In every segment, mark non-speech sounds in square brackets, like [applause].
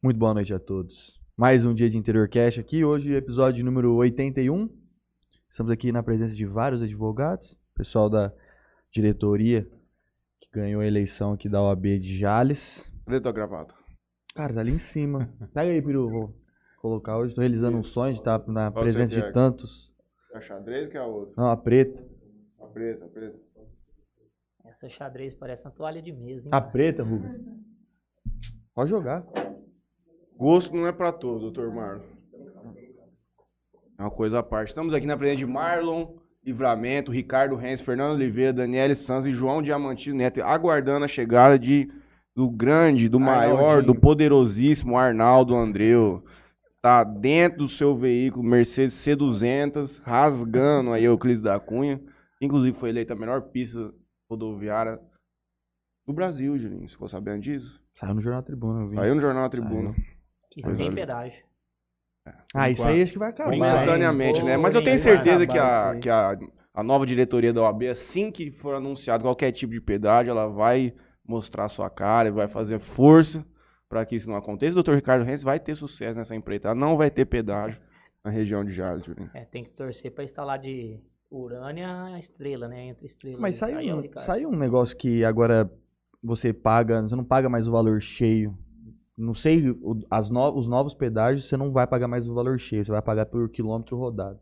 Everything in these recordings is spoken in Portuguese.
Muito boa noite a todos. Mais um dia de Interior Cash aqui, hoje episódio número 81. Estamos aqui na presença de vários advogados, pessoal da diretoria que ganhou a eleição aqui da OAB de Jales. Cadê tua gravata? Cara, tá ali em cima. Pega aí, Peru, vou colocar hoje. Tô realizando um sonho de estar na presença de tantos. A xadrez que é a outra? Não, a preta. A preta, a preta. Essa xadrez parece uma toalha de mesa, hein? A preta, Rubens. Pode jogar. Gosto não é pra todos, doutor Marlon. É uma coisa à parte. Estamos aqui na presença de Marlon Livramento, Ricardo Renz, Fernando Oliveira, Daniele Santos e João Diamantino Neto, aguardando a chegada de, do grande, do maior, do poderosíssimo Arnaldo Andreu. Tá dentro do seu veículo Mercedes C200, rasgando aí o Euclides da Cunha. Inclusive foi eleita a melhor pista rodoviária do Brasil, Julinho. Você ficou sabendo disso? Saiu no Jornal Tribuna, eu vi. Saiu no Jornal da Tribuna. E Pois sem olha. pedágio. Ah, isso aí acho que vai acabar. hein? Momentaneamente, né? Mas eu tenho certeza que a, que a, a nova diretoria da OAB, assim que for anunciado qualquer tipo de pedágio, ela vai mostrar a sua cara e vai fazer força para que isso não aconteça. O doutor Ricardo Renz vai ter sucesso nessa empreitada, não vai ter pedágio na região de Jales, Julinho. É, tem que torcer pra instalar de Urânia a estrela, né? Entre estrelas. Mas Aí saiu, é o um- Ricardo. saiu um negócio que agora você paga, você não paga mais o valor cheio. Não sei, no- os novos pedágios você não vai pagar mais o valor cheio, você vai pagar por quilômetro rodado.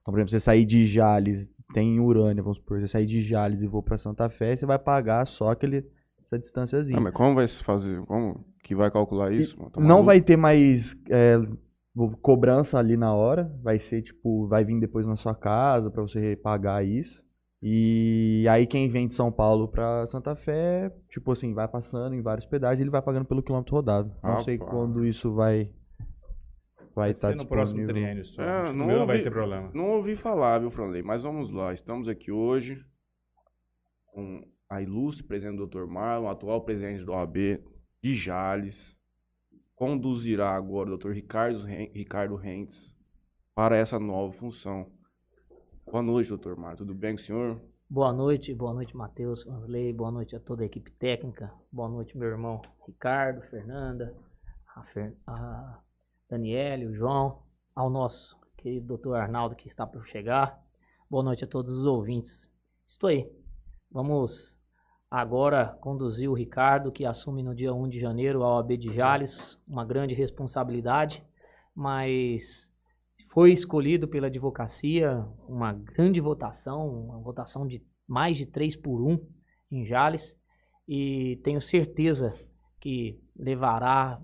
Então, por exemplo, você sair de Jales, tem Urânia, vamos supor, você sair de Jales e vou pra Santa Fé, você vai pagar só aquele, essa distânciazinha. Ah, mas como vai se fazer? Como que vai calcular isso? mano? Não maluco? vai ter mais é, cobrança ali na hora. Vai ser tipo, vai vir depois na sua casa pra você pagar isso. E aí quem vem de São Paulo pra Santa Fé, tipo assim, vai passando em vários pedágios, ele vai pagando pelo quilômetro rodado. Não sei Rapaz. quando isso vai vai Vai estar ser no próximo disponível. triênio só. É, Acho que não meu não vai ouvi- ter problema. Não ouvi falar, viu, Franley? Mas vamos lá. Estamos aqui hoje com a ilustre presidente do Dr. Marlon, atual presidente do OAB de Jales. Conduzirá agora o Dr. Ricardo, Ren- Ricardo Rentes para essa nova função. Boa noite, doutor Marlon. Tudo bem com o senhor? Boa noite, boa noite, Matheus, Vansley, boa noite a toda a equipe técnica, boa noite, meu irmão Ricardo, Fernanda, a, Fer... a Daniele, o João, ao nosso querido doutor Arnaldo que está por chegar. Boa noite a todos os ouvintes. Estou aí. Vamos agora conduzir o Ricardo, que assume no dia 1 de janeiro a OAB de Jales, uma grande responsabilidade, mas foi escolhido pela advocacia uma grande votação, uma votação de mais de 3 por 1 em Jales, e tenho certeza que levará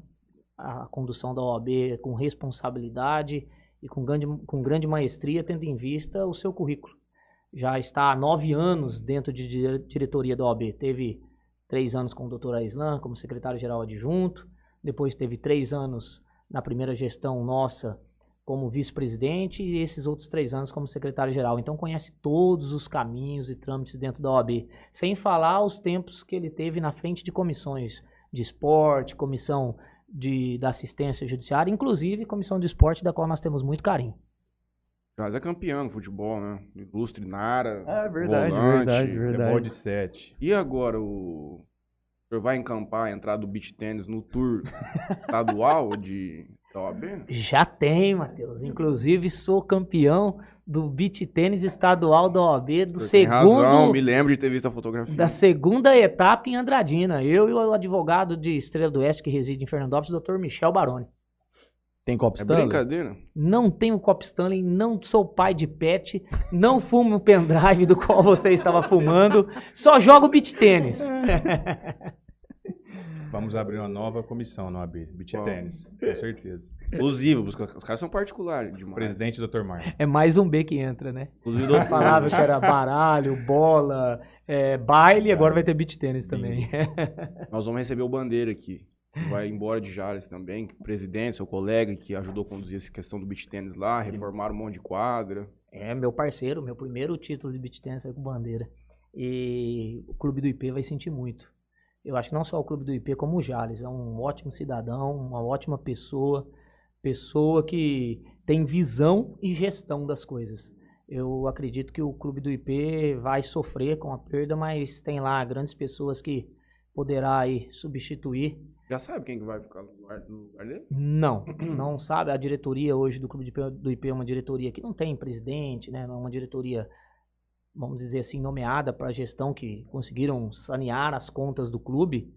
a condução da OAB com responsabilidade e com grande, com grande maestria, tendo em vista o seu currículo. Já está há nove anos dentro de dire- diretoria da OAB. Teve três anos com o doutor Aislan como secretário-geral adjunto, depois teve três anos na primeira gestão nossa como vice-presidente e esses outros três anos como secretário-geral. Então conhece todos os caminhos e trâmites dentro da OAB, sem falar os tempos que ele teve na frente de comissões de esporte, comissão de, da assistência judiciária, inclusive comissão de esporte, da qual nós temos muito carinho. Jales é campeão no futebol, né? Ilustre Nara. É verdade, volante. verdade, Futebol verdade. de 7. E agora o. O senhor vai encampar a entrada do beach tênis no tour [laughs] estadual de da OAB? Já tem, Matheus. Inclusive sou campeão do beach tênis estadual da OAB do O tem segundo razão, me lembro de ter visto a fotografia. da segunda etapa em Andradina. Eu e o advogado de Estrela do Oeste que reside em Fernandópolis, Dr. Michel Baroni. Tem copo É Stanley? brincadeira? Não tenho Cop Stanley, não sou pai de pet, não fumo o pendrive do qual você estava fumando, só jogo beach tênis. [laughs] Vamos abrir uma nova comissão no AB, Beach Bom. Tênis, com certeza. Inclusive, os caras são particulares demais. Presidente Dr. Mar. É mais um B que entra, né? Inclusive, doutor- Falava que era baralho, bola, é, baile, agora vai ter beach tênis também. [laughs] nós vamos receber o Bandeira aqui. Vai embora de Jales também, presidente, seu colega, que ajudou a conduzir essa questão do beach tênis lá, reformaram um monte de quadra. É, meu parceiro, meu primeiro título de beach tennis foi com bandeira. E o clube do IP vai sentir muito. Eu acho que não só o clube do IP, como o Jales. É um ótimo cidadão, uma ótima pessoa. Pessoa que tem visão e gestão das coisas. Eu acredito que o clube do IP vai sofrer com a perda, mas tem lá grandes pessoas que poderá aí substituir Já sabe quem que vai ficar no lugar, no lugar dele? Não, [clears throat] não sabe. A diretoria hoje do Clube do IP é uma diretoria que não tem presidente, né? Não é uma diretoria, vamos dizer assim, nomeada para a gestão que conseguiram sanear as contas do clube.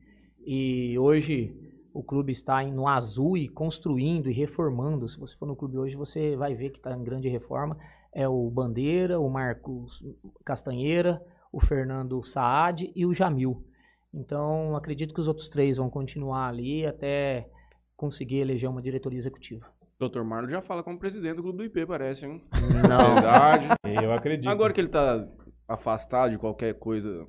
E hoje o clube está no azul e construindo e reformando. Se você for no clube hoje, você vai ver que está em grande reforma. É o Bandeira, o Marcos Castanheira, o Fernando Saad e o Jamil. Então, acredito que os outros três vão continuar ali até conseguir eleger uma diretoria executiva. Dr. Marlon já fala como presidente do Clube do IP, parece, hein? Não, Verdade. Eu acredito. Agora que ele tá afastado de qualquer coisa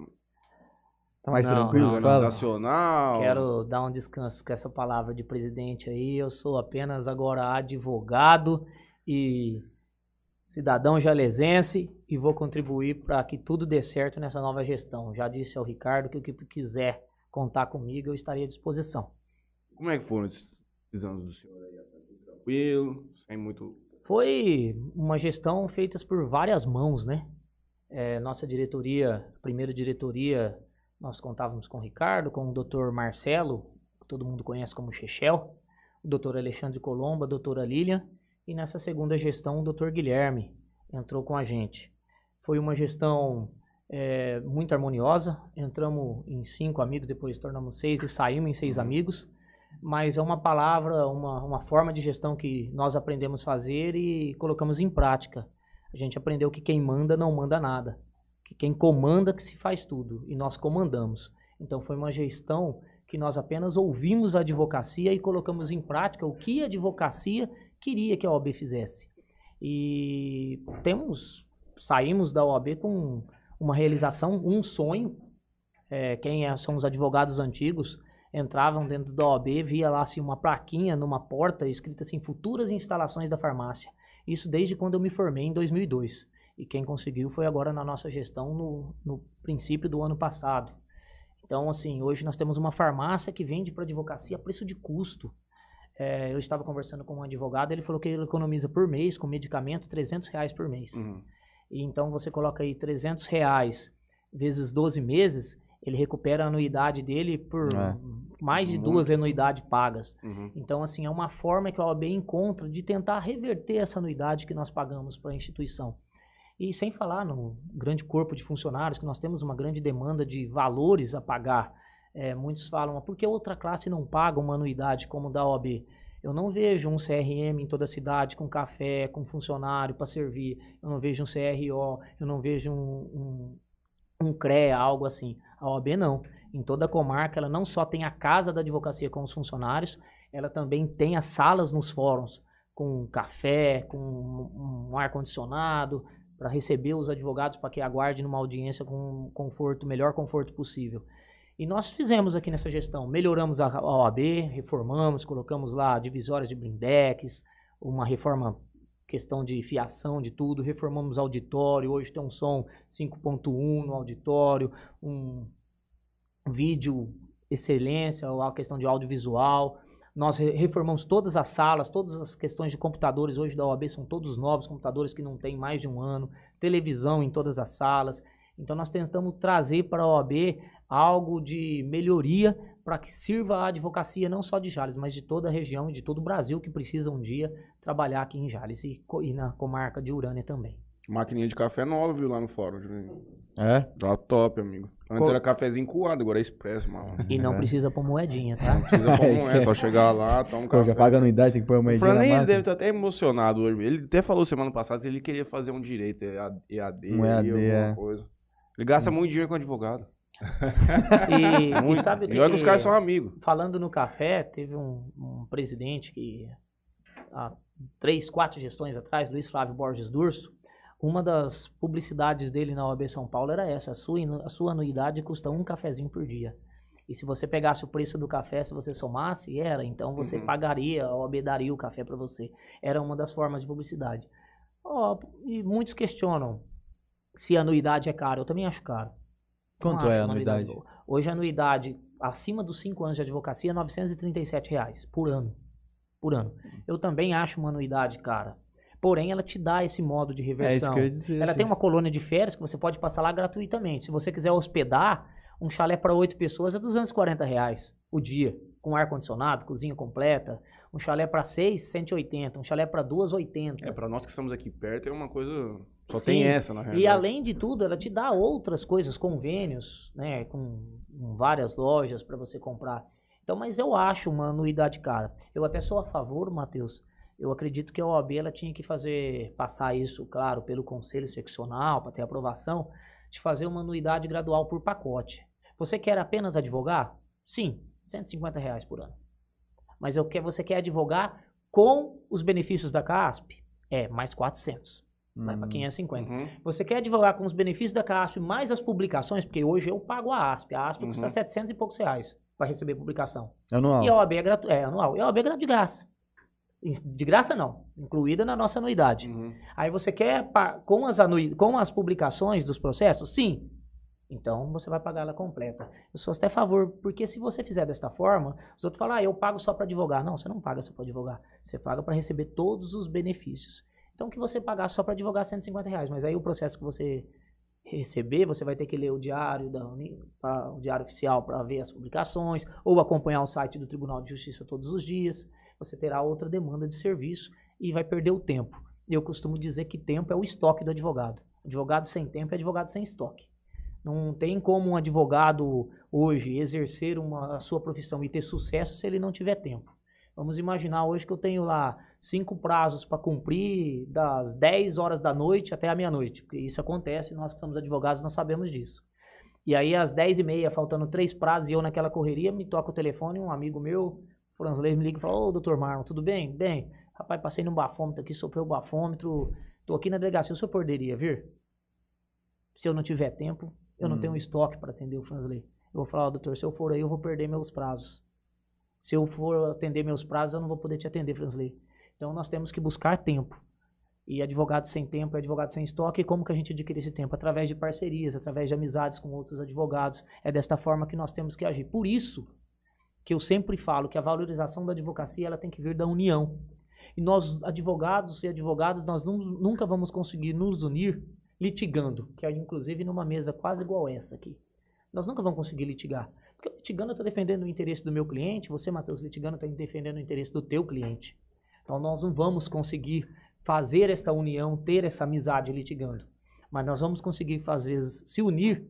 Tá mais Não, tranquilo? não, organizacional. quero dar um descanso com essa palavra de presidente aí. Eu sou apenas agora advogado e cidadão jalesense e vou contribuir para que tudo dê certo nessa nova gestão. Já disse ao Ricardo que o que quiser contar comigo, eu estarei à disposição. Como é que foram esses anos do senhor aí? Tranquilo, sem muito. Foi uma gestão feita por várias mãos, né? É, nossa diretoria, primeira diretoria, nós contávamos com o Ricardo, com o Dr. Marcelo, que todo mundo conhece como Chechel, o Dr. Alexandre Colomba, a doutora Lilian, e nessa segunda gestão o Dr. Guilherme entrou com a gente. Foi uma gestão é, muito harmoniosa, entramos em cinco amigos, depois tornamos seis e saímos em seis amigos, mas é uma palavra, uma, uma forma de gestão que nós aprendemos a fazer e colocamos em prática. A gente aprendeu que quem manda não manda nada, que quem comanda que se faz tudo, e nós comandamos. Então foi uma gestão que nós apenas ouvimos a advocacia e colocamos em prática o que a advocacia queria que a OAB fizesse. E temos, saímos da OAB com uma realização, um sonho. É, quem é- são os advogados antigos entravam dentro da OAB, via lá assim, uma plaquinha numa porta escrita assim, futuras instalações da farmácia. Isso desde quando eu me formei em 2002. E quem conseguiu foi agora na nossa gestão no, no princípio do ano passado. Então, assim, hoje nós temos uma farmácia que vende para advocacia a preço de custo. É, eu estava conversando com um advogado, ele falou que ele economiza por mês, com medicamento, 300 reais por mês. Uhum. E então você coloca aí 300 reais vezes 12 meses, ele recupera a anuidade dele por É. mais de Muito. duas anuidades pagas. Uhum. Então, assim, é uma forma que a OAB encontra de tentar reverter essa anuidade que nós pagamos para a instituição. E sem falar no grande corpo de funcionários, que nós temos uma grande demanda de valores a pagar. É, muitos falam, "Ah, por que outra classe não paga uma anuidade como da OAB? Eu não vejo um CRM em toda a cidade com café, com funcionário para servir. Eu não vejo um CRO, eu não vejo um, um, um CREA, algo assim. A OAB não. Em toda a comarca, ela não só tem a casa da advocacia com os funcionários, ela também tem as salas nos fóruns, com café, com um um ar-condicionado, para receber os advogados para que aguardem numa audiência com conforto, melhor conforto possível. E nós fizemos aqui nessa gestão, melhoramos a OAB, reformamos, colocamos lá divisórias de blindex, uma reforma, questão de fiação de tudo, reformamos auditório, hoje tem um som 5.1 no auditório, um vídeo excelência, a questão de audiovisual. Nós re- reformamos todas as salas, todas as questões de computadores hoje da OAB são todos novos, computadores que não têm mais de um ano, televisão em todas as salas. Então nós tentamos trazer para a OAB algo de melhoria para que sirva a advocacia não só de Jales, mas de toda a região e de todo o Brasil que precisa um dia trabalhar aqui em Jales e, e na comarca de Urânia também. Maquininha de café nova, viu, lá no fórum. Julinho. É? Tá top, amigo. Antes Co- era cafezinho coado, agora é expresso, mano. E não É. precisa pôr moedinha, tá? Precisa como [laughs] Isso é, é. só chegar lá, tomar um Pô, café. já paga anuidade, tem que pôr moedinha na Franley ele deve estar até emocionado hoje. Ele até falou semana passada que ele queria fazer um direito EA- EAD, Um EAD, alguma é. coisa. Ele gasta muito dinheiro com advogado. E, [laughs] e Muito. sabe o E olha que os caras são amigos. Falando no café, teve um, um presidente que, há três, quatro gestões atrás, Luiz Flávio Borges Durso, uma das publicidades dele na OAB São Paulo era essa: a sua, a sua anuidade custa um cafezinho por dia. E se você pegasse o preço do café, se você somasse, era, então você Uhum. pagaria, a OAB daria o café para você. Era uma das formas de publicidade. Ó, e muitos questionam se a anuidade é cara. Eu também acho caro. Quanto é a anuidade? boa. Hoje a anuidade acima dos 5 anos de advocacia é 937 reais por ano. Por ano. Eu também acho uma anuidade cara. Porém, ela te dá esse modo de É isso reversão. que eu ia dizer. ela tem uma colônia de férias que você pode passar lá gratuitamente. Se você quiser hospedar, um chalé para oito pessoas é 240 reais o dia. com ar-condicionado, cozinha completa. Um chalé para 6, 180. Um chalé para 2, 80. É, pra nós que estamos aqui perto é uma coisa. Só Sim. tem essa, na E realidade. além de tudo, ela te dá outras coisas, convênios, né, com, com várias lojas para você comprar. Então, mas eu acho uma anuidade cara. Eu até sou a favor, Matheus. Eu acredito que a OAB ela tinha que fazer passar isso, claro, pelo conselho seccional para ter aprovação, de fazer uma anuidade gradual por pacote. Você quer apenas advogar? Sim, 150 reais por ano. Mas eu quer, você quer advogar com os benefícios da CASP? É, mais 400. Vai para Hum. 550. Uhum. Você quer advogar com os benefícios da CASP mais as publicações, porque hoje eu pago a ASP. A ASP custa Uhum. 700 e poucos reais para receber publicação. Anual. E a OAB é, gratu... é anual. E a OAB é de graça. De graça não, incluída na nossa anuidade. Uhum. Aí você quer com as, anui... com as publicações dos processos? Sim. Então você vai pagar ela completa. Eu sou até a favor, porque se você fizer desta forma, os outros falam, ah, eu pago só para advogar. Não, você não paga só para advogar. Você paga para receber todos os benefícios. Então que você pagar só para advogar 150 reais. Mas aí o processo que você receber, você vai ter que ler o diário, da pra- o diário oficial para ver as publicações, ou acompanhar o site do Tribunal de Justiça todos os dias. Você terá outra demanda de serviço e vai perder o tempo. Eu costumo dizer que tempo é o estoque do advogado. Advogado sem tempo é advogado sem estoque. Não tem como um advogado hoje exercer uma, a sua profissão e ter sucesso se ele não tiver tempo. Vamos imaginar hoje que eu tenho lá cinco prazos para cumprir das 10 horas da noite até a meia-noite. Porque isso acontece, nós que somos advogados nós sabemos disso. E aí às 10 e meia, faltando três prazos e eu naquela correria, me toca o telefone, um amigo meu, Franzley, me liga e fala, ô doutor Marlon, tudo bem? Bem, rapaz, passei num bafômetro aqui, soprei o bafômetro, tô aqui na delegacia, o senhor poderia vir? Se eu não tiver tempo, eu não Hum. tenho estoque para atender o Franzley. Eu vou falar, ó, doutor, se eu for aí, eu vou perder meus prazos. Se eu for atender meus prazos, eu não vou poder te atender, Franzley. Então nós temos que buscar tempo. E advogado sem tempo é advogado sem estoque. E como que a gente adquire esse tempo? Através de parcerias, através de amizades com outros advogados. É desta forma que nós temos que agir. Por isso que eu sempre falo que a valorização da advocacia ela tem que vir da união. E nós, advogados e advogadas, nós nu- nunca vamos conseguir nos unir litigando, que é inclusive numa mesa quase igual essa aqui. Nós nunca vamos conseguir litigar. Porque eu litigando eu estou defendendo o interesse do meu cliente, você, Matheus, litigando está defendendo o interesse do teu cliente. Então nós não vamos conseguir fazer esta união, ter essa amizade litigando. Mas nós vamos conseguir, às vezes, se unir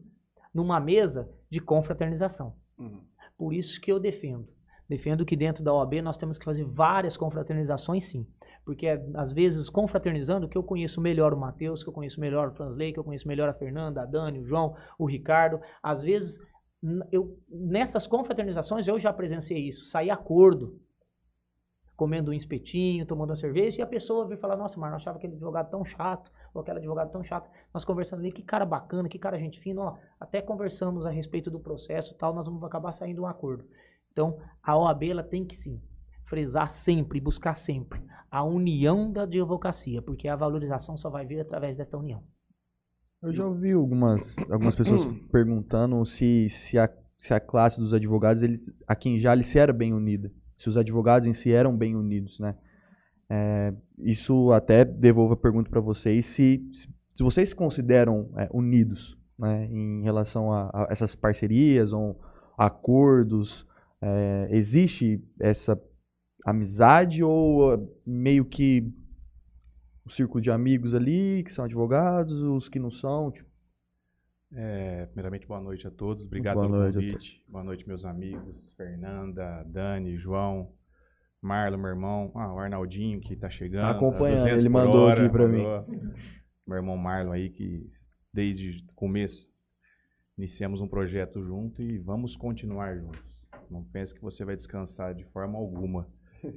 numa mesa de confraternização. Uhum. Por isso que eu defendo. Defendo que dentro da OAB nós temos que fazer várias confraternizações, sim. Porque, às vezes, confraternizando, que eu conheço melhor o Matheus, que eu conheço melhor o Fransley, que eu conheço melhor a Fernanda, a Dani, o João, o Ricardo. Às vezes, eu, nessas confraternizações, eu já presenciei isso. Sair acordo, comendo um espetinho, tomando uma cerveja, e a pessoa vir falar, nossa, Marlon, eu achava aquele advogado tão chato, ou aquele advogado tão chato. Nós conversando ali, que cara bacana, que cara gente fina, ó, até conversamos a respeito do processo tal, nós vamos acabar saindo um acordo. Então, a OAB ela tem que sim frisar sempre, buscar sempre a união da advocacia, porque a valorização só vai vir através desta união. Eu já ouvi algumas, algumas pessoas perguntando se, se, a, se a classe dos advogados, eles, aqui em Jales, se era bem unida. Se os advogados em si eram bem unidos, né? É, isso até devolvo a pergunta para vocês, se, se, vocês se consideram é, unidos, né? Em relação a, a essas parcerias ou acordos, é, existe essa amizade ou meio que o círculo de amigos ali, que são advogados, os que não são, tipo, É, primeiramente, boa noite a todos. Obrigado Boa pelo convite. Boa noite, meus amigos. Fernanda, Dani, João, Marlon, meu irmão. Ah, o Arnaldinho, que tá chegando. Tá acompanhando, 200 ele mandou hora, aqui pra mandou. Meu irmão Marlon aí, que desde o começo iniciamos um projeto junto e vamos continuar juntos. Não pense que você vai descansar de forma alguma.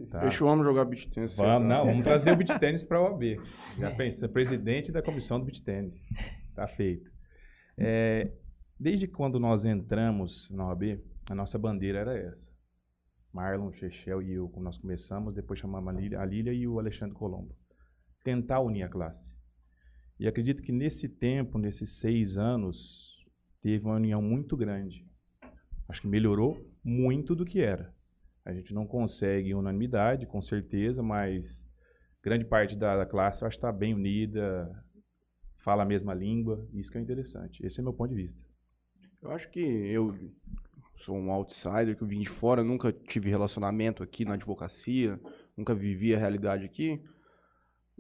Tá? Fechou, vamos jogar beat tennis. Vamos, não, vamos [laughs] trazer o beat tênis para a OAB. Já pensa, presidente da comissão do beat tênis. Tá feito. É, desde quando nós entramos na OAB, a nossa bandeira era essa. Marlon, Chechel e eu, como nós começamos, depois chamamos a Lília, a Lília e o Alexandre Colombo. Tentar unir a classe. E acredito que nesse tempo, nesses seis anos, teve uma união muito grande. Acho que melhorou muito do que era. A gente não consegue unanimidade, com certeza, mas grande parte da, da classe acho que está bem unida, fala a mesma língua, isso que é interessante. Esse é meu ponto de vista. Eu acho que eu sou um outsider, que eu vim de fora, nunca tive relacionamento aqui na advocacia, nunca vivi a realidade aqui.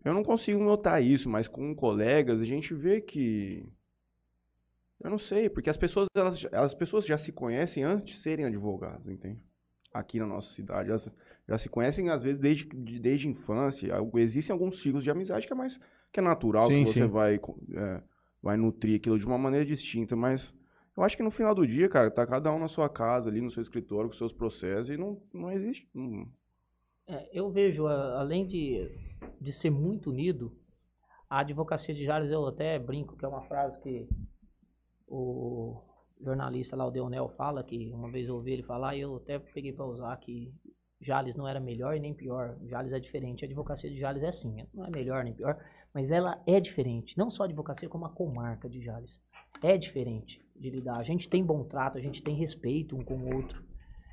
Eu não consigo notar isso, mas com colegas a gente vê que. Eu não sei, porque as pessoas, elas, as pessoas já se conhecem antes de serem advogados, entende? Aqui na nossa cidade. Elas já se conhecem, às vezes, desde, de- desde a infância. Existem alguns ciclos de amizade que é mais que é natural, Sim, que você sim. vai, é, vai nutrir aquilo de uma maneira distinta, mas eu acho que no final do dia, cara, tá cada um na sua casa, ali no seu escritório, com seus processos, e não, não existe. não- É, eu vejo, além de, de ser muito unido, a advocacia de Jales, eu até brinco, que é uma frase que o jornalista lá, o Deonel, fala, que uma vez eu ouvi ele falar, e eu até peguei para usar, que Jales não era melhor e nem pior. Jales é diferente. A advocacia de Jales é assim, não é melhor nem pior, mas ela é diferente. Não só a advocacia, como a comarca de Jales. É diferente de lidar. A gente tem bom trato, a gente tem respeito um com o outro.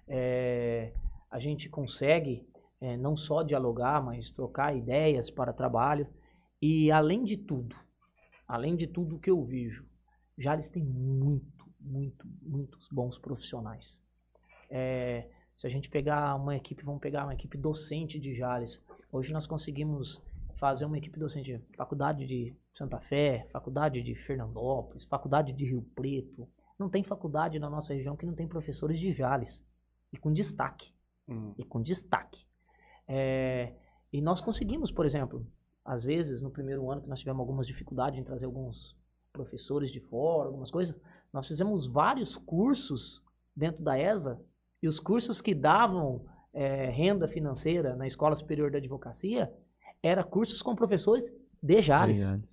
É, a gente consegue é, não só dialogar, mas trocar ideias para trabalho. E além de tudo, além de tudo que eu vejo, Jales tem muito, muito, muitos bons profissionais. É, se a gente pegar uma equipe, vamos pegar uma equipe docente de Jales. Hoje nós conseguimos fazer uma equipe docente, faculdade de Santa Fé, faculdade de Fernandópolis, faculdade de Rio Preto. Não tem faculdade na nossa região que não tem professores de Jales. E com destaque Hum. e com destaque. É, e nós conseguimos, por exemplo, às vezes no primeiro ano que nós tivemos algumas dificuldades em trazer alguns professores de fora, algumas coisas, nós fizemos vários cursos dentro da ESA e os cursos que davam é, renda financeira na Escola Superior da Advocacia era cursos com professores de Jales. Obrigado.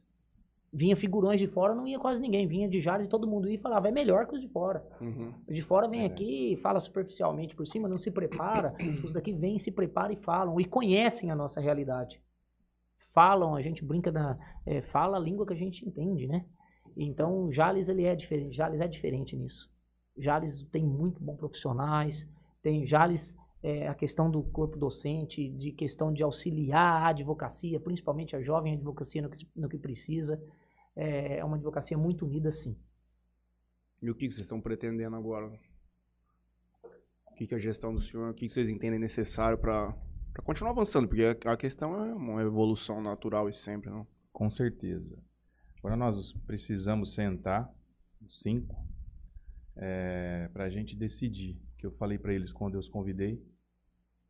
Vinha figurões de fora, não ia quase ninguém, vinha de Jales e todo mundo ia e falava, é melhor que os de fora. Uhum. O de fora vem É. aqui, fala superficialmente por cima, não se prepara. Os daqui vêm, se preparam e falam. E conhecem a nossa realidade. Falam, a gente brinca na. é, fala a língua que a gente entende, né? Então, Jales, ele é diferente. Jales é diferente nisso. Jales tem muito bons profissionais. Tem Jales, é, a questão do corpo docente, de questão de auxiliar a advocacia, principalmente a jovem advocacia no que, no que precisa. É, é uma advocacia muito unida, sim. E o que que vocês estão pretendendo agora? O que, que a gestão do senhor, o que, que vocês entendem necessário para continuar avançando? Porque a a questão é uma evolução natural e sempre, não? Com certeza. Agora nós precisamos sentar, cinco, para a gente decidir. Que eu falei para eles quando eu os convidei,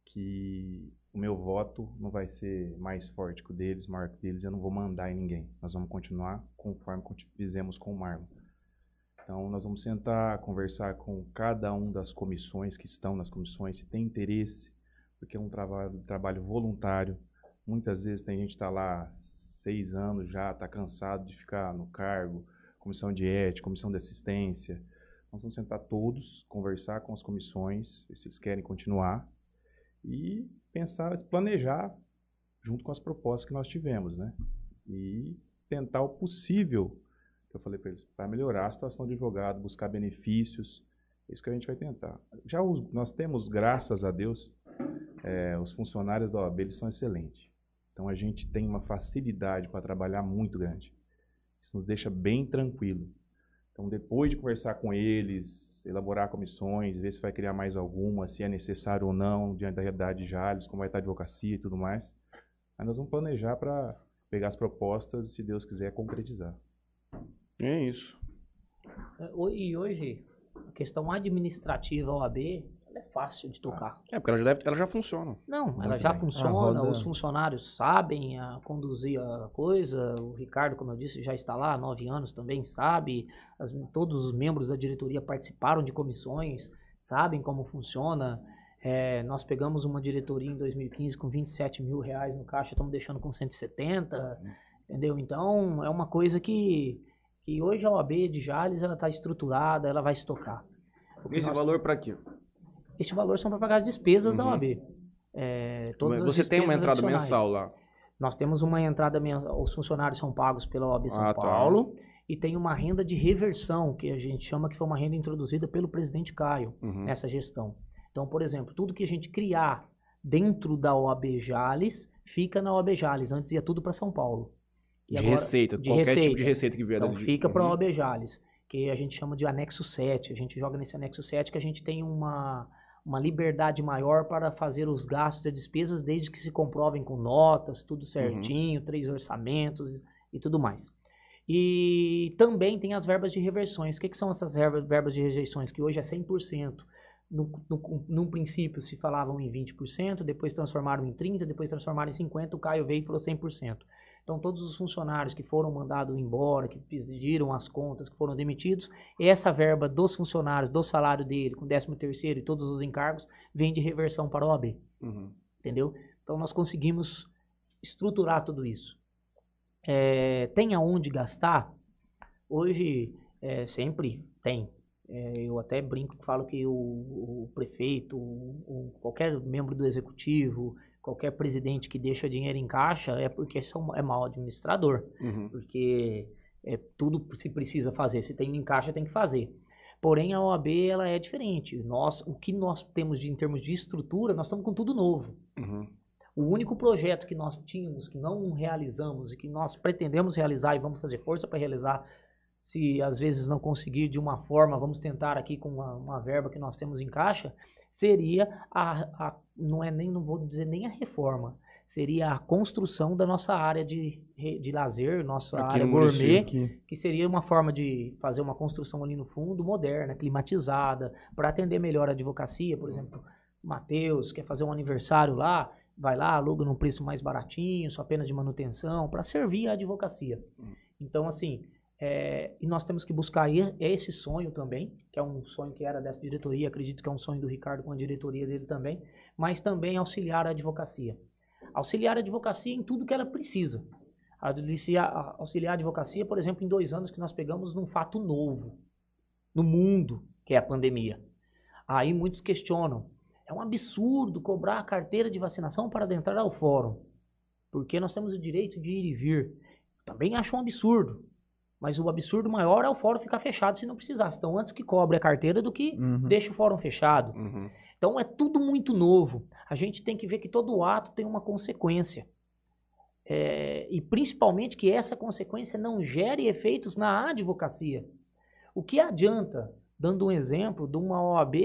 que o meu voto não vai ser mais forte que o deles, maior que o deles, eu não vou mandar em ninguém. Nós vamos continuar conforme fizemos com o Marlon. Então nós vamos sentar, conversar com cada um das comissões que estão nas comissões, se tem interesse, porque é um trabalho, trabalho voluntário. Muitas vezes tem gente que está lá seis anos já, está cansado de ficar no cargo, comissão de ética, comissão de assistência. Nós vamos sentar todos, conversar com as comissões, ver se eles querem continuar e pensar, planejar junto com as propostas que nós tivemos, né? E tentar o possível, que eu falei para eles, para melhorar a situação do advogado, buscar benefícios. É isso que a gente vai tentar. Já os- nós temos, graças a Deus, é, os funcionários da OAB eles são excelentes. Então a gente tem uma facilidade para trabalhar muito grande. Isso nos deixa bem tranquilo. Então depois de conversar com eles, elaborar comissões, ver se vai criar mais alguma, se é necessário ou não, diante da realidade de Jales, como vai estar a advocacia e tudo mais. Aí nós vamos planejar para pegar as propostas e, se Deus quiser, concretizar. É isso. É, E hoje, a questão administrativa OAB, ela é fácil de tocar. É, porque ela já, deve, ela já funciona. Não, ela Muito já bem. funciona, roda- os funcionários sabem a conduzir a coisa, o Ricardo, como eu disse, já está lá há nove anos também, sabe, as- todos os membros da diretoria participaram de comissões, sabem como funciona. É, nós pegamos uma diretoria em 2015 com 27 mil reais no caixa, estamos deixando com 170, entendeu? Então, é uma coisa que, que hoje a OAB de Jales ela está estruturada, ela vai se tocar. O que Esse nós- valor para quê? Este valor são para pagar as despesas da Uhum. OAB. É, todas Mas as você tem uma entrada adicionais. mensal lá. Nós temos uma entrada mensal, os funcionários são pagos pela OAB São Ah, tá. Paulo e tem uma renda de reversão, que a gente chama que foi uma renda introduzida pelo presidente Caio Uhum. nessa gestão. Então, por exemplo, tudo que a gente criar dentro da OAB Jales fica na OAB Jales. Antes ia tudo para São Paulo. E De agora- receita, de qualquer tipo receita. de receita que vier Então da- fica para a Uhum. OAB Jales. que a gente chama de anexo 7. A gente joga nesse anexo 7 que a gente tem uma, uma liberdade maior para fazer os gastos e despesas desde que se comprovem com notas, tudo certinho, três orçamentos e tudo mais. E também tem as verbas de reversões. O que, que são essas verbas, verbas de rejeições? Que hoje é 100%. No, no, num princípio se falavam em 20%, depois transformaram em 30%, depois transformaram em 50%, o Caio veio e falou 100%. Então, todos os funcionários que foram mandados embora, que pediram as contas, que foram demitidos, essa verba dos funcionários, do salário dele, com 13 terceiro e todos os encargos, vem de reversão para a OAB. Uhum. Entendeu? Então, nós conseguimos estruturar tudo isso. É, tem aonde gastar? Hoje, é, sempre tem. É, eu até brinco, falo que o, o prefeito, o, o, qualquer membro do executivo, qualquer presidente que deixa dinheiro em caixa é porque são, é mau administrador. Uhum. Porque é, tudo se precisa fazer. Se tem em caixa, tem que fazer. Porém, a OAB ela é diferente. Nós, o que nós temos de, em termos de estrutura, nós estamos com tudo novo. Uhum. O único projeto que nós tínhamos, que não realizamos e que nós pretendemos realizar e vamos fazer força para realizar, se às vezes não conseguir de uma forma, vamos tentar aqui com uma, uma verba que nós temos em caixa, seria a, a, não é nem, não vou dizer nem a reforma, seria a construção da nossa área de, de lazer, nossa Aqui área gourmet, município. que seria uma forma de fazer uma construção ali no fundo, moderna, climatizada, para atender melhor a advocacia, por exemplo, Matheus quer fazer um aniversário lá, vai lá, aluga num preço mais baratinho, só apenas de manutenção, para servir a advocacia. Hum. Então, assim, é, e nós temos que buscar esse sonho também, que é um sonho que era dessa diretoria, acredito que é um sonho do Ricardo com a diretoria dele também, mas também auxiliar a advocacia. Auxiliar a advocacia em tudo que ela precisa. Auxiliar a advocacia, por exemplo, em dois anos que nós pegamos num fato novo no mundo, que é a pandemia. Aí muitos questionam, é um absurdo cobrar a carteira de vacinação para adentrar ao fórum, porque nós temos o direito de ir e vir. Também acho um absurdo. Mas o absurdo maior é o fórum ficar fechado se não precisasse. Então, antes que cobre a carteira do que Uhum. deixa o fórum fechado. Uhum. Então, é tudo muito novo. A gente tem que ver que todo ato tem uma consequência. É, e principalmente que essa consequência não gere efeitos na advocacia. O que adianta, dando um exemplo, de uma OAB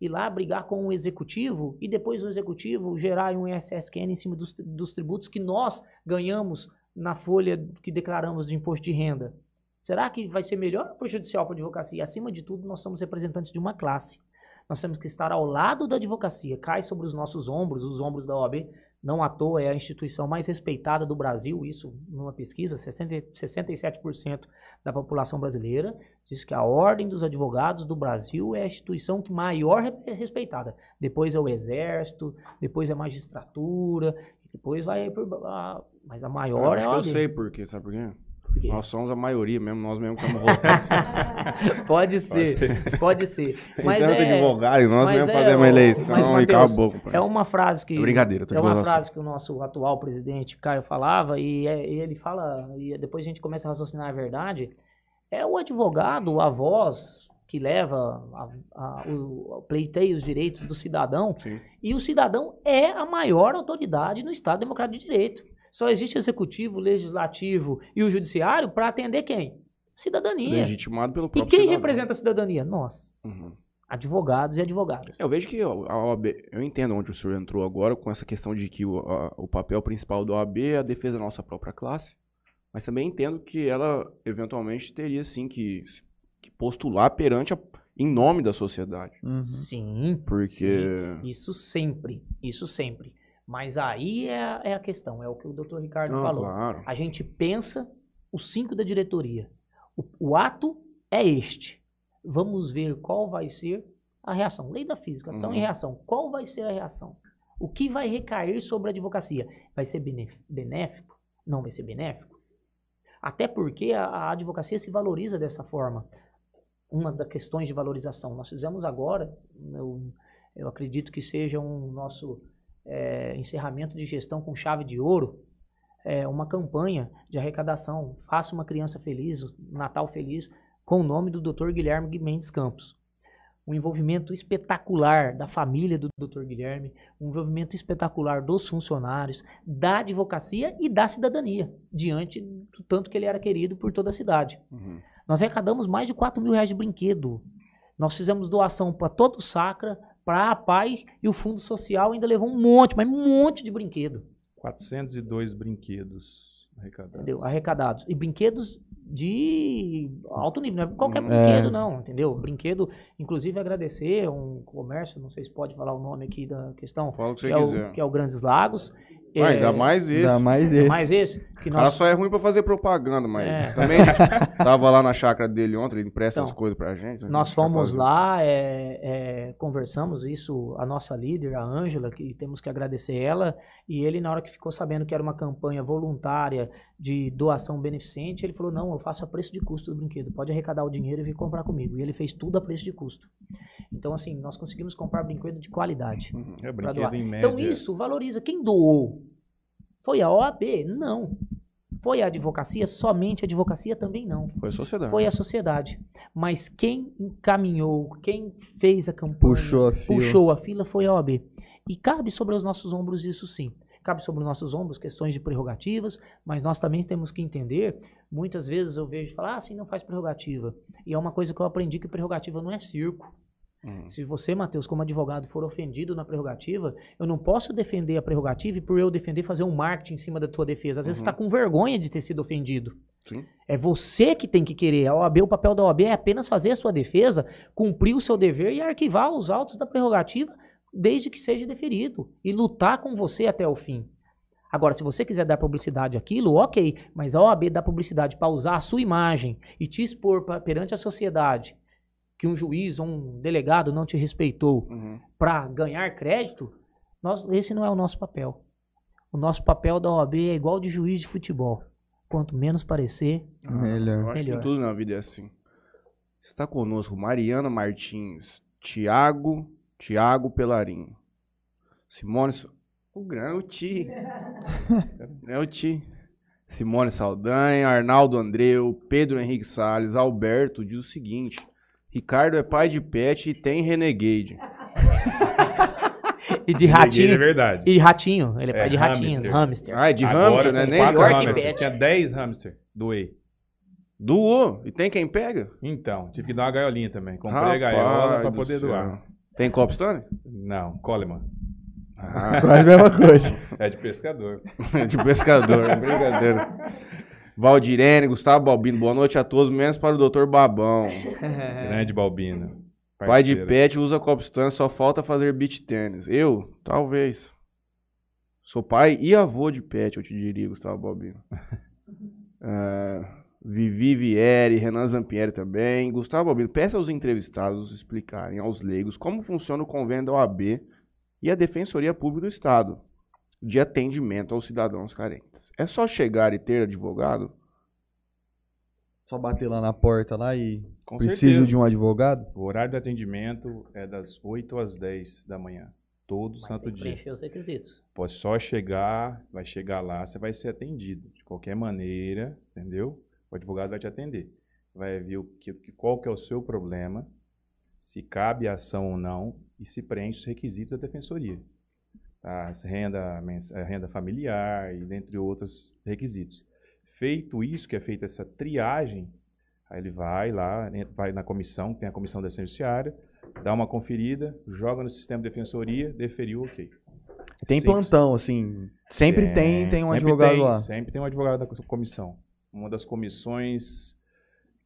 ir lá brigar com o executivo e depois o executivo gerar um ISSQN em cima dos, dos tributos que nós ganhamos na folha que declaramos de imposto de renda? Será que vai ser melhor ou prejudicial para a advocacia? Acima de tudo, nós somos representantes de uma classe. Nós temos que estar ao lado da advocacia, cai sobre os nossos ombros, os ombros da OAB. Não à toa é a instituição mais respeitada do Brasil, isso numa pesquisa, 60, 67% da população brasileira diz que a Ordem dos Advogados do Brasil é a instituição que maior é respeitada. Depois é o Exército, depois é a magistratura, depois vai por, a, mas a maior acho é a que eu sei por quê, sabe por quê? Por quê? Nós somos a maioria mesmo, nós mesmo estamos [laughs] votando. pode ser, pode ser. Mas tanto é, advogado e nós mesmo é, fazemos ô, eleição mas, e Mateus, acabou. compadre. É uma frase que. É brincadeira, tô É uma frase que o nosso atual presidente Caio falava, e, é- e ele fala, e depois a gente começa a raciocinar a verdade. É o advogado, a voz que leva a, a, o, o pleiteia os direitos do cidadão, Sim. e o cidadão é a maior autoridade no Estado Democrático de Direito. Só existe executivo, legislativo e o judiciário para atender quem? Cidadania. Legitimado pelo E próprio quem cidadão. representa a cidadania? Nós, Uhum. advogados e advogadas. Eu vejo que a OAB, eu entendo onde o senhor entrou agora com essa questão de que o, a- o papel principal da OAB é a defesa da nossa própria classe, mas também entendo que ela eventualmente teria sim que, que postular perante a, em nome da sociedade, Uhum. Sim, porque Isso sempre, isso sempre. Mas aí é, a- é a questão, é o que o doutor Ricardo Não, falou. claro. A gente pensa os cinco da diretoria. O, o ato é este. Vamos ver qual vai ser a reação. Lei da física, ação Uhum. e reação. Qual vai ser a reação? O que vai recair sobre a advocacia? Vai ser benéfico? Não vai ser benéfico? Até porque a, a advocacia se valoriza dessa forma. Uma das questões de valorização. Nós fizemos agora, eu, eu acredito que seja um nosso é, encerramento de gestão com chave de ouro, é, uma campanha de arrecadação. Faça uma criança feliz, um Natal feliz, com o nome do Dr. Guilherme Mendes Campos. Um envolvimento espetacular da família do Dr. Guilherme, um envolvimento espetacular dos funcionários, da advocacia e da cidadania, diante do tanto que ele era querido por toda a cidade. Uhum. Nós arrecadamos mais de 4 mil reais de brinquedo. Nós fizemos doação para todo o Sacra, para a PAI e o Fundo Social ainda levou um monte, mas um monte de brinquedo. 402 brinquedos arrecadados. Entendeu? Arrecadados. E brinquedos de alto nível, não é qualquer Hum. brinquedo, É. não, entendeu? Brinquedo, inclusive agradecer um comércio, não sei se pode falar o nome aqui da questão, Fala o que que você é, quiser. o, que é o Grandes Lagos. É, ainda mais esse. Ainda mais ainda esse. mais esse, que O cara nós só é ruim pra fazer propaganda, mas É. também a gente [laughs] tava lá na chácara dele ontem, ele empresta Então, as coisas pra gente. a Nós gente fomos lá, é, é, conversamos isso, a nossa líder, a Ângela, que temos que agradecer ela, e ele, na hora que ficou sabendo que era uma campanha voluntária de doação beneficente, ele falou, não, eu faço a preço de custo do brinquedo, pode arrecadar o dinheiro e vir comprar comigo. E ele fez tudo a preço de custo. Então, assim, nós conseguimos comprar brinquedo de qualidade. Uhum. É brinquedo em média. Então, isso valoriza. Quem doou? Foi a OAB? Não. Foi a advocacia? Somente a advocacia também não. Foi a sociedade. Foi a sociedade. Mas quem encaminhou, quem fez a campanha, Puxou a fila. puxou a fila foi a OAB. E cabe sobre os nossos ombros isso sim. Cabe sobre os nossos ombros questões de prerrogativas, mas nós também temos que entender, muitas vezes eu vejo falar, ah, assim não faz prerrogativa. E é uma coisa que eu aprendi que prerrogativa não é circo. Uhum. Se você, Matheus, como advogado, for ofendido na prerrogativa, eu não posso defender a prerrogativa e por eu defender fazer um marketing em cima da sua defesa. Às vezes Uhum. você está com vergonha de ter sido ofendido. Sim. É você que tem que querer. A OAB, o papel da OAB é apenas fazer a sua defesa, cumprir o seu dever e arquivar os autos da prerrogativa desde que seja deferido e lutar com você até o fim. Agora, se você quiser dar publicidade àquilo, ok, mas a OAB dá publicidade para usar a sua imagem e te expor pra- perante a sociedade que um juiz ou um delegado não te respeitou Uhum. para ganhar crédito, nós- esse não é o nosso papel. O nosso papel da OAB é igual de juiz de futebol. Quanto menos parecer, Melhor. Eu acho Melhor. que tudo na vida é assim. Está conosco Mariana Martins, Tiago, Tiago Pelarim, Simone, o grande, o Ti, [laughs] é o Ti, Simone Saldanha, Arnaldo Andreu, Pedro Henrique Salles, Alberto diz o seguinte, Ricardo é pai de pet e tem Renegade. e de Renegade É ratinho. verdade. E ratinho, ele é pai É, de ratinhos, hamster. hamster. Ah, é de Agora, hamster, né? com Nem quatro de Pior que hamster. pet. Tinha 10 hamster. Doei. Doou. E tem quem pega? Então, tive que dar uma gaiolinha também. Comprei a Rapaz gaiola pra do poder céu. doar. Tem Copstone? Não, Coleman. Ah, Quase [laughs] a mesma coisa. É de pescador. [laughs] de pescador, [laughs] brincadeira. Valdirene, Gustavo Balbino, boa noite a todos, menos para o Dr. Babão. [laughs] Grande Balbino. Pai de pet usa copstan, só falta fazer beach tênis. Eu? Talvez. Sou pai e avô de pet, eu te diria, Gustavo Balbino. É, [laughs] Vivi Vieri, Renan Zampieri também. Gustavo Balbino, peça aos entrevistados explicarem aos leigos como funciona o convênio da OAB e a Defensoria Pública do Estado de atendimento aos cidadãos carentes. É só chegar e ter advogado? Só bater lá na porta lá e Com preciso certeza. de um advogado? O horário de atendimento é das 8 às 10 da manhã. Todo Mas santo tem que dia. preencher os requisitos. Pode só chegar, vai chegar lá, você vai ser atendido. De qualquer maneira, entendeu? O advogado vai te atender. Vai ver o que, qual que é o seu problema, se cabe a ação ou não, e se preenche os requisitos da defensoria. As Renda, a renda familiar e dentre outros requisitos. Feito isso, que é feita essa triagem, aí ele vai lá, vai na comissão, tem a comissão da Judiciária, dá uma conferida, joga no sistema de defensoria, deferiu, ok. Tem Simples. plantão, assim. Sempre tem, tem um sempre advogado tem, lá. Sempre tem um advogado da comissão. Uma das comissões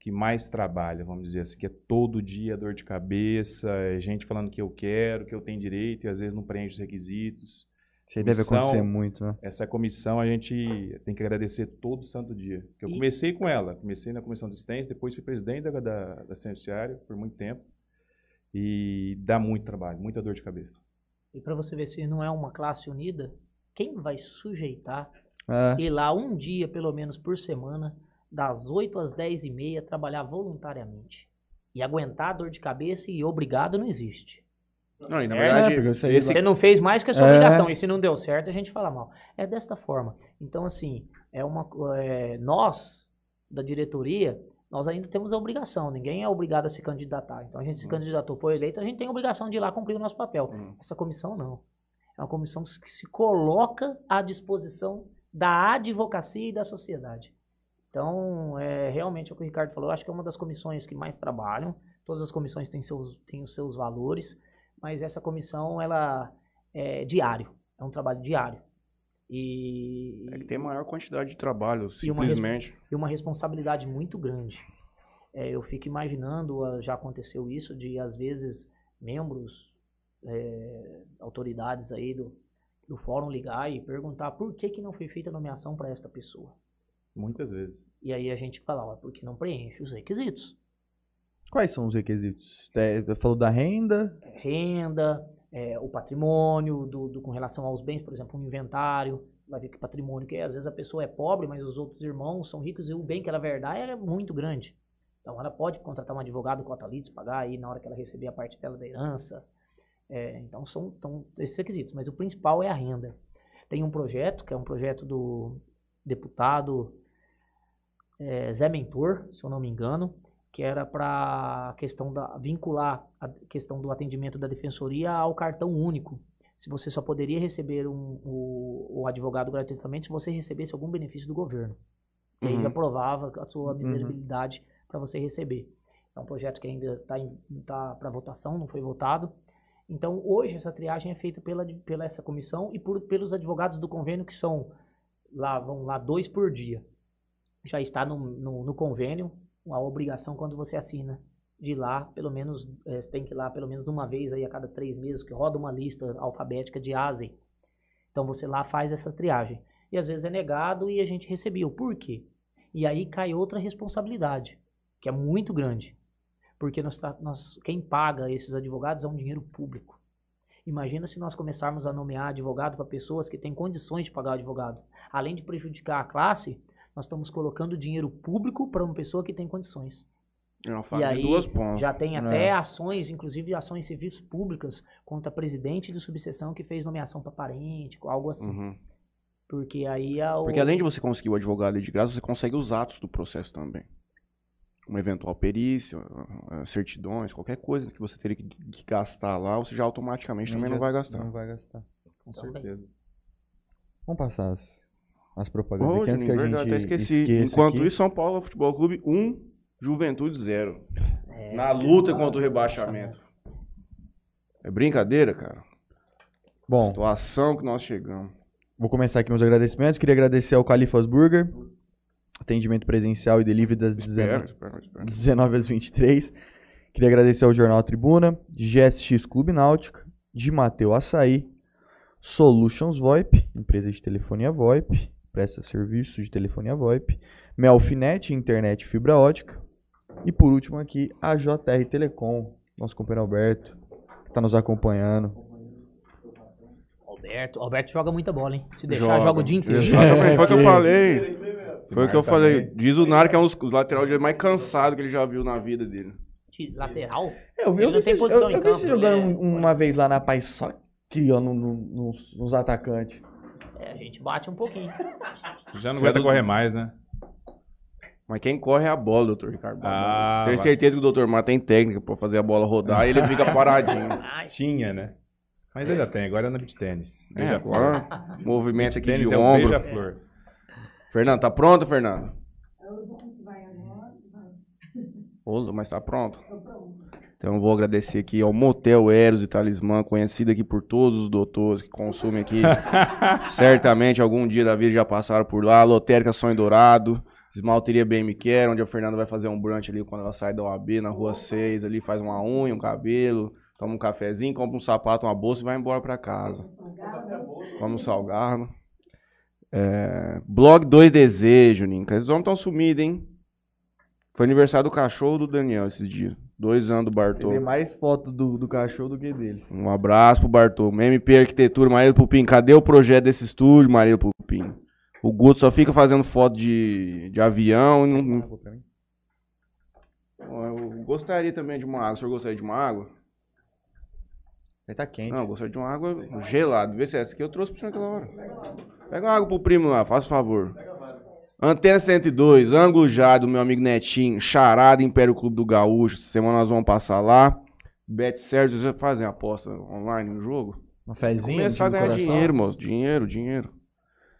que mais trabalha, vamos dizer assim, que é todo dia dor de cabeça, é gente falando que eu quero, que eu tenho direito e às vezes não preenche os requisitos. Isso aí deve acontecer muito, né? Essa comissão a gente tem que agradecer todo santo dia. Que Eu E- comecei com ela, comecei na comissão de assistência, depois fui presidente da, da, da Judiciária por muito tempo. E dá muito trabalho, muita dor de cabeça. E para você ver se não é uma classe unida, quem vai sujeitar É. ir lá um dia, pelo menos por semana, das 8 às 10 e meia, trabalhar voluntariamente? E aguentar a dor de cabeça e obrigado não existe. Não, e na É, verdade, esse Você não fez mais que a sua É. obrigação. E se não deu certo, a gente fala mal. É desta forma. Então, assim, é uma, é, nós, da diretoria, nós ainda temos a obrigação. Ninguém é obrigado a se candidatar. Então, a gente se candidatou, foi eleito, a gente tem a obrigação de ir lá cumprir o nosso papel. Hum. Essa comissão, não. É uma comissão que se coloca à disposição da advocacia e da sociedade. Então, é, realmente é o que o Ricardo falou, acho que é uma das comissões que mais trabalham. Todas as comissões têm, seus, têm os seus valores, mas essa comissão, ela é diário, é um trabalho diário. E, É que tem maior quantidade de trabalho, E uma simplesmente. e uma responsabilidade muito grande. É, eu fico imaginando, ah, já aconteceu isso, de às vezes membros, é, autoridades aí do, do fórum ligar e perguntar por que, que não foi feita a nomeação para esta pessoa. Muitas vezes. E aí a gente fala, ó, porque não preenche os requisitos. Quais são os requisitos? É, Você falou da renda, Renda, é, o patrimônio, do, do- com relação aos bens, por exemplo, um inventário, vai ver que patrimônio, que às vezes a pessoa é pobre, mas os outros irmãos são ricos e o bem que ela verdade é muito grande. Então ela pode contratar um advogado cotalitos, pagar aí na hora que ela receber a parte dela da herança. É, então são, são esses requisitos, mas o principal é a renda. Tem um projeto, que é um projeto do deputado é, Zé Mentor, se eu não me engano, que era para questão da vincular a questão do atendimento da defensoria ao cartão único. Se você só poderia receber um, o, o advogado gratuitamente se você recebesse algum benefício do governo. E Uhum. já provava a sua miserabilidade para você receber. É um projeto que ainda está tá para votação, não foi votado. Então, hoje, essa triagem é feita pela, pela essa comissão e por, pelos advogados do convênio, que são lá, vão lá dois por dia. Já está no, no, no convênio a obrigação quando você assina de lá, pelo menos, eh, tem que ir lá pelo menos uma vez aí a cada três meses, que roda uma lista alfabética de ASE. Então você lá faz essa triagem. E às vezes é negado e a gente recebeu. Por quê? E aí cai outra responsabilidade, que é muito grande. Porque nós, tá- nós- quem paga esses advogados é um dinheiro público. Imagina se nós começarmos a nomear advogado para pessoas que têm condições de pagar o advogado. Além de prejudicar a classe, nós estamos colocando dinheiro público para uma pessoa que tem condições. É uma faca aí, de duas pontas. Já tem até ações, inclusive ações civis públicas contra presidente de subseção que fez nomeação para parente, algo assim. Uhum. Porque aí é o... Porque além de você conseguir o advogado ali de graça, você consegue os atos do processo também. Uma eventual perícia, eh, certidões, qualquer coisa que você teria que que gastar lá, você já automaticamente também não vai gastar. Não vai gastar. Com Também. certeza. Vamos passar as, as propagandas aqui antes que a gente até esqueci. esqueça Enquanto aqui. isso, São Paulo Futebol Clube 1, Juventude 0. É, Na luta contra o rebaixamento. É brincadeira, cara. Bom, Situação que nós chegamos. vou começar aqui meus agradecimentos. Queria agradecer ao Califas Burger, atendimento presencial e delivery das 19, Espera, espera, espera. 19 às 23. Queria agradecer ao Jornal Tribuna, GSX Clube Náutica, de Mateu Açaí, Solutions VoIP, empresa de telefonia VoIP, presta serviços de telefonia VoIP, Melfinet, internet fibra ótica, e por último aqui, a JR Telecom, nosso companheiro Alberto, que está nos acompanhando. Alberto, Alberto joga muita bola, hein? Se deixar, joga, o dia inteiro. Exatamente, foi o que eu É, falei. Foi o que eu falei. também. Diz o Nara que é um dos lateral direito mais cansado que ele já viu na vida dele. De Lateral? Eu vi, Ele eu não vi, posição eu, em eu vi campo, jogando é- um- uma vez lá na Paz só aqui, ó, no- no- nos, nos atacantes. É, a gente bate um pouquinho. [laughs] Já não Você é aguenta do- correr mais, né? Mas quem corre é a bola, doutor Ricardo. Ah, Tenho vai. certeza que o doutor Mar tem técnica pra fazer a bola rodar e ele fica [laughs] paradinho. Tinha, né? Mas ainda tem, agora é no beat tênis. É, Beija-flor. agora, movimento aqui Tênis de é ombro. beija-flor. Fernando, tá pronto, Fernando? Ô, mas tá pronto. Então eu vou agradecer aqui ao Motel Eros e Talismã, conhecido aqui por todos os doutores que consumem aqui. [laughs] Certamente algum dia da vida já passaram por lá. Lotérica Sonho Dourado, Esmalteria Bem Me Quer, onde a Fernanda vai fazer um brunch ali quando ela sai da OAB, na rua 6, ali faz uma unha, um cabelo, toma um cafezinho, compra um sapato, uma bolsa e vai embora pra casa. Come um salgado. É, blog 2 Desejo, Ninca. Esses homens estão sumidos, hein? Foi aniversário do cachorro do Daniel esses dias. Dois anos do Bartô. vê mais foto do, do cachorro do que dele. Um abraço pro Bartô. MP Arquitetura, Marília Pupim. Cadê o projeto desse estúdio, Marília Pupim? O Guto só fica fazendo foto de, de avião. e não- Eu gostaria também de uma água. O senhor gostaria de uma água? Aí tá quente. Não, eu gostaria de uma água gelada. Vê se é essa aqui eu trouxe pro senhor aquela hora. Pega uma água pro primo lá, faz favor. Antena 102, ângulo já do meu amigo Netinho, Charada Império Clube do Gaúcho. Semana nós vamos passar lá. Bet certo, você fazer aposta online no jogo? Um fezinho. Começar a ganhar coração. dinheiro, moço. Dinheiro, dinheiro.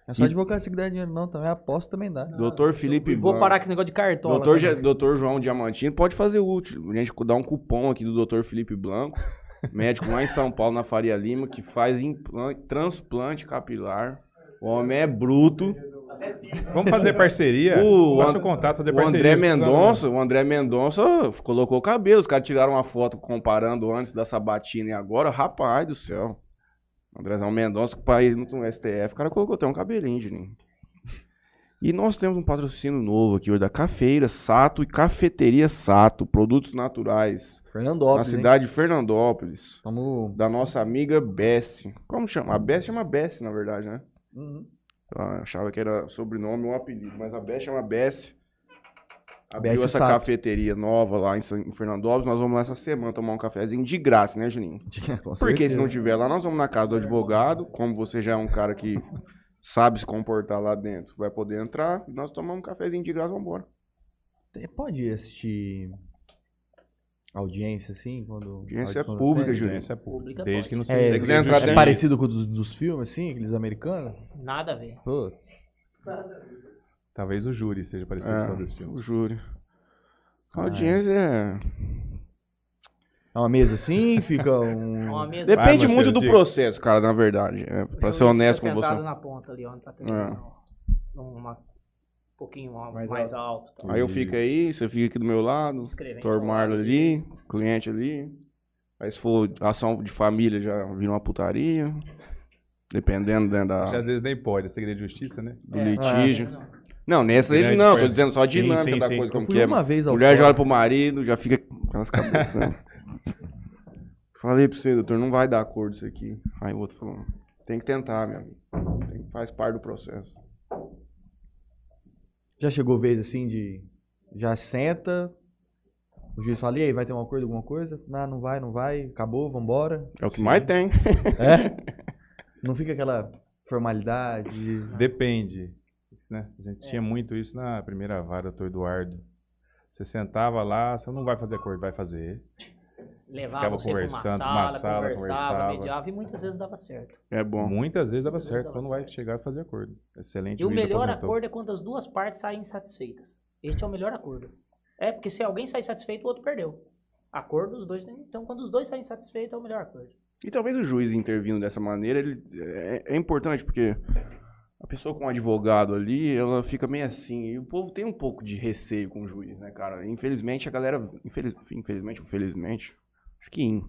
É só advocacia que dá dinheiro, não. Também aposto também dá. Doutor Felipe Vou Blanco. parar com esse negócio de cartola. Doutor, Doutor João Diamantino pode fazer útil. A gente dá um cupom aqui do Doutor Felipe Blanco, [laughs] médico lá em São Paulo, na Faria Lima, que faz implante, transplante capilar. O homem é bruto. Vamos fazer parceria? O Passa o contato, fazer O parceria. André Mendonça, o André Mendonça colocou o cabelo. Os caras tiraram uma foto comparando antes da sabatina e agora. Rapaz do céu. Andrezão Mendonça, pai no STF, o cara colocou até um cabelinho, Juninho. E nós temos um patrocínio novo aqui hoje da Cafeira Sato e Cafeteria Sato, produtos naturais. na Fernandópolis, hein? cidade de Fernandópolis. Vamos... Da nossa amiga Bessie. Como chama? A Bessie chama Bessie, na verdade, né? Uhum. Eu achava que era sobrenome ou apelido, mas a Bessie chama Bessie. Abriu Bessie essa Sato. cafeteria nova lá em, São- em Fernandópolis. Nós vamos lá essa semana tomar um cafezinho de graça, né, Juninho? Porque se certeza. não tiver lá, nós vamos na casa do advogado. Como você já é um cara que sabe se comportar lá dentro, vai poder entrar. Nós tomamos um cafezinho de graça, vamos embora. Pode assistir audiência, assim? Quando, Audiência quando- pública, é, Juninho. Audiência pública. Pública Desde pode. que não É, seja Se quiser entrar é parecido com o dos, dos filmes, assim? Aqueles americanos? Nada a ver. Putz. Talvez o júri seja parecido É, com todos os o filmes. júri. A audiência é. É uma mesa assim, fica [laughs] um... Uma mesa Depende Vai, muito do diga. processo, cara, na verdade. É, pra Eu ser honesto com você. na ponta ali, tá televisão. É. Numa, um pouquinho mais, Mais alto. tá? Aí eu fico aí, você fica aqui do meu lado. Dr. Marlon ali, cliente ali. Aí se for ação de família, já vira uma putaria. Dependendo né, da, Já às vezes nem pode, é segredo de justiça, né? do É. litígio. Não. Não, nessa ele Grande não, tô dizendo só a Sim, dinâmica sim, da sim. coisa, Eu como fui que é. uma vez ao Mulher já fórum. olha pro marido, já fica com as cabeças. né? [laughs] Falei pra você, doutor, não vai dar acordo isso aqui. Aí o outro falou, tem que tentar, meu amigo. Tem- Faz parte do processo. Já chegou vez assim de. Já senta. O juiz fala, e aí, vai ter um acordo, alguma coisa? Não, não vai, não vai, acabou, vambora. É o que mais tem. É? [laughs] Não fica aquela formalidade. Depende. Né? A gente tinha muito isso na primeira vara, doutor Eduardo. Você sentava lá, você não vai fazer acordo, vai fazer. Levava Ficava você pra uma conversando, sala, uma sala, conversava, conversava. mediava e muitas vezes dava certo. É bom. Muitas vezes dava Muitas certo, vezes quando dava vai chegar a fazer acordo. Excelente E o melhor aposentou. acordo é quando as duas partes saem insatisfeitas. Este é o melhor acordo. É, porque se alguém sai satisfeito, o outro perdeu. Acordo, os dois. Então, quando os dois saem satisfeitos, é o melhor acordo. E talvez o juiz intervindo dessa maneira, ele é, é importante, porque a pessoa com um advogado ali, ela fica meio assim. E o povo tem um pouco de receio com o juiz, né, cara? Infelizmente, a galera. Infeliz, infelizmente, ou felizmente, acho que in,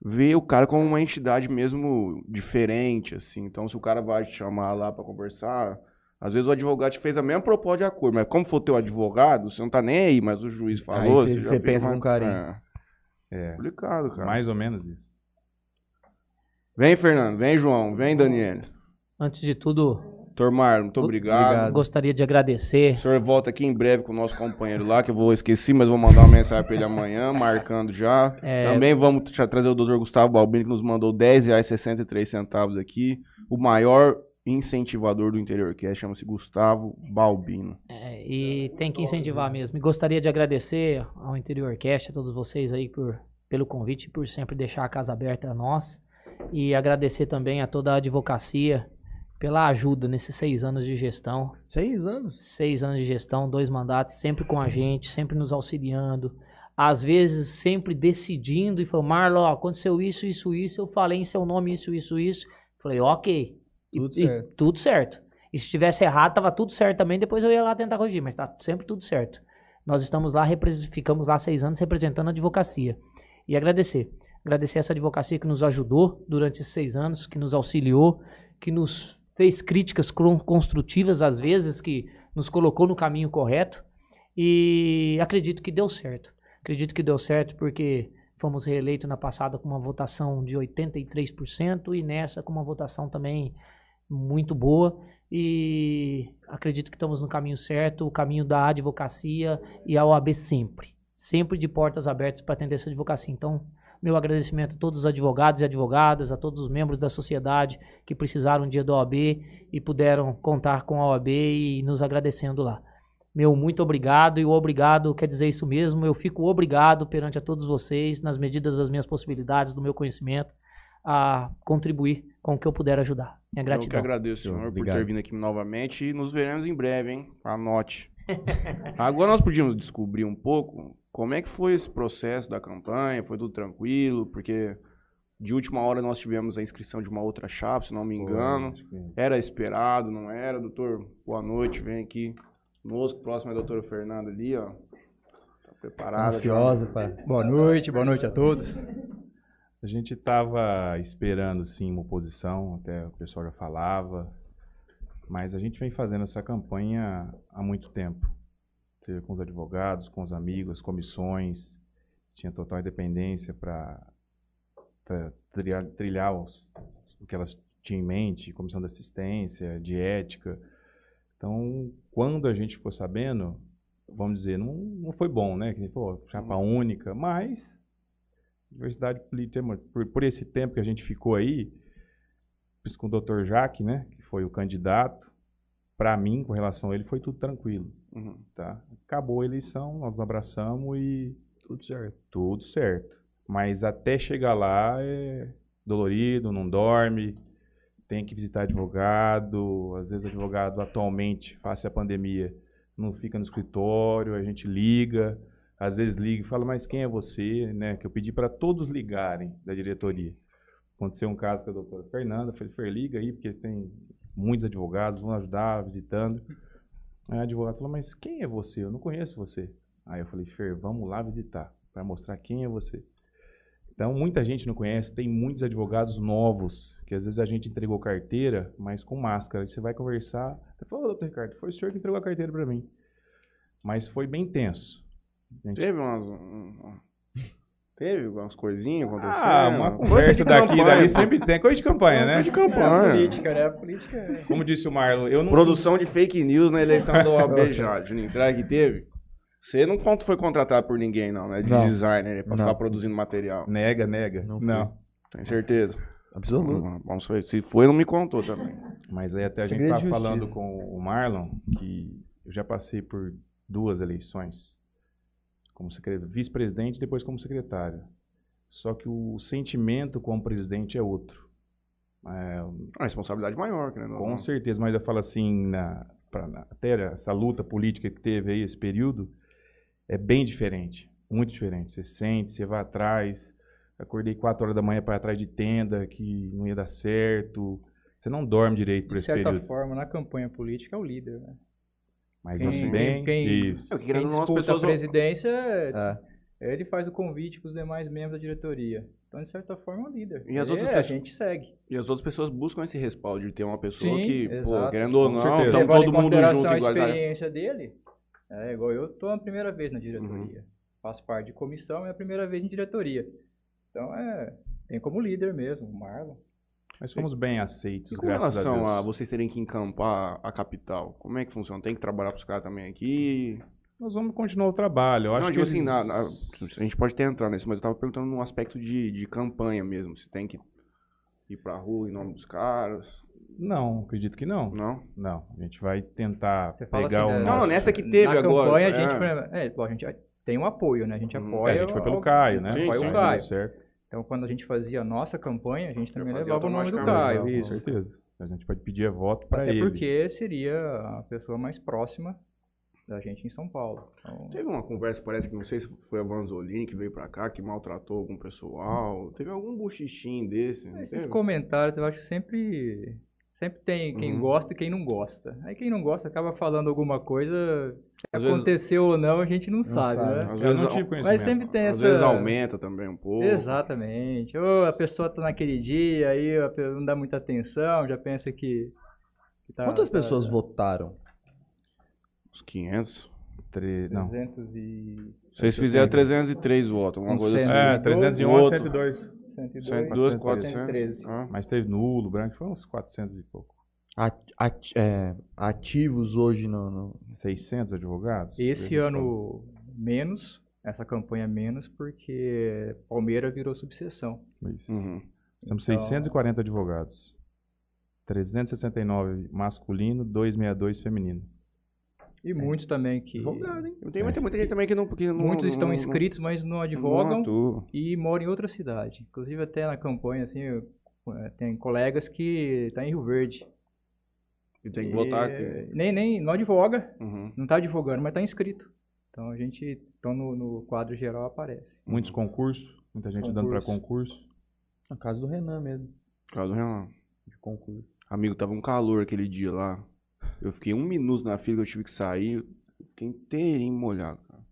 vê o cara como uma entidade mesmo diferente, assim. Então, se o cara vai te chamar lá pra conversar. Às vezes o advogado te fez a mesma proposta de acordo, mas como for teu advogado, você não tá nem aí, mas o juiz falou. Aí você- pensa mais- com carinho. É, É, complicado, cara. mais ou menos isso. Vem, Fernando. Vem, João. Vem, Daniel. Antes de tudo, Doutor Marlon, muito obrigado. Obrigado. gostaria de agradecer. O senhor volta aqui em breve com o nosso companheiro lá, que eu vou esquecer, mas vou mandar uma mensagem pra ele amanhã, [laughs] marcando já. É. Também vamos tra- trazer o doutor Gustavo Balbini, que nos mandou R$ 10,63 aqui. O maior incentivador do Interior Cast, chama-se Gustavo Balbino. É, e tem que incentivar mesmo. E gostaria de agradecer ao Interior Cast, a todos vocês aí por, pelo convite, por sempre deixar a casa aberta a nós. E agradecer também a toda a advocacia pela ajuda nesses seis anos de gestão. Seis anos? Seis anos de gestão, dois mandatos, sempre com a gente, sempre nos auxiliando. Às vezes, sempre decidindo e falou, Marlon, ó, aconteceu isso, isso, isso, eu falei em seu nome isso, isso, isso. Falei, ok. E- Tudo e certo. tudo certo. E se tivesse errado, tava tudo certo também, depois eu ia lá tentar corrigir, mas tá sempre tudo certo. Nós estamos lá, ficamos lá seis anos representando a advocacia. E agradecer. Agradecer essa advocacia que nos ajudou durante esses seis anos, que nos auxiliou, que nos fez críticas construtivas às vezes, que nos colocou no caminho correto. E acredito que deu certo. Acredito que deu certo porque fomos reeleitos na passada com uma votação de 83% e nessa com uma votação também muito boa. E acredito que estamos no caminho certo, o caminho da advocacia e a OAB sempre. Sempre de portas abertas para atender essa advocacia. Então, meu agradecimento a todos os advogados e advogadas, a todos os membros da sociedade que precisaram um dia da OAB e puderam contar com a OAB e nos agradecendo lá. Meu muito obrigado e o obrigado quer dizer isso mesmo. Eu fico obrigado perante a todos vocês, nas medidas das minhas possibilidades, do meu conhecimento, a contribuir com o que eu puder ajudar. Minha Eu que gratidão. agradeço, senhor, por ter vindo aqui novamente e nos veremos em breve, hein? Anote. [laughs] Agora nós podíamos descobrir um pouco como é que foi esse processo da campanha, foi tudo tranquilo, porque de última hora nós tivemos a inscrição de uma outra chapa, se não me engano. Que- Era esperado, não era? Doutor, boa noite, vem aqui conosco. Próximo é a doutora Fernanda ali, ó. Tá preparada. Ansiosa, pá. Boa noite, boa noite a todos. A gente estava esperando, sim, uma oposição, até o pessoal já falava, mas a gente vem fazendo essa campanha há muito tempo. Com os advogados, com os amigos, comissões, tinha total independência para trilhar, trilhar os- o que elas tinham em mente, comissão de assistência, de ética. Então, quando a gente ficou sabendo, vamos dizer, não, não foi bom, né? Que, pô, chapa única, mas diversidade política, por, por esse tempo que a gente ficou aí, com o Dr. Jaque, né, que foi o candidato, para mim, com relação a ele, foi tudo tranquilo, Uhum. tá? Acabou a eleição, nós nos abraçamos e Tudo certo. tudo certo. Mas até chegar lá é dolorido, não dorme, tem que visitar advogado, às vezes advogado atualmente, face à pandemia, não fica no escritório, a gente liga, às vezes liga e fala, mas quem é você, né? Que eu pedi para todos ligarem da diretoria. Aconteceu um caso com a doutora Fernanda, falei, Fer, liga aí, porque tem muitos advogados, vão ajudar, visitando. Aí a advogada falou, mas quem é você? Eu não conheço você. Aí eu falei, Fer, vamos lá visitar, para mostrar quem é você. Então, muita gente não conhece, tem muitos advogados novos, que às vezes a gente entregou carteira, mas com máscara. Você vai conversar, você fala, "Ô, doutor Ricardo, foi o senhor que entregou a carteira para mim. Mas foi bem tenso. Gente- Teve umas. Teve algumas coisinhas acontecendo? Ah, uma Coisa conversa daqui e campanha, dali sempre tem. Coisa de campanha, né? Coisa de É a campanha. política, né? A política é... Como disse o Marlon, eu não Produção de fake news na eleição do OAB [laughs] já, Juninho. Será que teve? Você não foi contratado por ninguém, não, né? De Não. designer, pra Não. ficar produzindo material. Nega, nega. Não Não. Tenho certeza. Absoluto. Vamos ver. Se foi, não me contou também. Mas aí até a gente Segredo estava de falando com o Marlon que eu já passei por duas eleições como vice-presidente e depois como secretário. Só que o sentimento como presidente é outro. É, Uma responsabilidade maior, né? com certeza, mas eu falo assim, na, pra, na- até essa luta política que teve aí, esse período, é bem diferente, muito diferente. Você sente, você vai atrás. Acordei 4 horas da manhã para atrás de tenda, que não ia dar certo. Você não dorme direito por De esse certa período. forma, na campanha política é o líder, né? Mas Quem- assim, bem, quem- isso. É, que Quem as disputa a presidência, É. ele faz o convite para os demais membros da diretoria. Então, de certa forma, é o líder. E as É, outras a pessoas- gente segue. E as outras pessoas buscam esse respaldo de ter uma pessoa Sim, que, pô, querendo ou não, Levando todo mundo junto, a experiência dele, é igual eu tô a primeira vez na Uhum. diretoria. Faço parte de comissão, é a primeira vez em diretoria. Então, é, tem como líder mesmo, o Marlon. Mas fomos bem aceitos, E com graças a relação Deus. a, vocês terem que encampar a capital, como é que funciona? Tem que trabalhar pros caras também aqui? Nós vamos continuar o trabalho. Eu acho não, que assim, eles- na- na- a gente pode até entrar nisso, mas eu tava perguntando num aspecto de, de campanha mesmo. Se tem que ir pra rua em nome dos caras. Não, acredito que não. Não? Não, a gente vai tentar Você pegar assim, o né? Não, nosso... nessa que teve Na agora. campanha, é. a gente, exemplo, é, bom, a gente tem um apoio, né? A gente Uhum. apoia. É, a gente foi pelo Caio, né? Sim, apoia sim, o. Caio. Certo. Então, quando a gente fazia a nossa campanha, a gente também levava o nome do. Caio. Com Isso. certeza. A gente pode pedir voto para Até ele. porque seria a pessoa mais próxima da gente em São Paulo. Então, Teve uma conversa, parece que não sei se foi a Vanzolini que veio pra cá, que maltratou algum pessoal. Teve algum buchichinho desse. esses teve? comentários eu acho que sempre, sempre tem quem Uhum. gosta e quem não gosta. Aí quem não gosta acaba falando alguma coisa, se Às vezes- aconteceu ou não, a gente não, sabe, sabe. né? Às Eu vezes, não tive conhecimento. Mas sempre tem às essa... vezes aumenta também um pouco. Exatamente. Ou a pessoa tá naquele dia, aí não dá muita atenção, já pensa que... que tá- Quantas tá- pessoas votaram? Uns 500. Tre- Não. 300 e... Vocês fizeram 303 votos, alguma Um coisa assim. É, Outro. 311, Outro. 102. 102, 102, 413. 400. Ah. Mas teve nulo, branco, foi uns 400 e pouco. At- at- é, ativos hoje no, no- 600 advogados? Esse ano menos, essa campanha menos, porque Palmeiras virou subseção. isso. Uhum. Temos Então- 640 advogados. 369 masculino, 262 feminino. E muitos também que. Advogado, hein? Tem, mas tem muita gente também que não. Que não Muitos não- estão não- inscritos, mas não advogam e moram em outra cidade. Inclusive até na campanha, assim, eu- eh, tem colegas que estão em Rio Verde. E tem que botar E, aqui. Nem, nem, não advoga, Uhum. não está advogando, mas está inscrito. Então a gente, então no, no quadro geral aparece. Muitos concursos, muita gente dando para concurso. No caso do Renan mesmo, Caso do Renan. de concurso. Amigo, tava um calor aquele dia lá. Eu fiquei um minuto na fila que eu tive que sair. Fiquei inteirinho molhado, cara.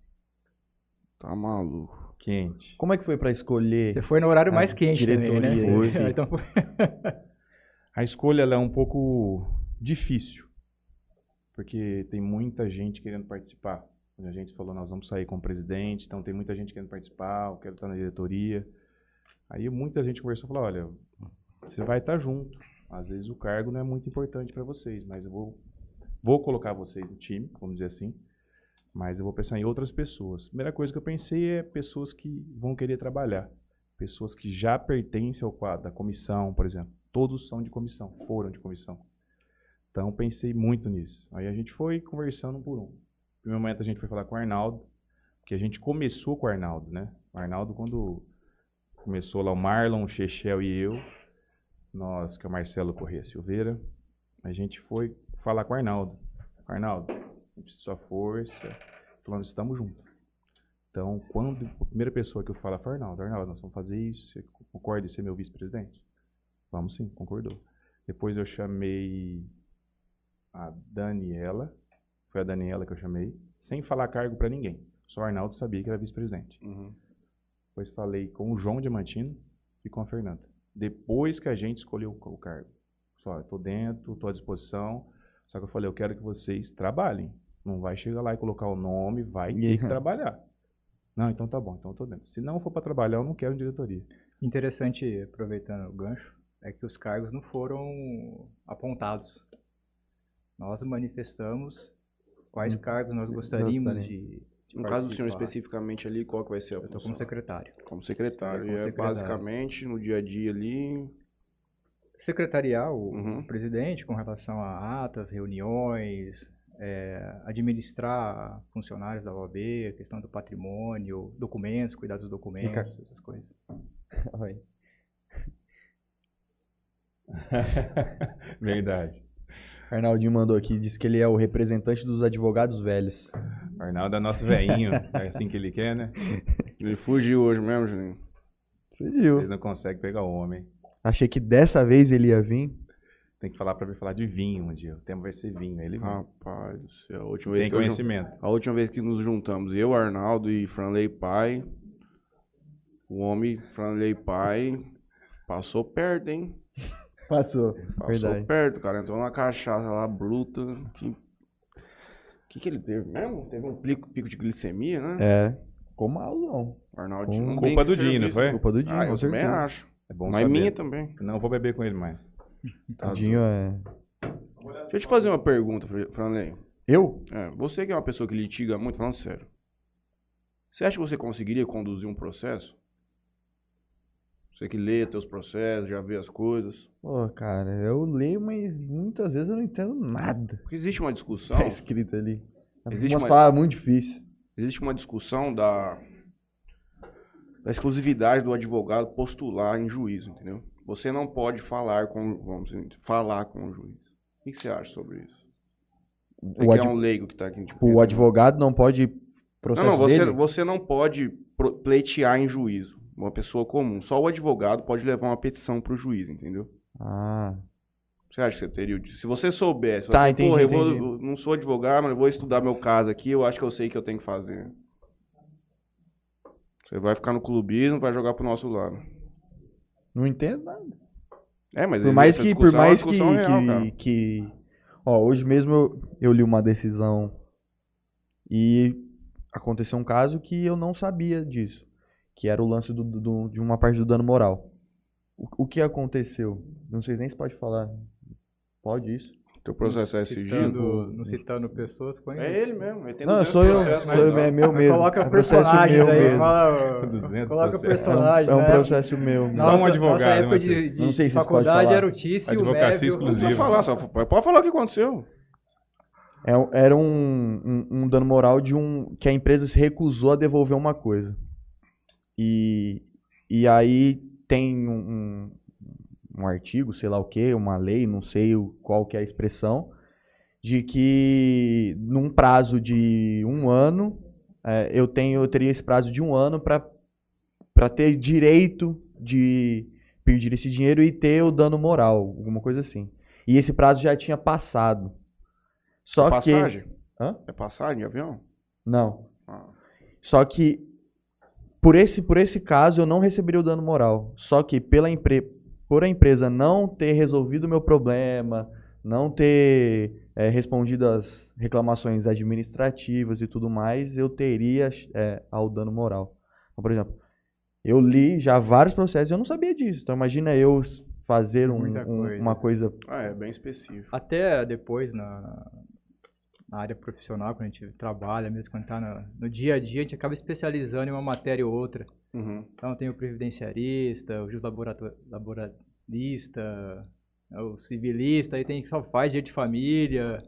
Tá maluco. Quente. Como é que foi pra escolher? Você foi no horário mais quente também, né? diretoria, sim. [laughs] então foi. [laughs] A escolha ela é um pouco difícil, porque tem muita gente querendo participar. Quando a gente falou, nós vamos sair com o presidente, então tem muita gente querendo participar, eu quero estar na diretoria. Aí muita gente conversou e falou, olha, você vai estar junto. Às vezes o cargo não é muito importante para vocês, mas eu vou, vou colocar vocês no time, vamos dizer assim, mas eu vou pensar em outras pessoas. Primeira coisa que eu pensei é pessoas que vão querer trabalhar. Pessoas que já pertencem ao quadro da comissão, por exemplo. Todos são de comissão, foram de comissão. Então pensei muito nisso. Aí a gente foi conversando um por um. No primeiro momento a gente foi falar com o Arnaldo, que a gente começou com o Arnaldo, né? O Arnaldo, quando começou lá o Marlon, o Chechel e eu, nós, que é o Marcelo Corrêa Silveira, a gente foi falar com o Arnaldo. Arnaldo, a gente precisa de sua força. Falando, estamos juntos. Então, quando a primeira pessoa que eu falo foi Arnaldo, Arnaldo, nós vamos fazer isso, você concorda em ser meu vice-presidente? Vamos sim, concordou. Depois eu chamei a Daniela, foi a Daniela que eu chamei, sem falar cargo para ninguém. Só o Arnaldo sabia que era vice-presidente. Uhum. Depois falei com o João Diamantino e com a Fernanda. Depois que a gente escolheu o cargo. Só, eu tô dentro, tô à disposição. Só que eu falei, eu quero que vocês trabalhem. Não vai chegar lá e colocar o nome, vai ter que [laughs] trabalhar. Não, então tá bom, então eu tô dentro. Se não for para trabalhar, eu não quero diretoria. Interessante, aproveitando o gancho, é que os cargos não foram apontados. Nós manifestamos quais cargos nós gostaríamos de, No caso do senhor especificamente ali, qual que vai ser a Eu estou função? como secretário. Como secretário. Como E é secretário. basicamente no dia a dia ali. Secretariar o Uhum. presidente com relação a atas, reuniões, é, administrar funcionários da OAB, questão do patrimônio, documentos, cuidar dos documentos, Ricardo. essas coisas. [laughs] Oi. [laughs] Verdade. Arnaldinho mandou aqui, disse que ele é o representante dos advogados velhos. O Arnaldo é nosso velhinho, é assim que ele quer, né? [laughs] Ele fugiu hoje mesmo, Juninho. Fugiu. Eles não conseguem pegar o homem. Achei que dessa vez ele ia vir. Tem que falar para ele falar de vinho um dia. O tema vai ser vinho. Aí ele vem. Rapaz do céu. A última vez Tem que eu conhecimento. A última vez que nos juntamos, eu, Arnaldo e Franley Pai, o homem Franley Pai passou perto, hein? [laughs] Passou. Passou Verdade. perto, cara. Entrou numa cachaça lá, bruta. Que que, que ele teve mesmo? Teve um pico, pico de glicemia, né? É. Ficou malzão. O Arnaldinho não Com culpa do Dino, foi? Culpa do Dinho, Ah, com eu também acho. É bom Mas saber. minha também. Não vou beber com ele mais. [laughs] Tá Dinho é. Deixa eu te fazer uma pergunta, Fr- Franley. Eu? É, você que é uma pessoa que litiga muito, falando sério. Você acha que você conseguiria conduzir um processo? Você que lê teus processos, já vê as coisas. Pô, cara, eu leio, mas muitas vezes eu não entendo nada. Porque existe uma discussão. [laughs] Tá escrito ali. Existe Umas uma- palavras muito difíceis. Existe uma discussão da, da exclusividade do advogado postular em juízo, entendeu? Você não pode falar com, vamos dizer, falar com o juiz. O que você acha sobre isso? Você O, que adv- é um leigo que tá aqui. tipo, o advogado não pode processo Não, não, você, dele? você não pode pleitear em juízo. Uma pessoa comum. Só o advogado pode levar uma petição pro juiz, entendeu? Ah, Você acha que você teria o... Se você soubesse, Tá, você, entendi, porra, eu, vou- eu não sou advogado, mas eu vou estudar meu caso aqui, eu acho que eu sei o que eu tenho que fazer. Você vai ficar no clubismo, vai jogar pro nosso lado. não entendo nada. É, mas Por mais essa que, por discussão é mais que, real, que, que- ó, hoje mesmo eu, eu li uma decisão e aconteceu um caso que eu não sabia disso, que era o lance do, do- de uma parte do dano moral. O, o que aconteceu? Não sei nem se pode falar. Pode isso? Teu processo é sigilo. citando, não citando pessoas, põe É ele mesmo. Ele tem Não, 200 sou eu, sou eu, é não. meu mesmo. Coloca é um processo personagem meu aí, mesmo. fala, 200 coloca personagem, É um né? processo meu. Só um advogado, Nossa de, de Não sei se faculdade falar. era o Tício, o Advocacia. Não exclusiva. falar, só pode falar o que aconteceu. É- era um, um, um dano moral de um que a empresa se recusou a devolver uma coisa. E, e aí tem um, um, um artigo, sei lá o que, uma lei, não sei o- qual que é a expressão, de que num prazo de um ano, é, eu tenho eu teria esse prazo de um ano para ter direito de pedir esse dinheiro e ter o dano moral, alguma coisa assim. E esse prazo já tinha passado. Só é que passagem? Hã? É passagem de avião? não. Ah. Só que por esse por esse caso eu não receberia o dano moral. Só que pela empre... por a empresa não ter resolvido o meu problema, não ter é, respondido às reclamações administrativas e tudo mais, eu teria é, ao dano moral. Então, por exemplo, eu li já vários processos e eu não sabia disso. Então imagina eu fazer um- um- coisa. uma coisa Ah, é bem específico. Até depois, na, na área profissional, quando a gente trabalha, mesmo quando está no, no dia a dia, a gente acaba especializando em uma matéria ou outra. Uhum. Então tem o previdenciarista, o laboralista, o civilista, aí tem que só faz direito de família,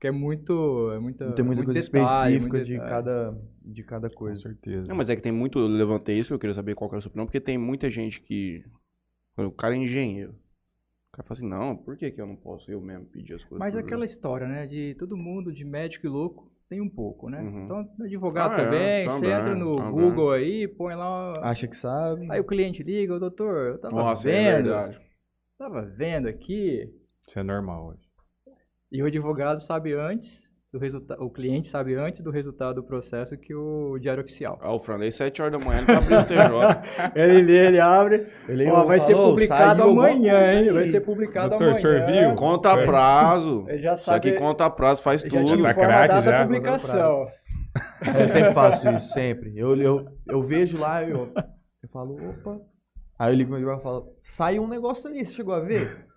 que é muito... É muita, tem muita muito coisa detalhe, específica de cada de cada Com coisa. certeza. Não, mas é que tem muito. Eu levantei isso, eu queria saber qual que era a sua opinião, porque tem muita gente que. O cara é engenheiro. O cara fala assim, não, por que, que eu não posso eu mesmo pedir as coisas? Mas aquela história, né, de todo mundo, de médico e louco, tem um pouco, né? Uhum. Então, advogado Ah, é, também, você também, entra no também. Google aí, põe lá... Acha que sabe? Aí o cliente liga, ô doutor, eu tava Nossa, é vendo, verdade. tava vendo aqui, Isso é normal hoje. e o advogado sabe antes do resultado, o cliente sabe antes do resultado do processo que o diário oficial. Ah, o Franley, 7 horas da manhã, ele tá abrindo o TJ. [laughs] ele lê, ele abre, Ele ó, vai ser falou, publicado saiu alguma amanhã, hein? Vai ser publicado Doutor, o amanhã. senhor viu? Conta prazo. Ele já Isso aqui sabe, conta prazo, faz já tudo. te Tá craque data já, publicação. Eu sempre faço isso, sempre. Eu, eu, eu vejo lá e eu, eu falo, opa. Aí eu ligo meu e falo, saiu um negócio ali, você chegou a ver?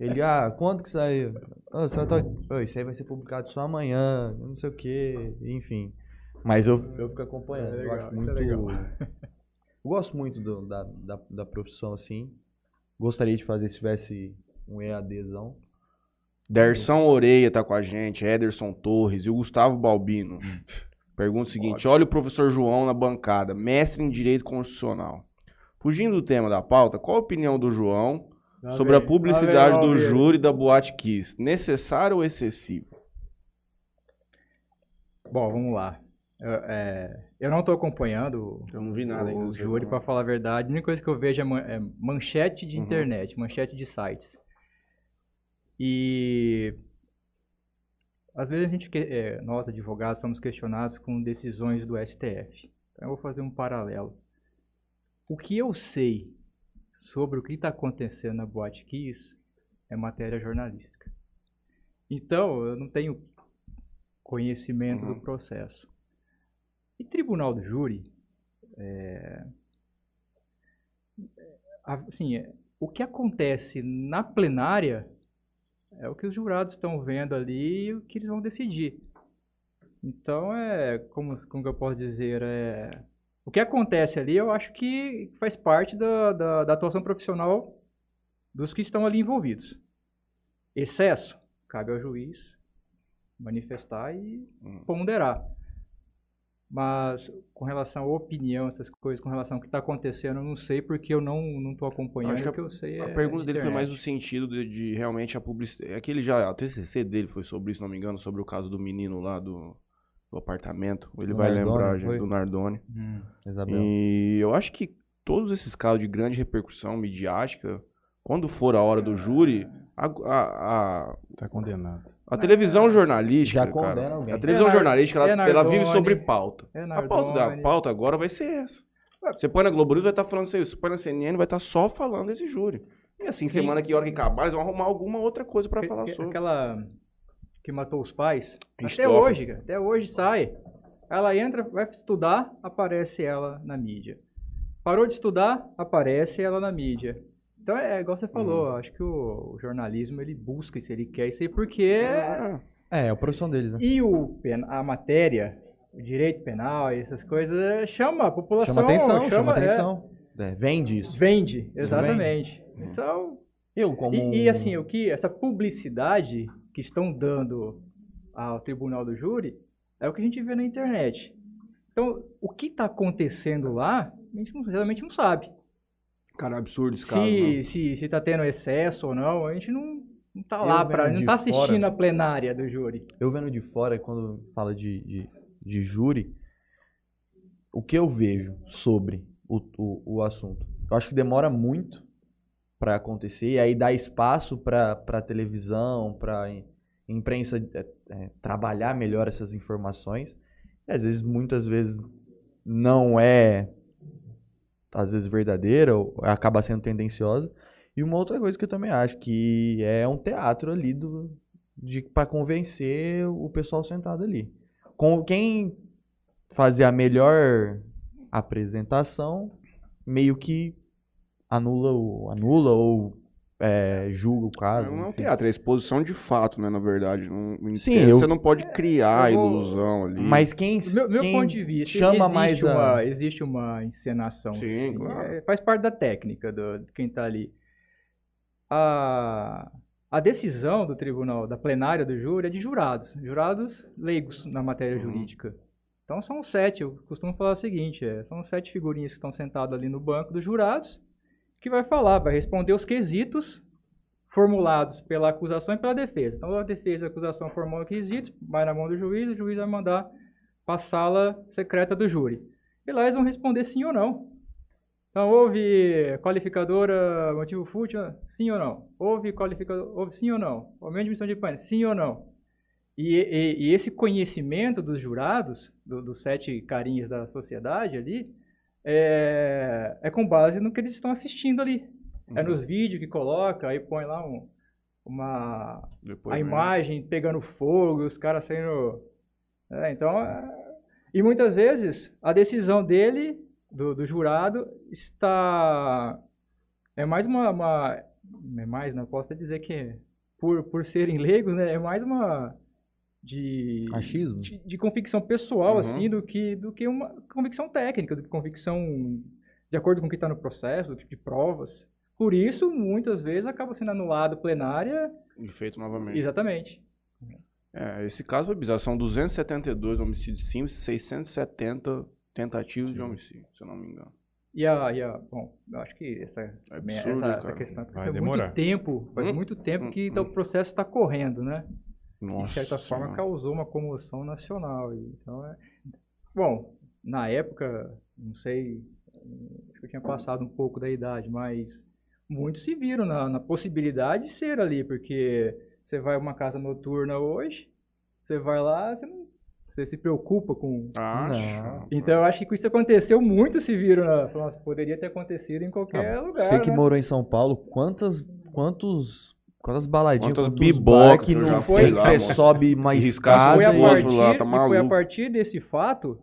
Ele, ah, quando que saiu? Ah, só tá... "Ô, isso aí vai ser publicado só amanhã, eu não sei o que, enfim. Mas eu, eu fico acompanhando, É eu legal, acho isso muito... é legal. Eu gosto muito do- da, da, da profissão, assim. Gostaria de fazer se tivesse um EADzão. Derson Oreia tá com a gente, Ederson Torres e o Gustavo Balbino. Pergunta o seguinte: olha o professor João na bancada, mestre em Direito Constitucional. Fugindo do tema da pauta, qual a opinião do João Lá sobre a vem, publicidade do júri da Boate Kiss? Necessário ou excessivo? Bom, vamos lá. Eu, é, eu não estou acompanhando Eu não vi nada o júri, João. para falar a verdade. A única coisa que eu vejo é, man- é manchete de Uhum. internet, manchete de sites. E às vezes a gente, que- é, nós advogados, somos questionados com decisões do STF. Então eu vou fazer um paralelo. O que eu sei sobre o que está acontecendo na Boate Kiss é matéria jornalística. Então, eu não tenho conhecimento Uhum. do processo. E tribunal do júri, é, a- assim, é, o que acontece na plenária é o que os jurados estão vendo ali e o que eles vão decidir. Então, é, como, como eu posso dizer, é, o que acontece ali eu acho que faz parte da, da, da atuação profissional dos que estão ali envolvidos. Excesso, cabe ao juiz manifestar e Hum. ponderar. Mas com relação à opinião, essas coisas, com relação ao que está acontecendo, eu não sei porque eu não não estou acompanhando. Acho que o que eu sei A é pergunta de dele foi mais no sentido de, de realmente a publicidade. É que ele já. O TCC dele foi sobre isso, se não me engano, sobre o caso do menino lá do, do apartamento. Ele Do vai Nardone, lembrar gente, do Nardone. Hum. Isabel. E eu acho que todos esses casos de grande repercussão midiática, quando for a hora do júri, a, a, a, Tá condenado. a televisão jornalística. Já cara, condena alguém. A televisão É jornalística, ela, é ela vive sobre pauta. É A pauta, da pauta agora vai ser essa. Você põe na Globo News, vai estar falando isso aí. Você põe na CNN, vai estar só falando desse júri. E assim, semana que hora que acabar, eles vão arrumar alguma outra coisa pra Que- falar sobre. Aquela que matou os pais. Até hoje, cara, até hoje sai. Ela entra, vai estudar, aparece ela na mídia. Parou de estudar, aparece ela na mídia. Então é igual você falou, Uhum. acho que o, o jornalismo ele busca isso, ele quer isso aí porque Ah, É, é a profissão deles, né? e o pen- a matéria, o direito penal e essas coisas é, chama a população, Chama atenção, chama, é, atenção. É, vende isso. vende, exatamente. Então Eu, como. E, e, assim, o que essa publicidade que estão dando ao tribunal do júri é o que a gente vê na internet. Então, o que está acontecendo lá, a gente não, realmente não sabe. Cara, absurdo esse caso. né? Se, se, se tá tendo excesso ou não, a gente não, não tá Eu lá para, não de tá assistindo fora- a plenária do júri. Eu vendo de fora, quando fala de, de, de júri, o que eu vejo sobre o, o, o assunto? Eu acho que demora muito para acontecer, e aí dá espaço para televisão, para imprensa é, é, trabalhar melhor essas informações. E às vezes, muitas vezes, não é, às vezes, verdadeira, ou acaba sendo tendenciosa. E uma outra coisa que eu também acho, que é um teatro ali do, de para convencer o pessoal sentado ali. Com quem fazer a melhor apresentação, meio que anula o anula ou é, julga o cara. Não é um enfim. teatro, é exposição de fato, né? Na verdade. Não, Sim, eu- Você não pode criar eu vou- ilusão ali. Mas quem, meu, meu quem ponto de vista, chama existe, mais uma, a... existe uma encenação. Sim, claro. É, faz parte da técnica do, de quem está ali. A, a decisão do tribunal, da plenária do júri, é de jurados. Jurados leigos na matéria Uhum. jurídica. Então são sete, eu costumo falar o seguinte, é, são sete figurinhas que estão sentadas ali no banco dos jurados, que vai falar, vai responder os quesitos formulados pela acusação e pela defesa. Então a defesa e a acusação formam quesitos, vai na mão do juiz, o juiz vai mandar para a sala secreta do júri. E lá eles vão responder sim ou não. Então, houve qualificadora motivo fútil? Sim ou não? Houve qualificador? Houve sim ou não? Aumento de admissão de pânico? Sim ou não? E, e- e esse conhecimento dos jurados, do- dos sete carinhas da sociedade ali, é, é com base no que eles estão assistindo ali. É Uhum. nos vídeos que coloca, aí põe lá um- uma, Depois, a imagem pegando fogo, os caras saindo. É, então, é, e muitas vezes a decisão dele, do, do jurado, está. É mais uma. uma- é mais, não posso até dizer que é, por, por serem [laughs] leigos, né? É mais uma. De, Achismo? de, de convicção pessoal, Uhum. assim, do que, do que uma convicção técnica, do que convicção de acordo com o que está no processo, do tipo de provas. Por isso, muitas vezes acaba sendo anulado plenária E feito novamente. Exatamente. É, esse caso foi bizarro. São 272 homicídios simples, 670 tentativas de homicídio, se eu não me engano. E a, e a bom, eu acho que essa, É absurdo, essa, essa questão Vai faz demorar. muito tempo, faz Hum, muito tempo hum, que hum. tá- o processo está correndo, né? De Nossa certa forma causou uma comoção nacional. e Então, é... Bom, na época, não sei, acho que eu tinha passado um pouco da idade, mas muitos se viram na, na possibilidade de ser ali, porque você vai a uma casa noturna hoje, você vai lá, você não você se preocupa com. Acho. Então eu acho que isso aconteceu, muitos se viram na. "Nossa, poderia ter acontecido em qualquer lugar. Você que né?" morou em São Paulo, quantas, quantos, quantas baladinhas, Quantas bibocas que não fui que você sobe E riscar escada foi a fósforos lá, partir, tá foi a partir desse fato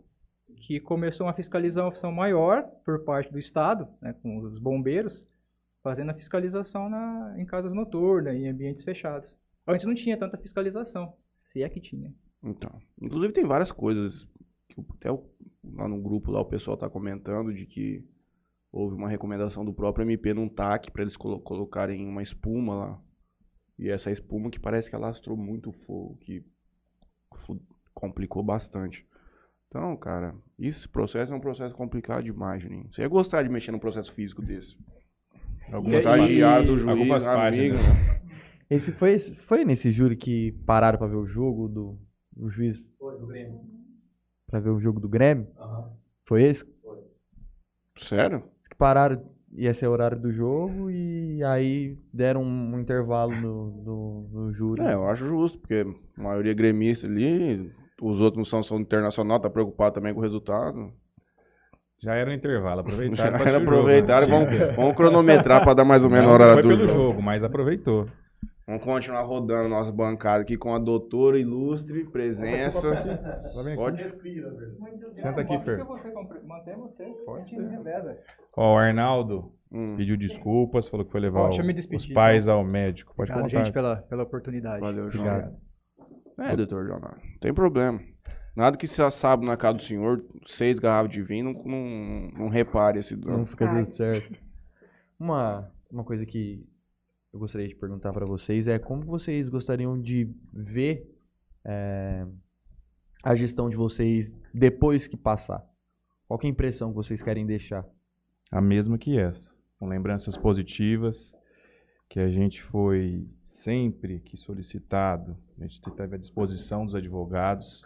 que começou uma fiscalização maior por parte do Estado, né, com os bombeiros, fazendo a fiscalização na, em casas noturnas, em ambientes fechados. Antes não tinha tanta fiscalização, se é que tinha. Então, inclusive tem várias coisas que até o- lá no grupo lá o pessoal tá comentando de que houve uma recomendação do próprio MP num TAC para eles colo- colocarem uma espuma lá. E essa espuma que parece que alastrou muito o fogo, que complicou bastante. Então, cara, esse processo é um processo complicado demais, Juninho. Você ia gostar de mexer num processo físico desse. Algumas, Estagiário do juiz, algumas amigo. páginas. Esse foi, esse- foi nesse júri que pararam pra ver o jogo do, do juiz? Pra ver o jogo do Grêmio? Foi esse? Sério? Esse que pararam, ia ser o horário do jogo e aí deram um, intervalo no, no, no júri. É, eu acho justo, porque a maioria é gremista ali, os outros não são, são internacional, tá preocupado também com o resultado. Já era um intervalo, [laughs] Já aproveitaram assistir o jogo, aproveitaram, né? vamos, vamos cronometrar pra dar mais ou menos Não a hora foi do pelo jogo. jogo, mas aproveitou. Vamos continuar rodando nossa bancada aqui com a doutora ilustre, presença. Pode? Senta aqui, Fer. Mantém você, Pode ser. Ó, o Arnaldo Hum, pediu desculpas, falou que foi levar o- me despedir, os pais ao médico. Pode Obrigado, contar. gente, pela, pela oportunidade. valeu, João. Obrigado. É, doutor Leonardo, não tem problema. Nada que se sabe na casa do senhor, seis garrafas de vinho, não, não, não repare esse Não dano. fica tudo certo. Uma, uma coisa que eu gostaria de perguntar pra vocês é como vocês gostariam de ver é, a gestão de vocês depois que passar? Qual que é a impressão que vocês querem deixar? A mesma que essa, com lembranças positivas, que a gente foi sempre que solicitado, a gente teve à disposição dos advogados.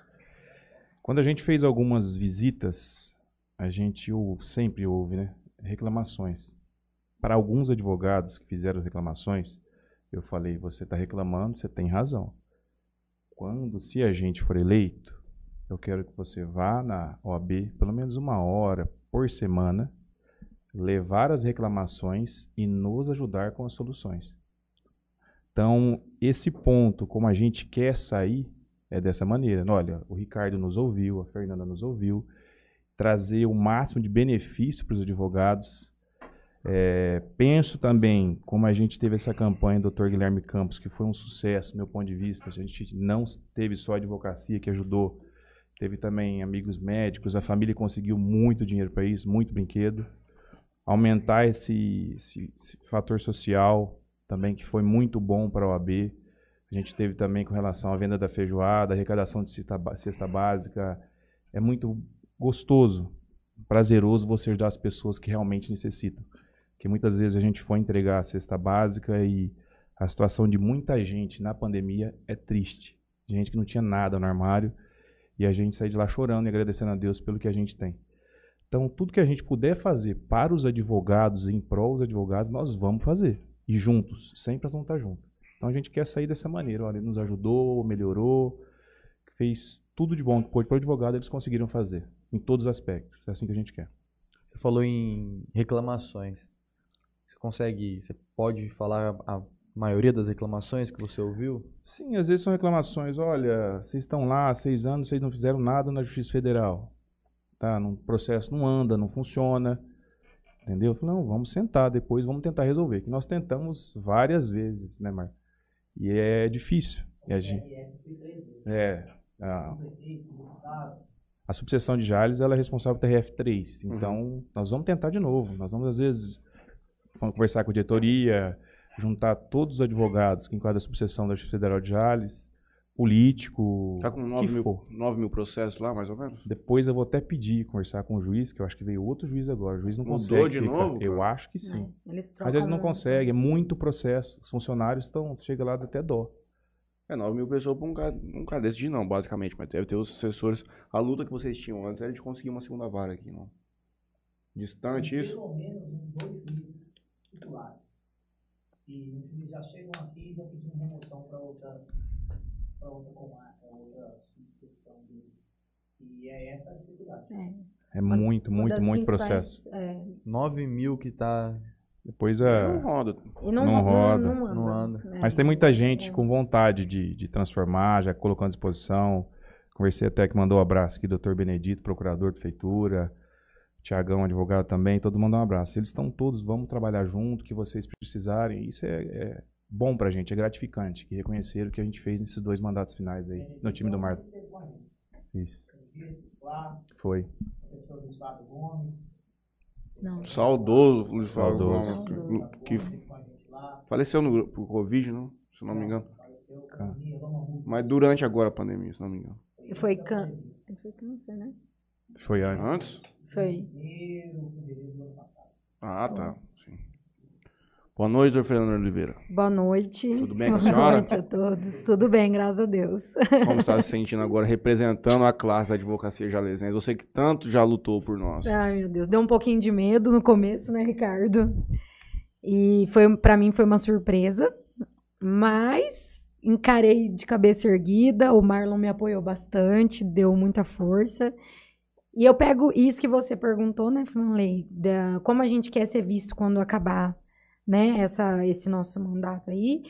Quando a gente fez algumas visitas, a gente ouve, sempre ouve né, reclamações. Para alguns advogados que fizeram as reclamações, eu falei: você está reclamando, você tem razão. Quando, se a gente for eleito, eu quero que você vá na OAB pelo menos uma hora por semana, levar as reclamações e nos ajudar com as soluções. Então, esse ponto, como a gente quer sair, é dessa maneira. Olha, o Ricardo nos ouviu, a Fernanda nos ouviu, trazer o máximo de benefício para os advogados. É, penso também, como a gente teve essa campanha do Dr. Guilherme Campos, que foi um sucesso, meu ponto de vista. A gente não teve só a advocacia que ajudou Teve também amigos médicos, a família conseguiu muito dinheiro para isso, muito brinquedo. Aumentar esse, esse, esse, fator social também, que foi muito bom para a OAB. A gente teve também com relação à venda da feijoada, arrecadação de cesta, cesta básica. É muito gostoso, prazeroso você ajudar as pessoas que realmente necessitam. Porque muitas vezes a gente foi entregar a cesta básica e a situação de muita gente na pandemia é triste. Gente que não tinha nada no armário e a gente sai de lá chorando e agradecendo a Deus pelo que a gente tem. Então, tudo que a gente puder fazer para os advogados, em prol dos advogados, nós vamos fazer. E juntos, sempre nós vamos estar juntos. Então, a gente quer sair dessa maneira. Olha, ele nos ajudou, melhorou, fez tudo de bom que pôde para o advogado, eles conseguiram fazer, em todos os aspectos. É assim que a gente quer. Você falou em reclamações. Você consegue, você pode falar a maioria das reclamações que você ouviu? Sim, às vezes são reclamações. Olha, vocês estão lá há seis anos, vocês não fizeram nada na Justiça Federal. Tá, no processo não anda, não funciona. Entendeu? Eu falei, não, vamos sentar depois, vamos tentar resolver. Que nós tentamos várias vezes, né, Mar? E é difícil. E a gente, é. A, a subseção de Jales ela é responsável pelo TRF3. Então, uhum. nós vamos tentar de novo. Nós vamos, às vezes, conversar com a diretoria, juntar todos os advogados que enquadram a subseção da Justiça Federal de Jales, político, Está com 9 mil, 9 mil processos lá, mais ou menos? Depois eu vou até pedir, conversar com o juiz, que eu acho que veio outro juiz agora. O juiz não Mudou consegue. de ficar. novo? Eu acho que sim. Não, eles Mas eles não conseguem, é muito processo. Os funcionários estão, chega lá até dó. É, 9 mil pessoas para um cara, um cara desse de não, basicamente, mas deve ter os assessores. A luta que vocês tinham antes era de conseguir uma segunda vara aqui, não? Distante isso? Pelo menos dois e eles já chegam aqui e já pedindo remoção para outra, para outra comarca, outra substituição deles. E é essa a dificuldade. É, é muito, muito, muito processo. É... 9 mil que está depois é. Não roda. E não, não roda. Não, não, não anda. É. Mas tem muita gente é. com vontade de, de transformar, já colocando à disposição. Conversei até que mandou um abraço aqui, doutor Benedito, procurador de prefeitura. Tiagão, advogado também, todo mundo um abraço. Eles estão todos, vamos trabalhar junto, que vocês precisarem. Isso é, é bom pra gente, é gratificante, que reconheceram o que a gente fez nesses dois mandatos finais aí, no time do Marco. Isso. Foi. Não. Saudoso, Luiz Saudoso. Que faleceu no por Covid, não? Se não me engano. Mas durante agora a pandemia, se não me engano. Foi, can... Foi câncer, né? Foi antes. Antes? Foi. Ah, tá. Sim. Boa noite, doutor Fernando Oliveira. Boa noite. Tudo bem com a senhora? Boa noite a todos. Tudo bem, graças a Deus. Como está se sentindo agora representando a classe da advocacia jalesense? Você que tanto já lutou por nós. Ai, meu Deus. Deu um pouquinho de medo no começo, né, Ricardo? E foi para mim foi uma surpresa, mas encarei de cabeça erguida. O Marlon me apoiou bastante, deu muita força. E eu pego isso que você perguntou, né, Franley, da, como a gente quer ser visto quando acabar, né, essa, esse nosso mandato aí,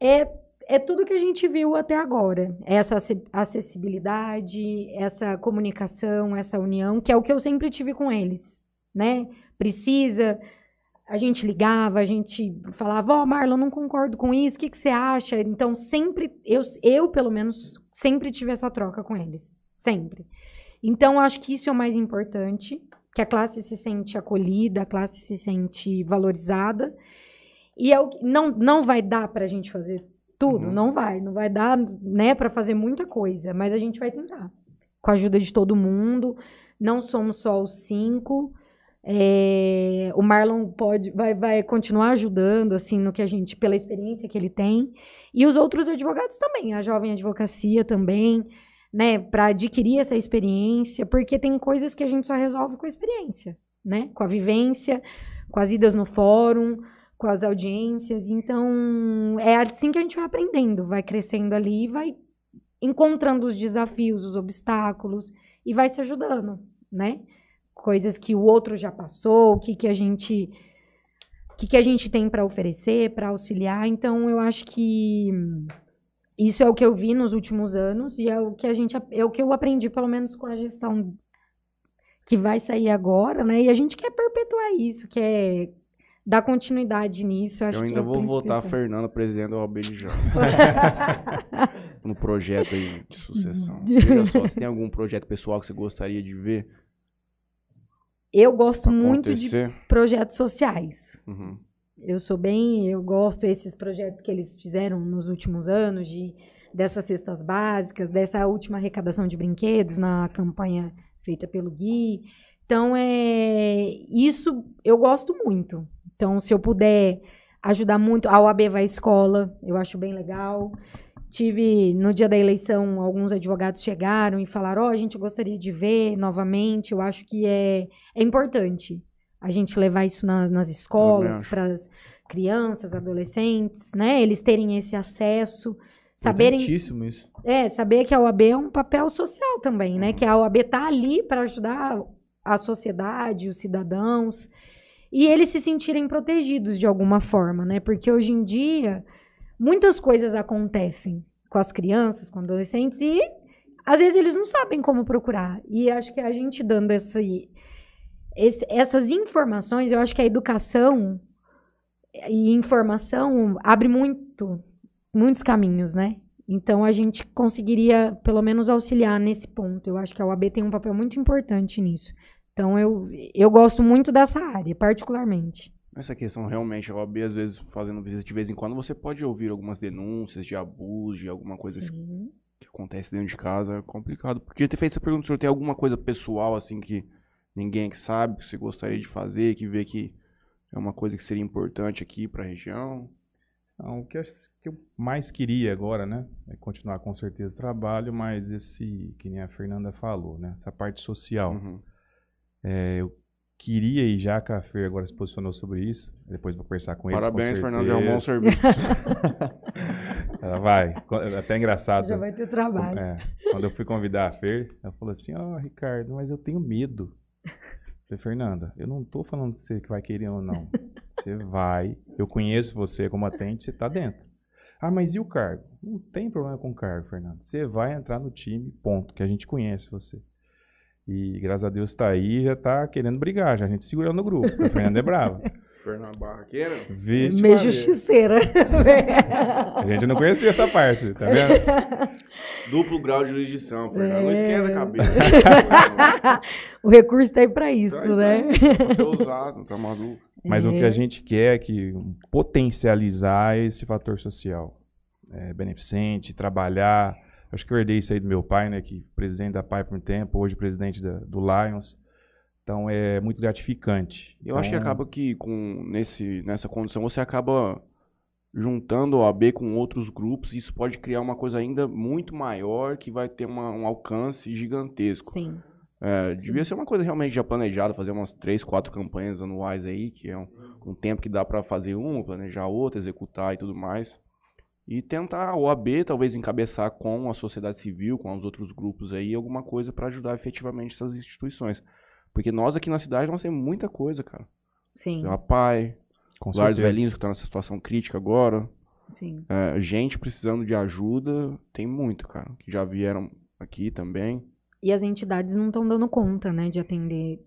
é, é tudo que a gente viu até agora. Essa acessibilidade, essa comunicação, essa união, que é o que eu sempre tive com eles, né? Precisa, a gente ligava, a gente falava, ó, oh, Marlon, não concordo com isso, o que, que você acha? Então, sempre, eu, eu, pelo menos, sempre tive essa troca com eles, sempre. Então, acho que isso é o mais importante, que a classe se sente acolhida, a classe se sente valorizada. E é o, não, não vai dar para a gente fazer tudo, Uhum. não vai, não vai dar, né, para fazer muita coisa, mas a gente vai tentar. Com a ajuda de todo mundo, não somos só os cinco. é, o Marlon pode, vai, vai continuar ajudando, assim, no que a gente, pela experiência que ele tem. E os outros advogados também, a jovem advocacia também, né, para adquirir essa experiência, porque tem coisas que a gente só resolve com a experiência, né, com a vivência, com as idas no fórum, com as audiências. Então, é assim que a gente vai aprendendo, vai crescendo ali e vai encontrando os desafios, os obstáculos e vai se ajudando, né? Coisas que o outro já passou, o que, que a gente o que, que a gente tem para oferecer, para auxiliar. Então, eu acho que isso é o que eu vi nos últimos anos e é o que a gente é o que eu aprendi pelo menos com a gestão que vai sair agora, né? E a gente quer perpetuar isso, quer dar continuidade nisso. Eu, Eu que ainda é vou votar a. Fernanda presidente do Jales. [laughs] no projeto aí de sucessão. [laughs] Veja só, você tem algum projeto pessoal que você gostaria de ver Eu gosto muito de acontecer? projetos sociais. Uhum. Eu sou bem, eu gosto desses projetos que eles fizeram nos últimos anos, de dessas cestas básicas, dessa última arrecadação de brinquedos na campanha feita pelo Gui. Então, é isso eu gosto muito. Então, se eu puder ajudar muito, a OAB vai à escola, eu acho bem legal. Tive, no dia da eleição, alguns advogados chegaram e falaram, ó, a gente gostaria de ver novamente, eu acho que é, é importante a gente levar isso na- nas escolas, para as crianças, adolescentes, né? Eles terem esse acesso, saberem isso. é, saber que a OAB é um papel social também, né? Que a OAB tá ali para ajudar a sociedade, os cidadãos, e eles se sentirem protegidos de alguma forma, né? Porque hoje em dia muitas coisas acontecem com as crianças, com adolescentes e às vezes eles não sabem como procurar. E acho que a gente dando esse, esse- essas informações, eu acho que a educação e informação abre muito muitos caminhos, né? Então a gente conseguiria pelo menos auxiliar nesse ponto. Eu acho que a UAB tem um papel muito importante nisso. Então eu, eu gosto muito dessa área, particularmente. Essa questão realmente, a OAB às vezes fazendo visita de vez em quando, você pode ouvir algumas denúncias de abuso, de alguma coisa Sim. que acontece dentro de casa, é complicado. Porque ter feito essa pergunta, o senhor tem alguma coisa pessoal assim que ninguém que sabe, que você gostaria de fazer, que vê que é uma coisa que seria importante aqui pra região? Então, o que eu, que eu mais queria agora, né, é continuar com certeza o trabalho, mas esse, que nem a Fernanda falou, né, essa parte social. Uhum. É, eu queria e já que a Fer agora se posicionou sobre isso, depois vou conversar com eles. com Parabéns, Fernando, certeza. já arrumou um serviço. [laughs] Ela vai. É até engraçado. Já vai ter trabalho. É, quando eu fui convidar a Fer, ela falou assim: Ó, Ricardo, mas eu tenho medo. Falei, Fernanda, eu não tô falando que você que vai querer ou não. [laughs] Você vai, eu conheço você como atende, você tá dentro. Ah, mas e o cargo? Não tem problema com o cargo, Fernando. Você vai entrar no time, ponto, que a gente conhece você. E graças a Deus tá aí, já tá querendo brigar, já a gente segurando no grupo. A Fernanda é brava. [laughs] Fernando Barraqueira? Vixe, Meio justiceira. [laughs] A gente não conhecia essa parte, tá vendo? [laughs] Duplo grau de jurisdição, Fernando. Não É. esquenta a cabeça. [laughs] o recurso tá aí pra isso, Tá aí, né? Pra ser usado, tá maluco. Mas o que É. a gente quer é que potencializar esse fator social. É, beneficente, trabalhar. Acho que eu herdei isso aí do meu pai, né? Que presidente da PAI por um tempo, hoje presidente da- do Lions. Então é muito gratificante. Eu acho que Então, acaba que com nesse, nessa condição você acaba juntando a OAB com outros grupos e isso pode criar uma coisa ainda muito maior que vai ter uma- um alcance gigantesco. Sim. É, devia ser uma coisa realmente já planejada, fazer umas três, quatro campanhas anuais aí, que é um, um tempo que dá pra fazer uma, planejar outra, executar e tudo mais. E tentar a OAB talvez encabeçar com a sociedade civil, com os outros grupos aí, alguma coisa pra ajudar efetivamente essas instituições. Porque nós aqui na cidade nós temos muita coisa, cara. Sim. Tem a PAI, com Lar dos certeza. Velhinhos que tá nessa situação crítica agora. Sim. É, gente precisando de ajuda, tem muito, cara. Que já vieram aqui também. E as entidades não estão dando conta, né, de atender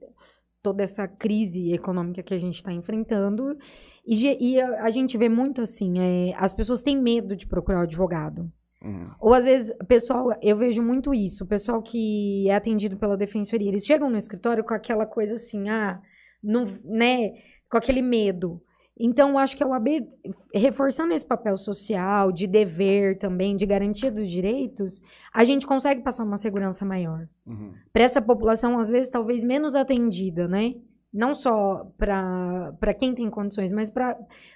toda essa crise econômica que a gente está enfrentando. E, e a, a gente vê muito assim, é, as pessoas têm medo de procurar o advogado. Uhum. Ou às vezes, pessoal, eu vejo muito isso, o pessoal que é atendido pela defensoria, eles chegam no escritório com aquela coisa assim, ah, não, né, com aquele medo. Então, eu acho que a OAB, reforçando esse papel social, de dever também, de garantia dos direitos, a gente consegue passar uma segurança maior. Uhum. Para essa população, às vezes, talvez menos atendida, né? Não só para quem tem condições, mas para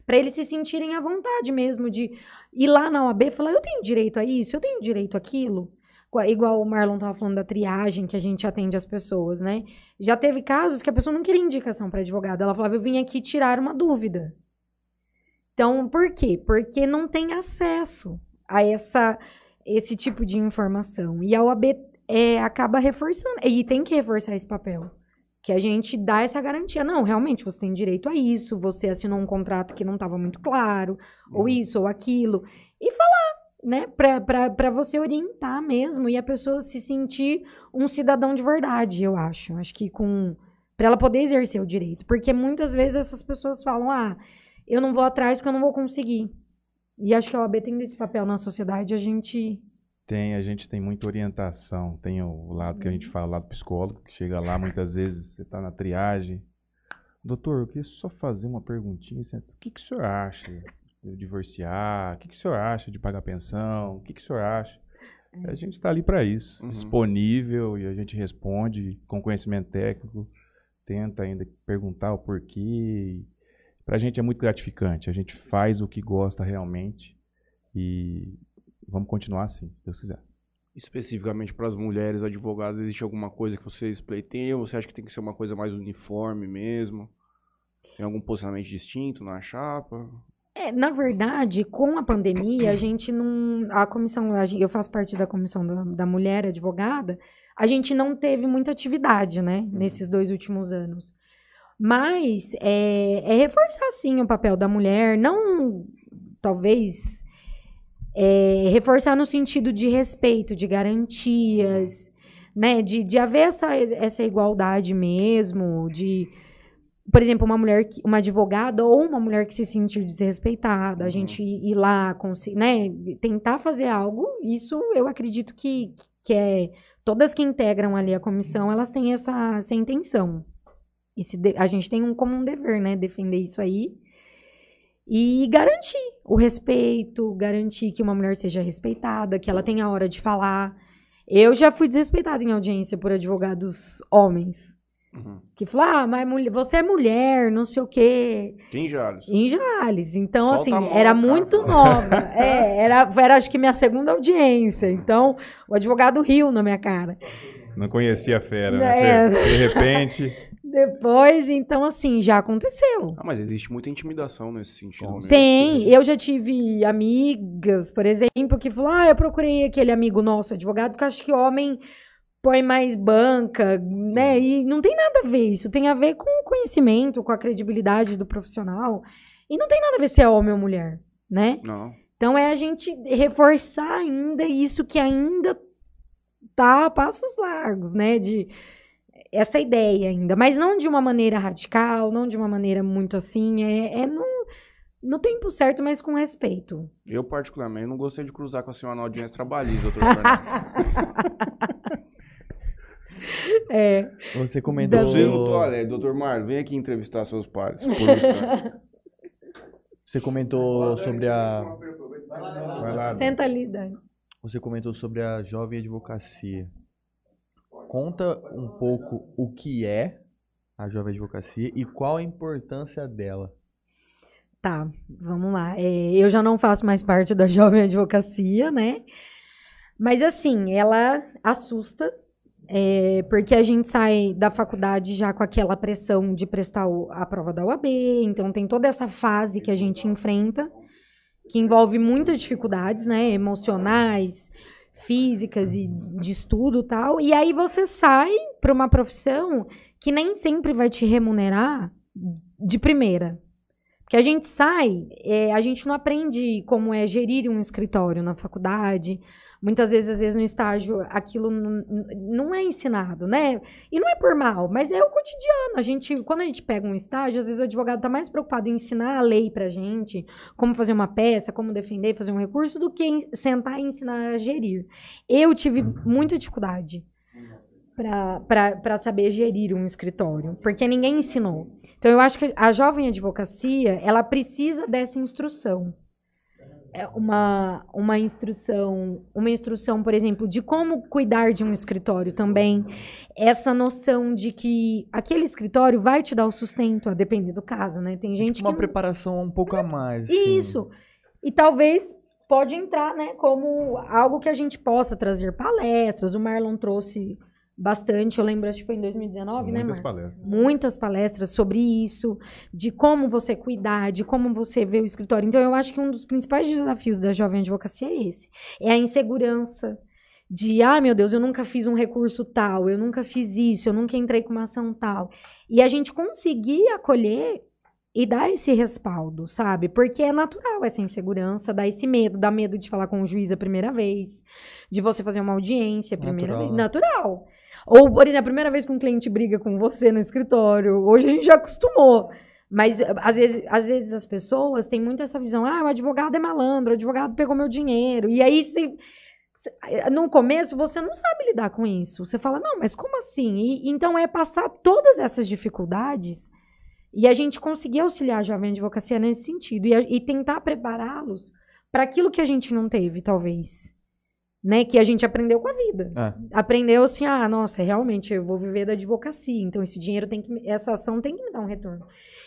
eles se sentirem à vontade mesmo de ir lá na OAB e falar: eu tenho direito a isso, eu tenho direito àquilo. Igual o Marlon estava falando da triagem que a gente atende as pessoas, né? Já teve casos que a pessoa não queria indicação para advogado. Ela falava: eu vim aqui tirar uma dúvida. Então, por quê? Porque não tem acesso a essa, esse tipo de informação. E a OAB é, acaba reforçando, e tem que reforçar esse papel. Que a gente dá essa garantia. Não, realmente, você tem direito a isso, você assinou um contrato que não estava muito claro, ou isso, ou aquilo. E falar, né? Pra você orientar mesmo e a pessoa se sentir um cidadão de verdade, eu acho. Acho que com. Pra ela poder exercer o direito. Porque muitas vezes essas pessoas falam, ah, eu não vou atrás porque eu não vou conseguir. E acho que a OAB tem esse papel na sociedade, a gente. Tem, a gente tem muita orientação. Tem o lado que a gente fala, o lado psicólogo, que chega lá muitas vezes, você está na triagem. Doutor, eu queria só fazer uma perguntinha. assim, O que, que o senhor acha de divorciar? O que, que o senhor acha de pagar pensão? O que, que o senhor acha? A gente está ali para isso, Uhum. disponível, e a gente responde com conhecimento técnico, tenta ainda perguntar o porquê. Para a gente é muito gratificante. A gente faz o que gosta realmente e vamos continuar assim, se Deus quiser. Especificamente para as mulheres advogadas, existe alguma coisa que vocês pleiteiam? Você acha que tem que ser uma coisa mais uniforme mesmo? Tem algum posicionamento distinto na chapa? É, na verdade, com a pandemia, a gente não. A comissão, eu faço parte da comissão da, da mulher advogada, a gente não teve muita atividade, né, nesses dois últimos anos. Mas é, é reforçar, sim, o papel da mulher, não, talvez, é, reforçar no sentido de respeito, de garantias, né, de, de haver essa, essa igualdade mesmo, de por exemplo, uma mulher, que- uma advogada ou uma mulher que se sentiu desrespeitada, a Uhum. gente ir lá, né, tentar fazer algo, isso eu acredito que, que é, todas que integram ali a comissão, elas têm essa, essa intenção. E se de- a gente tem um, como um dever, né, defender isso aí e garantir o respeito, garantir que uma mulher seja respeitada, que ela tenha a hora de falar. Eu já fui desrespeitada em audiência por advogados homens. Uhum. Que falou, ah, mas mulher- você é mulher, não sei o quê. Quem já? Em Jales. Então, Solta assim, mão, era cara, muito nova. [laughs] É, era, era acho que minha segunda audiência. Então, o advogado riu na minha cara. Não conhecia a fera, É. né? Fer? De repente, Depois, então, assim, já aconteceu. Ah, mas existe muita intimidação nesse sentido. mesmo. Tem, eu já tive amigas, por exemplo, que falaram, ah, eu procurei aquele amigo nosso, advogado, porque eu acho que homem põe mais banca, né? E não tem nada a ver isso. Tem a ver com o conhecimento, com a credibilidade do profissional. E não tem nada a ver se é homem ou mulher, né? Não. Então é a gente reforçar ainda isso que ainda tá a passos largos, né? De essa ideia ainda, mas não de uma maneira radical, não de uma maneira muito assim, é, é no, no tempo certo, mas com respeito. Eu, particularmente, não gostei de cruzar com a senhora na audiência trabalhista, doutor Fernando. [laughs] É, Você comentou. Vocês não. Doutor Marlon, vem aqui entrevistar seus instante. [laughs] Você comentou sobre a. vai lá. senta ali, Dani. Você comentou sobre a jovem advocacia. Conta um pouco o que é a jovem advocacia e qual a importância dela. Tá, vamos lá. É, eu já não faço mais parte da [laughs] jovem advocacia, né? Mas assim, ela assusta, é, porque a gente sai da faculdade já com aquela pressão de prestar a prova da UAB, então tem toda essa fase que a gente enfrenta, que envolve muitas dificuldades, né? Emocionais, físicas e de estudo e tal. E aí você sai para uma profissão que nem sempre vai te remunerar de primeira. Porque a gente sai, é, a gente não aprende como é gerir um escritório na faculdade. Muitas vezes, às vezes, no estágio, aquilo não é ensinado, né? E não é por mal, mas é o cotidiano. A gente, quando a gente pega um estágio, às vezes o advogado está mais preocupado em ensinar a lei pra gente, como fazer uma peça, como defender, fazer um recurso, do que sentar e ensinar a gerir. Eu tive muita dificuldade para saber gerir um escritório, porque ninguém ensinou. Então eu acho que a jovem advocacia, ela precisa dessa instrução. É uma, uma instrução, uma instrução, por exemplo, de como cuidar de um escritório também. Essa noção de que aquele escritório vai te dar o sustento, a depender do caso, né? Tem gente Tipo uma que preparação um pouco a mais. isso. E talvez pode entrar, né, como algo que a gente possa trazer palestras. O Marlon trouxe bastante, eu lembro, acho que foi em 2019, né, Muitas palestras. Muitas palestras sobre isso, de como você cuidar, de como você vê o escritório. Então, eu acho que um dos principais desafios da jovem advocacia é esse. É a insegurança de, ah, meu Deus, eu nunca fiz um recurso tal, eu nunca fiz isso, eu nunca entrei com uma ação tal. E a gente conseguir acolher e dar esse respaldo, sabe? Porque é natural essa insegurança, dá esse medo, dá medo de falar com o juiz a primeira vez, de você fazer uma audiência a primeira Natural, vez. né? Natural. Ou, por exemplo, a primeira vez que um cliente briga com você no escritório, hoje a gente já acostumou. Mas às vezes, às vezes as pessoas têm muito essa visão, ah, o advogado é malandro, o advogado pegou meu dinheiro. E aí, se, no começo, você não sabe lidar com isso. Você fala, não, mas como assim? E, então é passar todas essas dificuldades e a gente conseguir auxiliar a jovem advocacia nesse sentido e, e tentar prepará-los para aquilo que a gente não teve, talvez. Né? Que a gente aprendeu com a vida. É. Aprendeu assim, ah, nossa, realmente eu vou viver da advocacia, então esse dinheiro tem que, essa ação tem que me dar um retorno.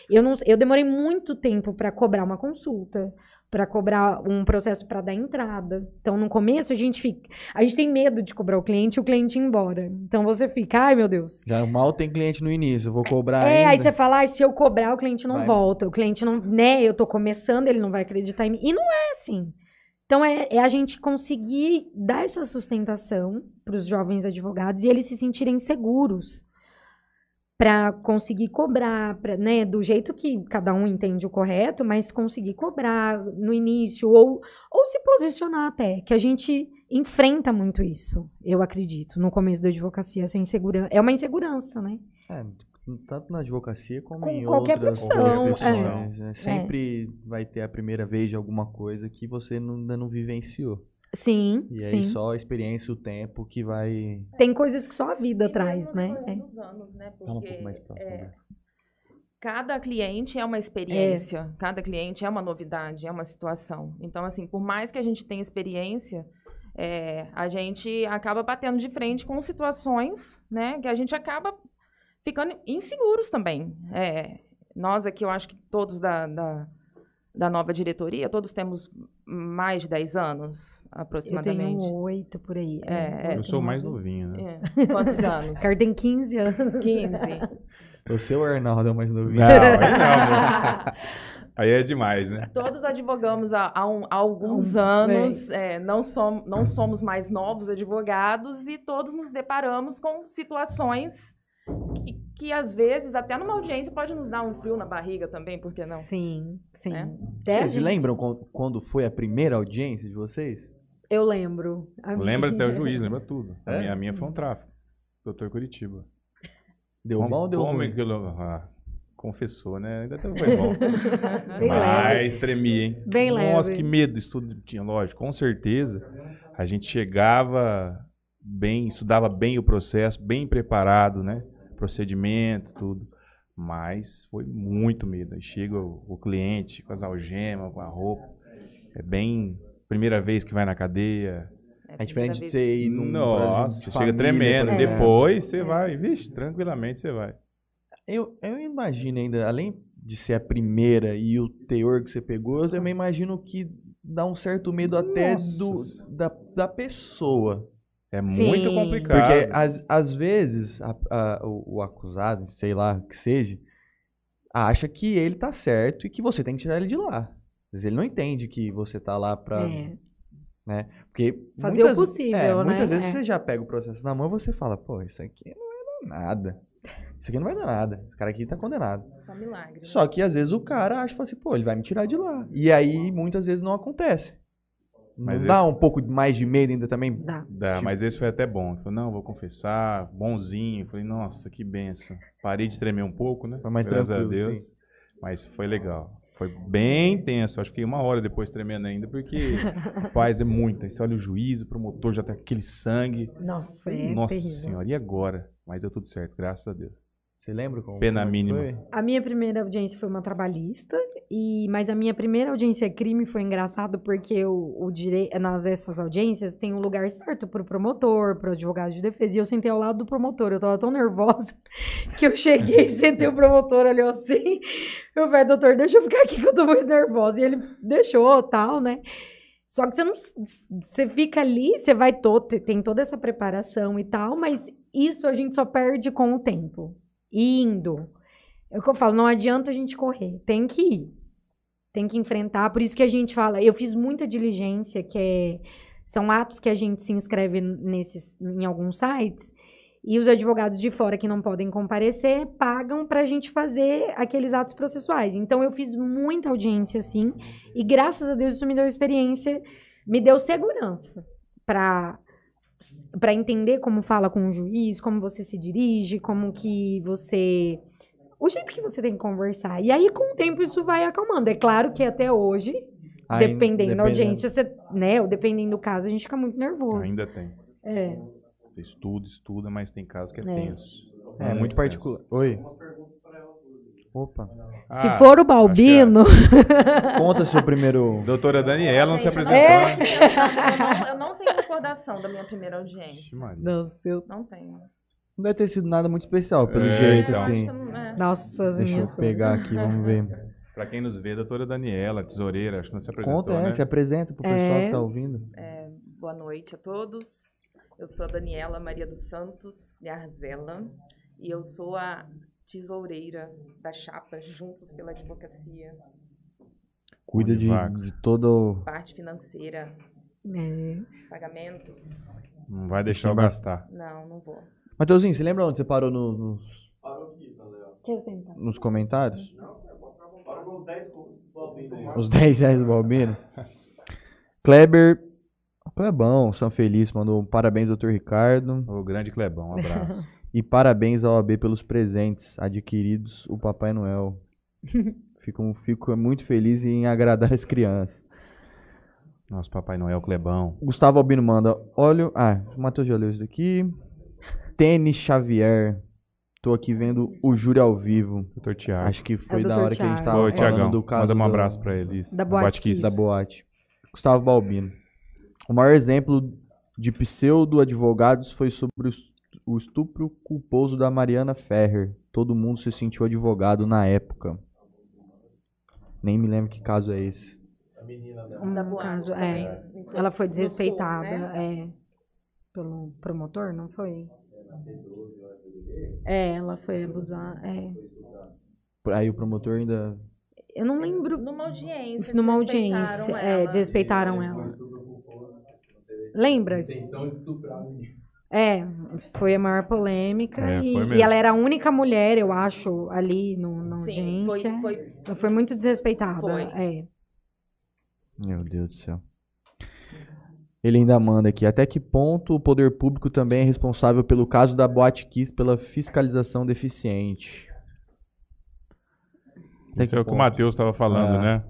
Eu não, eu demorei muito tempo para cobrar uma consulta, para cobrar um processo para dar entrada. Então no começo a gente fica, a gente tem medo de cobrar o cliente e o cliente ir embora. Então você fica, ai meu Deus, Já mal tem cliente no início, eu vou cobrar é, ainda. aí você fala, "Ai, se eu cobrar, o cliente não Vai. volta. O cliente não, né, eu tô começando, ele não vai acreditar em mim. E não é assim. Então é, é a gente conseguir dar essa sustentação para os jovens advogados e eles se sentirem seguros para conseguir cobrar, pra, né, do jeito que cada um entende o correto, mas conseguir cobrar no início ou, ou se posicionar até, que a gente enfrenta muito isso, eu acredito, no começo da advocacia, essa insegurança. É uma insegurança, né? É, tanto na advocacia como Com em qualquer outras profissão, profissões, né? Sempre vai ter a primeira vez de alguma coisa que você não- ainda não vivenciou. Sim, E aí sim. só a experiência e o tempo que vai... Tem coisas que só a vida E traz, né? É. anos, né? Fala um Porque pouco mais pra é, cada cliente é uma experiência, cada cliente é uma novidade, é uma situação. Então, assim, por mais que a gente tenha experiência, é, a gente acaba batendo de frente com situações, né, que a gente acaba ficando inseguros também. É, nós aqui, eu acho que todos da, da, da nova diretoria, todos temos mais de 10 anos, Eu aproximadamente. tenho oito por aí. É, é. Eu oito, sou mais novinho, né? É. Quantos anos? [laughs] Tem 15 anos. 15. [laughs] O seu Arnaldo é o mais novinho. Não, aí não. [laughs] Aí é demais, né? Todos advogamos há, há um- há alguns Um- anos, é, não, som, não somos mais novos advogados e todos nos deparamos com situações que, que, às vezes, até numa audiência, pode nos dar um frio na barriga também, por que não? Sim, sim. É. A Vocês gente- lembram quan- quando foi a primeira audiência de vocês? Eu lembro. A Lembra até o juiz, lembra tudo. A, É? minha, a minha foi um tráfico. Doutor Curitiba. Deu bom ou deu como ruim? que eu- ah, confessou, né? Ainda até foi bom. [laughs] Bem Mas leve. tremi, hein? Bem Nossa, leve. que medo. Isso tudo tinha, lógico. Com certeza, a gente chegava bem, estudava bem o processo, bem preparado, né? Procedimento, tudo. Mas foi muito medo. Aí chega o, o cliente com as algemas, com a roupa. É bem... Primeira vez que vai na cadeia. É diferente de você ir num Nossa, chega família, tremendo. exemplo. Depois você vai, vixe, tranquilamente você vai. Eu, eu imagino ainda, além de ser a primeira e o teor que você pegou, eu também imagino que dá um certo medo até do, da, da pessoa. É Sim. muito complicado. Porque às, às vezes a- a- o, o acusado, sei lá que seja, acha que ele tá certo e que você tem que tirar ele de lá. Às vezes ele não entende que você tá lá pra. É. Porque Fazer o muitas- possível, é, né? Muitas vezes É. você já pega o processo na mão e você fala, pô, isso aqui não vai dar nada. Isso aqui não vai dar nada. Esse cara aqui tá condenado. Só milagre. né? Só que às vezes o cara acha fala assim, pô, ele vai me tirar de lá. E aí muitas vezes não acontece. Não Mas dá esse- um pouco mais de medo ainda também? Dá. Dá, Tipo- mas esse foi até bom. Ele falou, não, vou confessar, bonzinho. Eu Falei, nossa, que benção. Parei de tremer um pouco, né? Foi mais Graças a Deus. Mas foi legal. Foi bem tenso. Acho que fiquei uma hora depois tremendo ainda, porque, [laughs] rapaz, é muito. Aí você olha o juiz, o promotor já tá com aquele sangue. Nossa, é Nossa terrível. senhora, e agora? Mas deu tudo certo, graças a Deus. Você lembra como Pena como mínima. foi? A minha primeira audiência foi uma trabalhista, e mas a minha primeira audiência crime foi engraçado porque o, o direi- nas essas audiências tem um lugar certo pro promotor, pro advogado de defesa, e eu sentei ao lado do promotor. Eu tava tão nervosa [laughs] que eu cheguei, [laughs] sentei o promotor, olhou assim. Eu falei, doutor, deixa eu ficar aqui que eu tô muito nervosa. E ele deixou, tal, né? Só que você não. Você fica ali, você vai todo, tem toda essa preparação e tal, mas isso a gente só perde com o tempo. Indo. É o que eu falo, não adianta a gente correr, tem que ir. Tem que enfrentar, por isso que a gente fala, eu fiz muita diligência, que é, são atos que a gente se inscreve nesses, em alguns sites, e os advogados de fora que não podem comparecer pagam para a gente fazer aqueles atos processuais. Então eu fiz muita audiência assim, e graças a Deus isso me deu experiência, me deu segurança para para entender como fala com o juiz, como você se dirige, como que você o jeito que você tem que conversar. E aí com o tempo isso vai acalmando. É claro que até hoje, Ainda- dependendo da audiência, você, né, ou dependendo do caso, a gente fica muito nervoso. Ainda tem. É. Você estuda, estuda, mas tem casos que é, É. tenso. É, muito particular. Oi. Opa. Se Ah, for o Balbino, [laughs] Conta seu primeiro. Doutora Daniela não se apresentou. É. Eu não, [laughs] eu não tenho recordação da minha primeira audiência. Ixi, Maria. Nossa, eu- Não tenho. Não deve ter sido nada muito especial, pelo É, jeito, acho assim. que não- é. Nossa, as Deixa minhas eu pegar aqui, vamos ver. [laughs] Pra quem nos vê, doutora Daniela, tesoureira, acho que não se apresentou, Conta, é, né? se apresenta pro pessoal É. que tá ouvindo. Boa noite a todos. Eu sou a Daniela Maria dos Santos Garzela e eu sou a tesoureira da chapa Juntos pela Advocacia, Cuida de, de todo. parte financeira, É. pagamentos. Não vai deixar eu gastar. Não, não vou. Mateuzinho, você lembra onde você parou no- nos, Quer sentar? nos comentários? Os 10 reais do Balbino. Kleber. Clebão, São Feliz, mandou um parabéns, doutor Ricardo. O grande Clebão, um abraço. [laughs] E parabéns ao AB pelos presentes adquiridos, o Papai Noel. [laughs] Fico, fico muito feliz em agradar as crianças. Nosso Papai Noel Clebão. Gustavo Albino manda, olha. Ah, o Matheus já leu isso daqui. Tênis Xavier. Tô aqui vendo o júri ao vivo. Doutor Tiago. Acho que foi É da hora que a gente Thiago. tava Foi, falando Tiagão. do caso Manda um do- abraço pra ele. Isso. Da Boate Kiss. Da boate. Gustavo Balbino. O maior exemplo de pseudo-advogados foi sobre o est- o estupro culposo da Mariana Ferrer. Todo mundo se sentiu advogado na época. Nem me lembro que caso é esse. Um Da boate caso, é. no- Ela foi no sul, desrespeitada, né? é. Pelo promotor, não foi? É, ela foi abusar, é. Aí o promotor ainda. Eu não lembro. Numa audiência. Numa audiência, ela. é, desrespeitaram ela. Lembra? É, foi a maior polêmica É, e, foi e ela era a única mulher, eu acho, ali no, na Sim, foi, audiência. foi Ela foi muito desrespeitada. Foi. É. Meu Deus do céu. Ele ainda manda aqui. Até que ponto o poder público também é responsável pelo caso da Boate Kiss pela fiscalização deficiente? Até Isso é o que o? Matheus estava falando, É. né?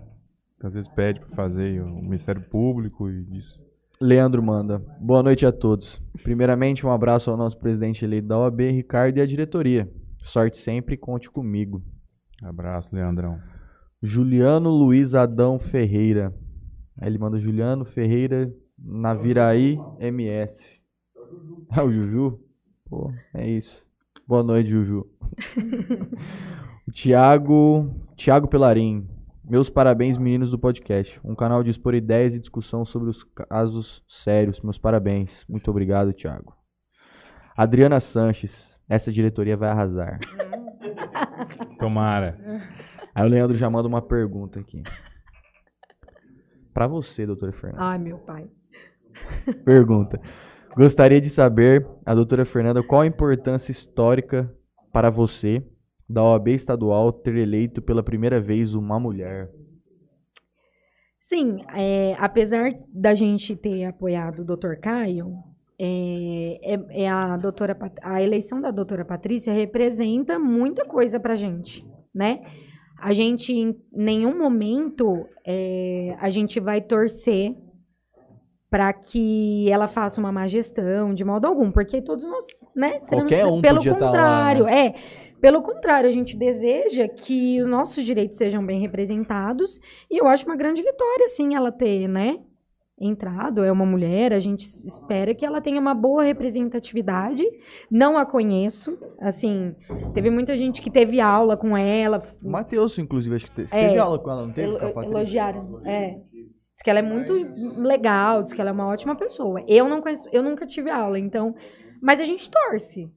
Às vezes pede pra fazer o Ministério Público e isso. Leandro manda. Boa noite a todos. Primeiramente, um abraço ao nosso presidente eleito da OAB, Ricardo, e à diretoria. Sorte sempre e conte comigo. Abraço, Leandrão. Juliano Luiz Adão Ferreira. Aí ele manda Juliano Ferreira Naviraí MS. É o Juju? Pô, é isso. Boa noite, Juju. [laughs] O Tiago, Tiago Pelarim. Meus parabéns, meninos do podcast. Um canal de expor ideias e discussão sobre os casos sérios. Meus parabéns. Muito obrigado, Tiago. Adriana Sanches. Essa diretoria vai arrasar. [laughs] Tomara. Aí o Leandro já manda uma pergunta aqui. Pra você, doutora Fernanda. Ai, meu pai. Pergunta. Gostaria de saber, a doutora Fernanda, qual a importância histórica para você da OAB estadual ter eleito pela primeira vez uma mulher? Sim, é, apesar da gente ter apoiado o Dr. Caio, é, é- é a, doutora, a eleição da doutora Patrícia representa muita coisa pra gente, né? a gente, em nenhum momento, é, a gente vai torcer para que ela faça uma má gestão, de modo algum, porque todos nós, né? Qualquer um pelo tá lá, contrário, né? é. Pelo contrário, a gente deseja que os nossos direitos sejam bem representados e eu acho uma grande vitória, sim, ela ter, né? Entrado, é uma mulher, a gente espera que ela tenha uma boa representatividade. Não a conheço, assim, teve muita gente que teve aula com ela, O Matheus, inclusive, acho que te- você É. teve aula com ela, não teve? Patrícia? elogiaram. É. Diz que ela é muito legal, diz que ela é uma ótima pessoa. Eu não conheço, eu nunca tive aula, então. Mas a gente torce.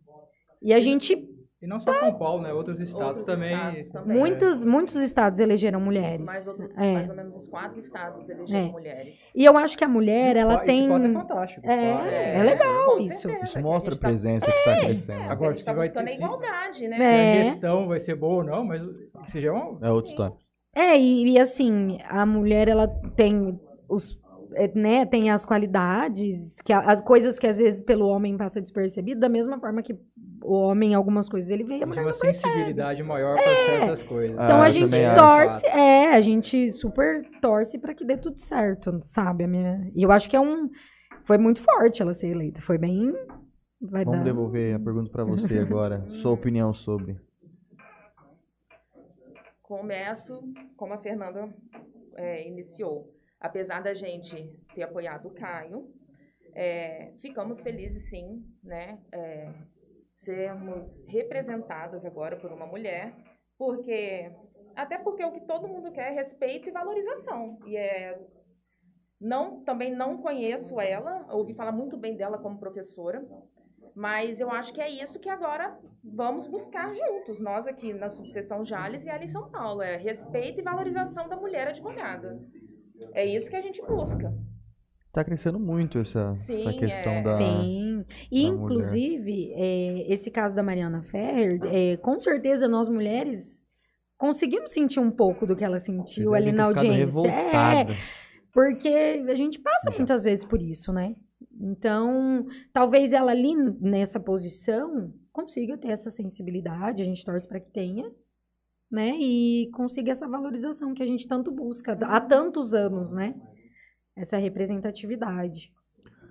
E a gente. E não só São Paulo, né? Outros estados Outros também. estados também. Muitos, muitos estados elegeram mulheres. Mais, outros, É. mais ou menos uns quatro estados elegeram É. mulheres. E eu acho que a mulher, ela Esse tem. quadro é fantástico. É, claro. é legal isso. certeza, Isso mostra a tá- presença que tá crescendo. É, Agora, Agora, a gente tá se vai ter- a se- igualdade, né? Se É. a gestão vai ser boa ou não, mas isso já é um. É outra história. É, e, e assim, a mulher, ela tem os. é, Né, tem as qualidades, que a- as coisas que às vezes pelo homem passa despercebido, da mesma forma que o homem, algumas coisas ele vê, a Tem mulher uma não percebe. sensibilidade maior para certas coisas. Então Ah, a gente acho. torce, é, a gente super torce pra que dê tudo certo, sabe? A minha, e eu acho que é um. Foi muito forte ela ser eleita. Foi bem. Vai Vamos dar. devolver a pergunta pra você [laughs] agora. Sua opinião sobre. Começo como a Fernanda é, iniciou. Apesar da gente ter apoiado o Caio, é, ficamos felizes sim, né? É, sermos representadas agora por uma mulher, porque até porque o que todo mundo quer é respeito e valorização. E é não também não conheço ela, ouvi falar muito bem dela como professora, mas eu acho que é isso que agora vamos buscar juntos, nós aqui na subseção Jales e ali em São Paulo, é respeito e valorização da mulher advogada. É isso que a gente busca. Tá crescendo muito essa, Sim, essa questão é. da. Sim. E, da inclusive, é, esse caso da Mariana Ferrer, é, com certeza nós mulheres conseguimos sentir um pouco do que ela sentiu ali na audiência. É. Porque a gente passa Já. muitas vezes por isso, né? Então, talvez ela ali nessa posição consiga ter essa sensibilidade, a gente torce para que tenha, né? E consiga essa valorização que a gente tanto busca há tantos anos, né? Essa representatividade.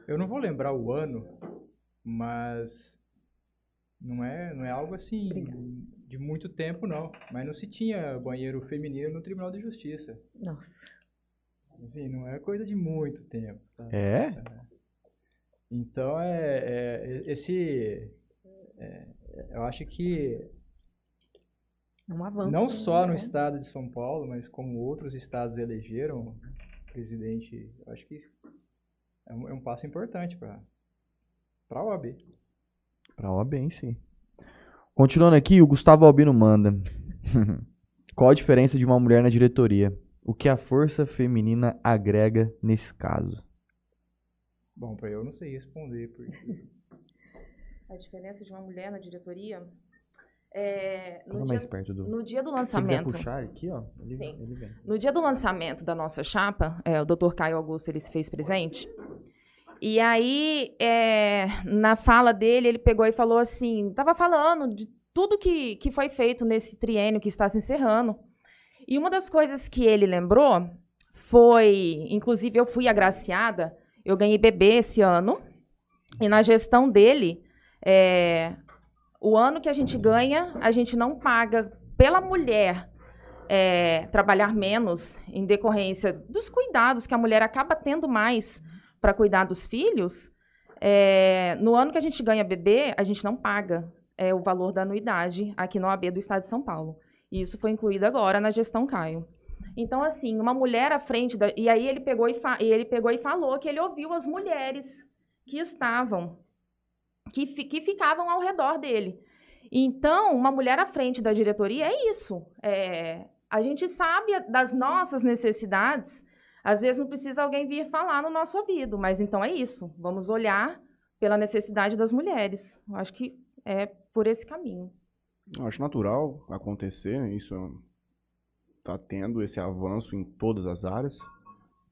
Eu não vou lembrar o ano, mas não é, não é algo assim de muito tempo, não. Mas não se tinha banheiro feminino no Tribunal de Justiça. Nossa. Assim, não é coisa de muito tempo. sabe? É? Então, é, é- esse... é, eu acho que É um avanço. não só no né? estado de São Paulo, mas como outros estados elegeram presidente, eu acho que é um, é um passo importante para a OAB. Pra OAB, em si. Continuando aqui, o Gustavo Albino manda. [laughs] Qual a diferença de uma mulher na diretoria? O que a força feminina agrega nesse caso? Bom, para eu não sei responder, porque A diferença de uma mulher na diretoria é, no, dia, do. no dia do lançamento. aqui, ó. Ele. No dia do lançamento da nossa chapa, é, o Dr. Caio Augusto ele se fez presente. E aí, é, na fala dele, ele pegou e falou assim: estava falando de tudo que, que foi feito nesse triênio que está se encerrando. E uma das coisas que ele lembrou foi, inclusive, eu fui agraciada, eu ganhei bebê esse ano, e na gestão dele, é, o ano que a gente ganha, a gente não paga pela mulher é, trabalhar menos em decorrência dos cuidados que a mulher acaba tendo mais para cuidar dos filhos, é, no ano que a gente ganha bebê, a gente não paga é, o valor da anuidade aqui no AB do Estado de São Paulo. E isso foi incluído agora na gestão Caio. Então, assim, uma mulher à frente da. E aí ele pegou e, fa- e ele pegou e falou que ele ouviu as mulheres que estavam, que, que ficavam ao redor dele. Então, uma mulher à frente da diretoria é isso. É, a gente sabe das nossas necessidades. Às vezes não precisa alguém vir falar no nosso ouvido, mas então é isso. Vamos olhar pela necessidade das mulheres. Eu acho que é por esse caminho. Eu acho natural acontecer, isso está tendo esse avanço em todas as áreas.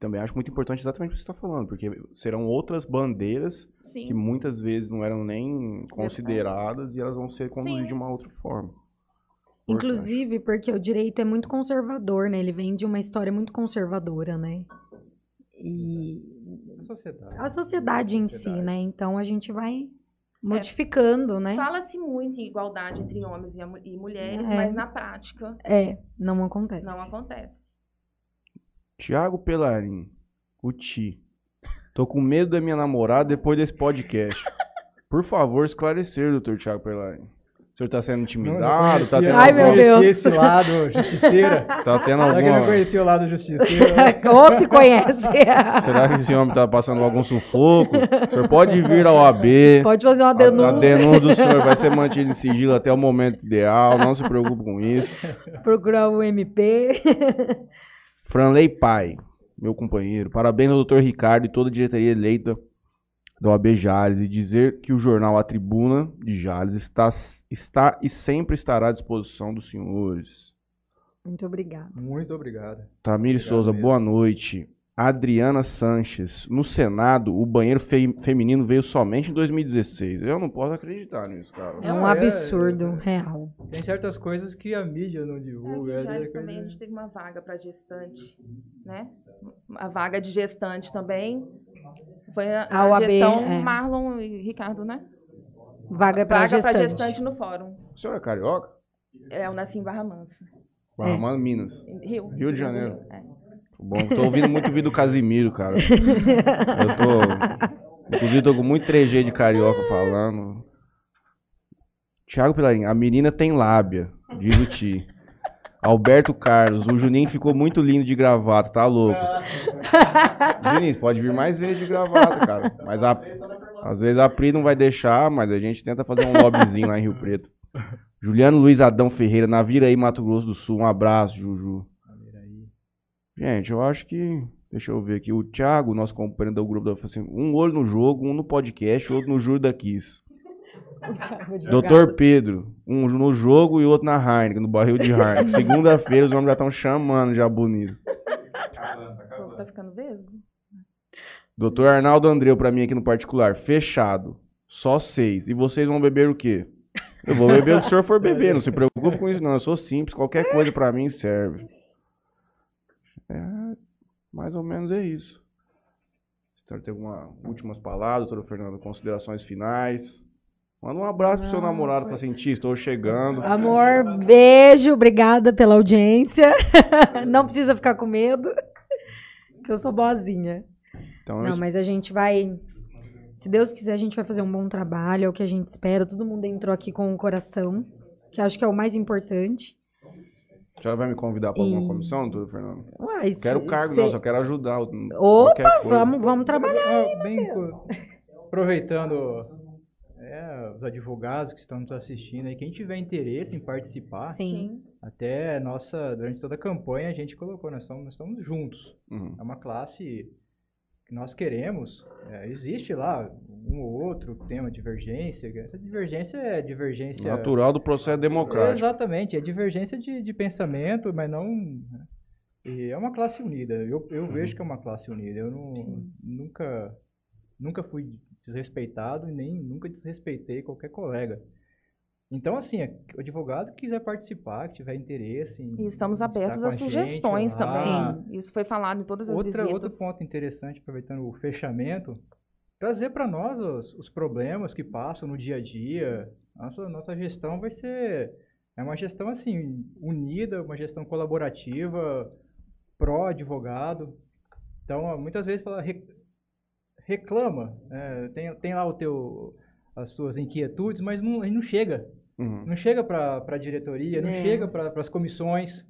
Também acho muito importante exatamente o que você está falando, porque serão outras bandeiras que Sim. muitas vezes não eram nem consideradas e elas vão ser conduzidas Sim. de uma outra forma. Inclusive porque o direito é muito conservador, né? Ele vem de uma história muito conservadora, né? E A sociedade. a sociedade em si, Sociedade. né? Então a gente vai modificando, né? Fala-se muito em igualdade entre homens e, e mulheres, É. mas na prática É, não acontece. não acontece. Tiago Pelarim, o Ti. Tô com medo da minha namorada depois desse podcast. Por favor, esclarecer, doutor Tiago Pelarim. O senhor tá sendo intimidado? Tá tendo, Ai, não meu alguma, Deus. esse lado, justiceira. tá tendo Será que não alguma... conhecia o lado justiceira? [laughs] Ou se conhece. Será que esse homem tá passando algum sufoco? O senhor pode vir ao AB. Pode fazer uma A, a denúncia, denúncia do senhor vai ser mantida em sigilo até o momento ideal. Não se preocupe com isso. procurar o MP. Franley Pai, meu companheiro, parabéns ao doutor Ricardo e toda a diretoria eleita da OAB Jales e dizer que o jornal A Tribuna de Jales está, está e sempre estará à disposição dos senhores. Muito obrigada. Muito obrigado. Tamires Obrigado Souza, mesmo. boa noite. Adriana Sanches, no Senado, o banheiro fe- feminino veio somente em 2016. Eu não posso acreditar nisso, cara. É um Não, é- absurdo, real. Tem certas coisas que a mídia não divulga. vezes é também a coisa- gente teve uma vaga para gestante, né? A vaga de gestante também. Foi a, A a OAB, gestão é. Marlon e Ricardo, né? Vaga para Vaga para gestante. gestante no fórum. O senhor é carioca? É, eu nasci em Barra Mansa. Barra É. Mansa, Minas. Rio. Rio de Janeiro. É. Bom, tô ouvindo muito vídeo do Casimiro, cara. Eu tô. Inclusive, tô com muito 3G de carioca falando. Thiago Pilarim, a menina tem lábia, diz o Ti. Alberto Carlos, o Juninho ficou muito lindo de gravata, tá louco. Juninho, pode vir mais vezes de gravata, cara. Mas a- às vezes a Pri não vai deixar, mas a gente tenta fazer um lobbyzinho lá em Rio Preto. Juliano Luiz Adão Ferreira, Naviraí, Mato Grosso do Sul. Um abraço, Juju. Gente, eu acho que. Deixa eu ver aqui. O Thiago, nosso companheiro do grupo, falou assim: um olho no jogo, um no podcast, outro no Júlio da Kiss. [laughs] Doutor Pedro, um no jogo e outro na Heineken, no barril de Heineken. [laughs] Segunda-feira os homens já estão chamando, já bonito. O povo tá ficando vesgo. Doutor Arnaldo Andreu, pra mim aqui no particular, fechado. Só seis. E vocês vão beber o quê? Eu vou beber o que o senhor for beber, não se preocupe com isso, não. Eu sou simples, qualquer coisa pra mim serve. É, mais ou menos é isso. Senhor tem alguma últimas palavras, doutora Fernanda? Considerações finais? Manda um abraço pro seu namorado, foi- fala assim, tia, estou chegando. Amor, beijo, obrigada pela audiência. [laughs] Não precisa ficar com medo, que eu sou boazinha. Então, Não, eu mas a gente vai. Se Deus quiser, a gente vai fazer um bom trabalho, é o que a gente espera. Todo mundo entrou aqui com o coração, que acho que é o mais importante. A senhora vai me convidar para alguma E- comissão, doutora Fernanda? Uai, Quero se- cargo, se- não, só quero ajudar. Opa, vamos, vamos trabalhar. Ah, bem, co- aproveitando é, os advogados que estão nos assistindo aí, quem tiver interesse em participar, Sim. até nossa, durante toda a campanha a gente colocou, nós estamos, nós estamos juntos. Uhum. É uma classe que nós queremos. é, existe lá um ou outro tem uma divergência. Essa divergência é divergência. Natural do processo democrático. Exatamente, é divergência de, de pensamento, mas não. E é uma classe unida. Eu, eu Uhum. vejo que é uma classe unida. Eu não, nunca, nunca fui desrespeitado e nem nunca desrespeitei qualquer colega. Então, assim, é- o advogado que quiser participar, que tiver interesse em. E estamos abertos a a gente sugestões lá. também. Isso foi falado em todas as Outra, visitas. outro ponto interessante, aproveitando o fechamento, trazer para nós os, os problemas que passam no dia a dia. Nossa, nossa gestão vai ser é uma gestão assim unida, uma gestão colaborativa, pró-advogado. Então, ó, muitas vezes fala re- reclama, é, tem, tem lá o teu as suas inquietudes, mas não, não chega Uhum. não chega para a diretoria, não É. chega para as comissões.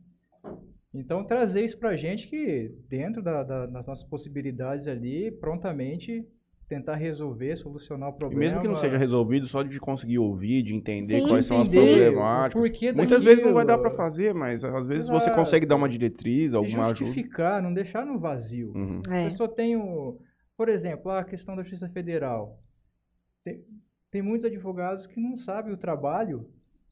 Então, trazer isso para a gente que, dentro da- da- das nossas possibilidades ali, prontamente tentar resolver, solucionar o E problema. mesmo que não seja resolvido, só de conseguir ouvir, de entender Sim, quais são as entender problemáticas. porquê Muitas vezes não vai dar para fazer, mas às vezes você consegue dar uma diretriz, E alguma ajuda. justificar, não deixar no vazio. Uhum. A É. pessoa tem o. Por exemplo, a questão da Justiça Federal. Tem, tem muitos advogados que não sabem o trabalho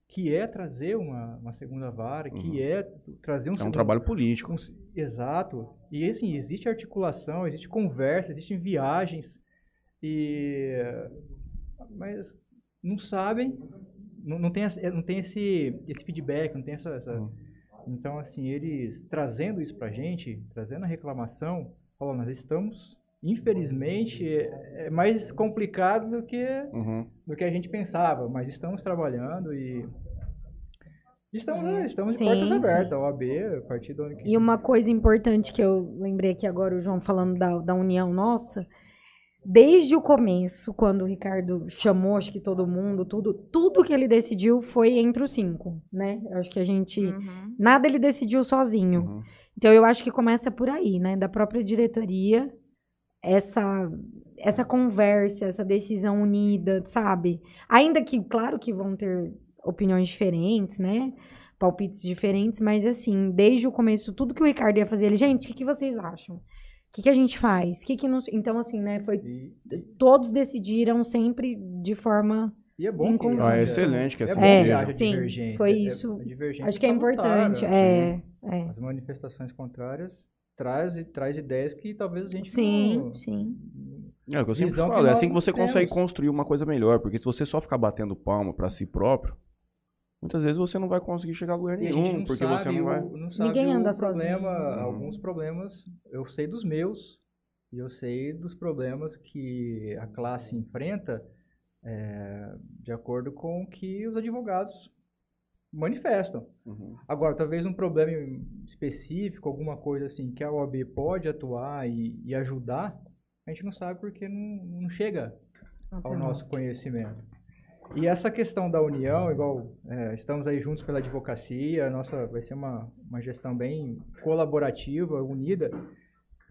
que é trazer uma, uma segunda vara, Uhum. que é trazer um É um segundo- trabalho político. Cons- Exato. E assim, existe articulação, existe conversa, existem viagens. E mas não sabem, não, não tem, não tem esse, esse feedback, não tem essa, essa- Hum. Então, assim, eles trazendo isso pra gente, trazendo a reclamação, falando, nós estamos, infelizmente, é, é mais complicado do que, Uhum. do que a gente pensava, mas estamos trabalhando e estamos, Uhum. estamos de Sim, portas sim. abertas, a OAB, a partir do ano que E uma coisa importante que eu lembrei aqui agora, o João falando da, da união nossa, desde o começo, quando o Ricardo chamou, acho que todo mundo, tudo, tudo que ele decidiu foi entre os cinco, né? Eu acho que a gente. Uhum. Nada ele decidiu sozinho. Uhum. Então eu acho que começa por aí, né? Da própria diretoria, essa essa conversa, essa decisão unida, sabe? Ainda que, claro que vão ter opiniões diferentes, né? Palpites diferentes, mas assim, desde o começo, tudo que o Ricardo ia fazer, ele, gente, o que, que vocês acham? O que, que a gente faz? O que que não... Então, assim, né? Foi, E, todos decidiram sempre de forma. e é bom que. Ah, é excelente que é assim É, sim, divergência. foi É- isso. divergência Acho que é importante. É, é. As manifestações contrárias traz, traz ideias que talvez a gente Sim, não, sim. É o que eu sempre falo, é assim que você temos. consegue construir uma coisa melhor, porque se você só ficar batendo palma pra si próprio, muitas vezes você não vai conseguir chegar a lugar nenhum, não porque sabe você não vai. não sabe Ninguém anda o problema, sozinho. alguns problemas, eu sei dos meus, e eu sei dos problemas que a classe enfrenta é, de acordo com o que os advogados manifestam. Uhum. Agora, talvez um problema específico, alguma coisa assim, que a OAB pode atuar e, e ajudar, a gente não sabe porque não, não chega ao nosso conhecimento. E essa questão da união, igual é, estamos aí juntos pela advocacia, nossa vai ser uma, uma gestão bem colaborativa, unida,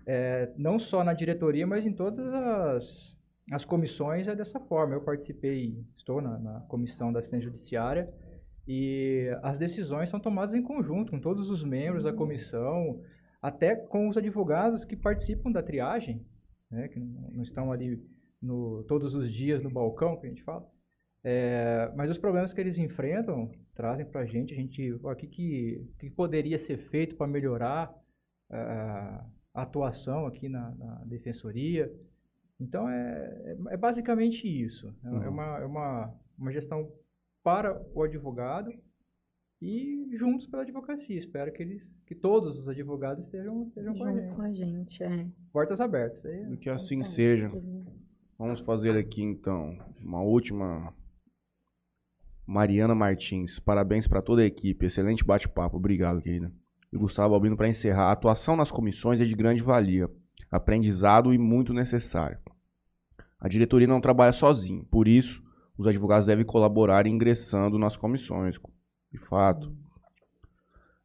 é, não só na diretoria, mas em todas as, as comissões é dessa forma. Eu participei, estou na, na comissão da assistência judiciária e as decisões são tomadas em conjunto com todos os membros da comissão, até com os advogados que participam da triagem, né, que não estão ali no, todos os dias no balcão, que a gente fala. É, mas os problemas que eles enfrentam trazem para a gente, a gente, o que, que, poderia ser feito para melhorar ah, a atuação aqui na, na defensoria. Então, é, é, é basicamente isso. É, Uhum. é uma, é uma, uma gestão para o advogado e juntos pela advocacia. Espero que eles, que todos os advogados estejam, estejam com a Juntos gente. com a gente, é. Portas abertas. Aí, Que assim seja. Vamos fazer aqui então uma última. Mariana Martins, parabéns para toda a equipe, excelente bate-papo, obrigado, querida. E Gustavo Albino para encerrar, a atuação nas comissões é de grande valia, aprendizado e muito necessário. A diretoria não trabalha sozinho, por isso os advogados devem colaborar ingressando nas comissões, de fato.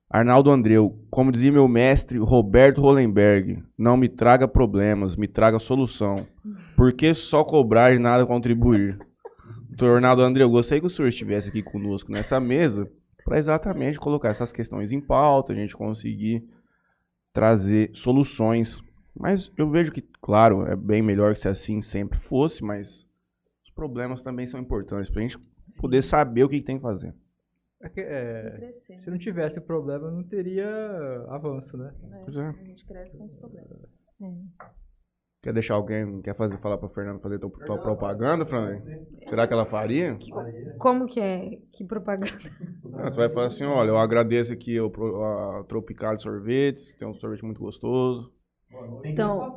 Arnaldo Andreu, como dizia meu mestre Roberto Hollenberg, não me traga problemas, me traga solução. Por que só cobrar e nada contribuir? Doutor Arnaldo Andreu, eu gostei que o senhor estivesse aqui conosco nessa mesa para exatamente colocar essas questões em pauta, a gente conseguir trazer soluções. Mas eu vejo que, claro, é bem melhor que se assim sempre fosse, mas os problemas também são importantes para a gente poder saber o que tem que fazer. é que, é, se não tivesse o problema, não teria avanço, né? Pois é. A gente cresce com os problemas. Quer deixar alguém, quer fazer, falar pra Fernanda fazer tua, tua propaganda, Fran? Será que ela faria? Como que é? Que propaganda? [laughs] Ah, Você vai falar assim, olha, eu agradeço aqui o, a Tropical de Sorvetes, tem um sorvete muito gostoso. Então,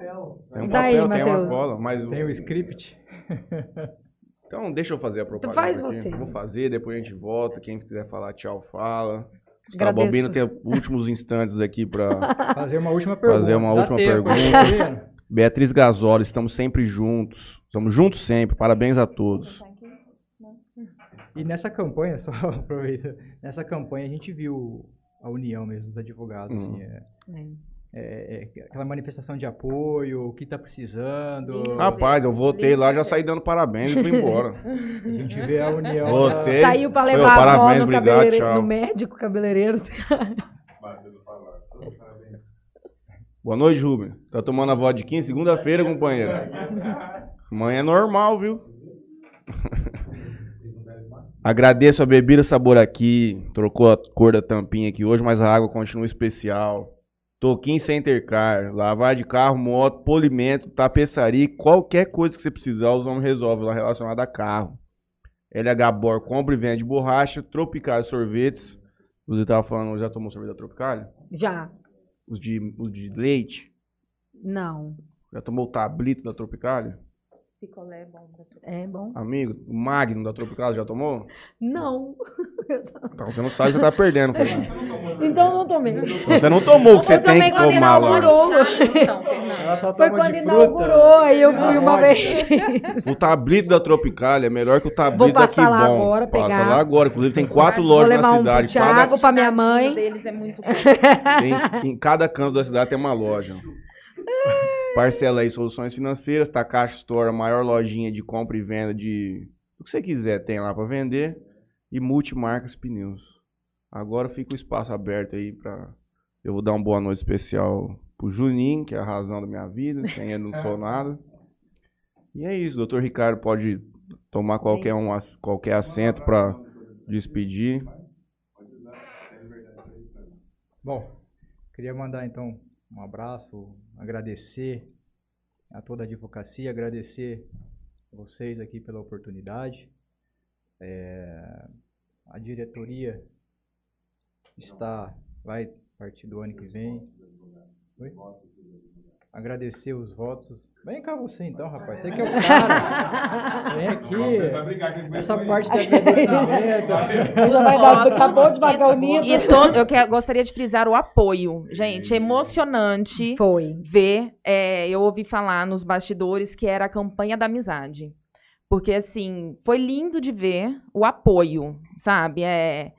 Tem um Daí, papel, tem uma cola, mas... Tem o script. [laughs] Então deixa eu fazer a propaganda faz aqui. você. Vou fazer, depois a gente volta, quem quiser falar tchau, fala. Agradeço. Balbino tem [laughs] últimos instantes aqui pra... Fazer uma última pergunta. Fazer uma Dá última tempo, pergunta. Beatriz Gasoli, estamos sempre juntos. Estamos juntos sempre, parabéns a todos. E nessa campanha, [laughs] só aproveita, nessa campanha a gente viu a união mesmo dos advogados, Uhum. assim, é, é- é aquela manifestação de apoio, o que tá precisando. Lindo. Rapaz, eu voltei lá, já saí dando parabéns e fui embora. A gente vê a união. Voltei. da- Saiu pra Foi, levar a avó parabéns, no, obrigado, no médico cabeleireiro. [laughs] Boa noite, Rubem. Tá tomando a vodka segunda-feira, companheiro. Amanhã é normal, viu? [laughs] Agradeço a bebida sabor aqui. Trocou a cor da tampinha aqui hoje, mas a água continua especial. Toquinho Center Car, lavar de carro, moto, polimento, tapeçaria, qualquer coisa que você precisar, os homens resolvem lá relacionado a carro. LH Bor, compra e vende borracha, Tropical Sorvetes. Você tava falando, já tomou sorvete da Tropical? Já. Os de, os de leite? Não. Já tomou o tablito da Tropical? Picolé é bom. É bom? Amigo, o Magnum da Tropical já tomou? Não. [laughs] Então você não sabe que você tá perdendo, Fernando. [laughs] Então eu não tomei. Você não tomou o que você tem que quando tomar lá. inaugurou. Então. Ela só Foi toma quando de inaugurou, aí eu fui uma vez. [laughs] O tablito da Tropical é melhor que o tablito Vou passar daqui lá bom. agora, Passa pegar. lá agora. Inclusive tem quatro Vou lojas levar na um pro cidade. Thiago, Cada, pra minha mãe. deles é muito bom. tem- em cada canto da cidade tem uma loja. Parcela aí soluções financeiras, Takashi Store, a maior lojinha de compra e venda de o que você quiser tem lá pra vender e multimarcas pneus. Agora fica o espaço aberto aí pra eu vou dar uma boa noite especial pro Juninho, que é a razão da minha vida, sem ele não sou [laughs] nada. E é isso, doutor Ricardo pode tomar qualquer um qualquer assento pra despedir. Bom, queria mandar então um abraço, agradecer a toda a advocacia, agradecer vocês aqui pela oportunidade. É, a diretoria está, vai partir do ano que vem. Oi? Agradecer os votos. Vem cá você então, rapaz. Você que é o cara. Vem aqui. Essa parte de agradecimento. Acabou de pagar o nível. E todo, eu que- gostaria de frisar o apoio. Gente, é emocionante Foi. ver. é, eu ouvi falar nos bastidores que era a campanha da amizade. Porque, assim, foi lindo de ver o apoio, sabe? É,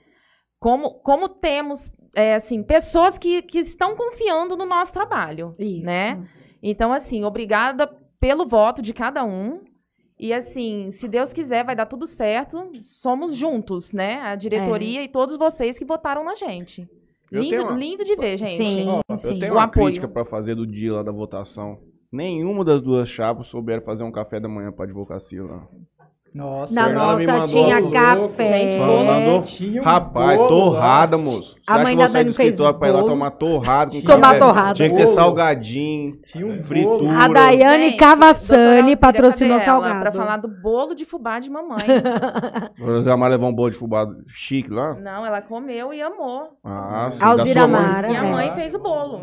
como, como temos, é, assim, pessoas que, que estão confiando no nosso trabalho. Isso. Né? Então, assim, obrigada pelo voto de cada um. E assim, se Deus quiser, vai dar tudo certo. Somos juntos, né? A diretoria e todos vocês que votaram na gente. Eu Lindo, uma- lindo de ver, gente. Sim, Eu sim. tenho O uma apoio. crítica pra fazer do dia lá da votação. Nenhuma das duas chapas souberam fazer um café da manhã pra advocacia lá. Nossa, Na nossa tinha café. Gente, bolo. mandou- Tinha um Rapaz, bolo torrada, moço. Você A mãe da é Dani fez escritório pra ir lá bolo. tomar torrada? com [laughs] Tomar café? torrada. Tinha que ter Bolo. salgadinho, Tinha um fritura. bolo. A Daiane Gente, Cavassani patrocinou salgado. Pra falar do bolo de fubá de mamãe. José Amar levou um bolo de fubá chique lá. Não, ela comeu e amou. Ah, sim. Alzira. Amara. Minha é. mãe fez o bolo.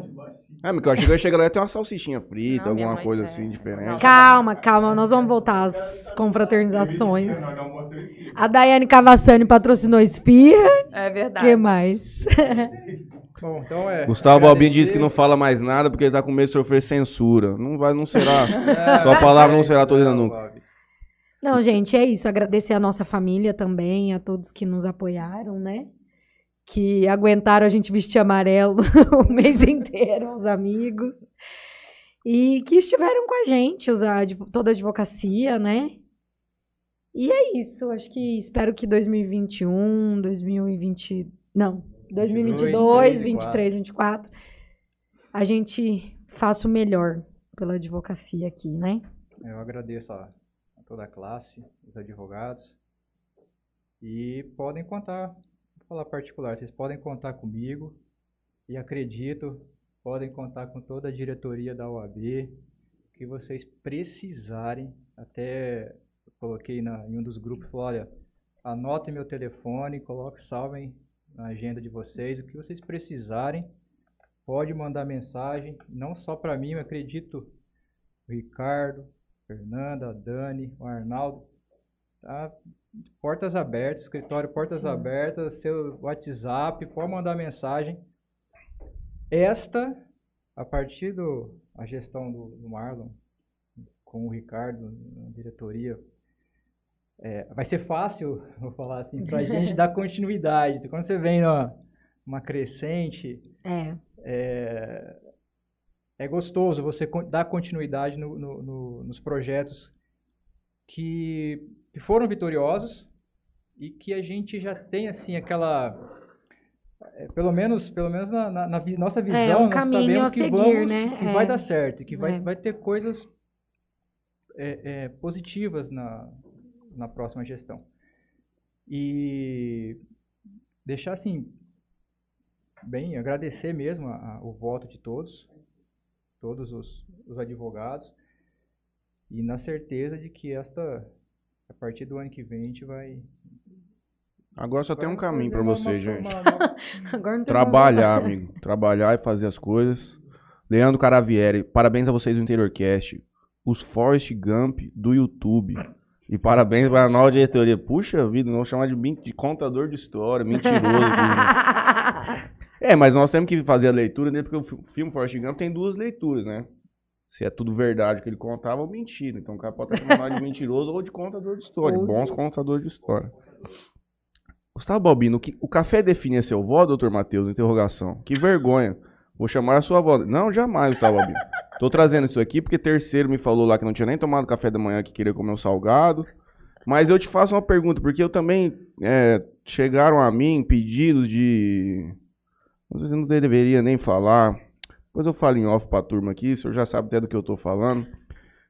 É, porque eu achei que eu ia chegar lá e ter uma salsichinha frita, Não, alguma coisa é. assim diferente. Calma, calma, nós vamos voltar às confraternizações. A Daiane Cavassani patrocinou Espirra. É O verdade. que mais? [laughs] Bom, então é. Gustavo agradecer. disse que não fala mais nada porque ele tá com medo de sofrer censura. Não vai, não será. [laughs] É, Sua palavra não será toda nunca. Não, gente, é isso. Agradecer a nossa família também, a todos que nos apoiaram, né? Que aguentaram a gente vestir amarelo [laughs] o mês inteiro, os amigos. E que estiveram com a gente, os toda a advocacia, né? E é isso. Acho que espero que 2021, 2020. Não, 2022, 23, 23, 24. A gente faça o melhor pela advocacia aqui, né? Eu agradeço a, a toda a classe, os advogados. E podem contar, falar particular, vocês podem contar comigo. E acredito, podem contar com toda a diretoria da OAB. Que vocês precisarem, até coloquei na, em um dos grupos, falou, olha, anotem meu telefone, coloque, salvem na agenda de vocês, o que vocês precisarem, pode mandar mensagem, não só para mim, eu acredito Ricardo, Fernanda, Dani, o Arnaldo. Tá? Portas abertas, escritório portas Sim. abertas, seu WhatsApp, pode mandar mensagem. Esta, a partir do a gestão do, do Marlon, com o Ricardo na diretoria, é, vai ser fácil, [laughs] vou falar assim, para a [laughs] gente dar continuidade. Quando você vem numa, uma crescente, É. é, é gostoso você dar continuidade no- no- no- nos projetos que, que foram vitoriosos e que a gente já tem assim aquela é, pelo menos pelo menos na, na- na nossa visão um nós sabemos que seguir, vamos né? que É. vai dar certo e que vai, É. vai ter coisas é, é, positivas na, na próxima gestão e deixar assim bem agradecer mesmo a- a- o voto de todos, todos os, os advogados, e na certeza de que esta A partir do ano que vem a gente vai. Agora só tem um caminho uma- você, uma- gente. uma- uma- [laughs] Agora não tem Trabalhar, amigo. Trabalhar e fazer as coisas. Leandro Caravieri, parabéns a vocês do InteriorCast. Os Forrest Gump do YouTube. E parabéns para a nova diretoria. Puxa vida, não vou chamar de, de contador de história, mentiroso. [laughs] é, mas nós temos que fazer a leitura dele, porque o fi- filme Forrest Gump tem duas leituras, né? Se é tudo verdade o que ele contava ou mentira. Então o cara pode estar chamando de [laughs] mentiroso ou de contador de história. Ou de- Bons contadores de história. Gustavo Balbino, o, que- o café define seu voto, doutor Matheus? Interrogação. Que vergonha. Vou chamar a sua avó. Não, jamais, Gustavo Balbino. Tô trazendo isso aqui porque terceiro me falou lá que não tinha nem tomado café da manhã, que queria comer um salgado. Mas eu te faço uma pergunta, porque eu também é, chegaram a mim pedidos de. Às vezes eu não deveria nem falar. Depois eu falo em off pra turma aqui, o senhor já sabe até do que eu tô falando.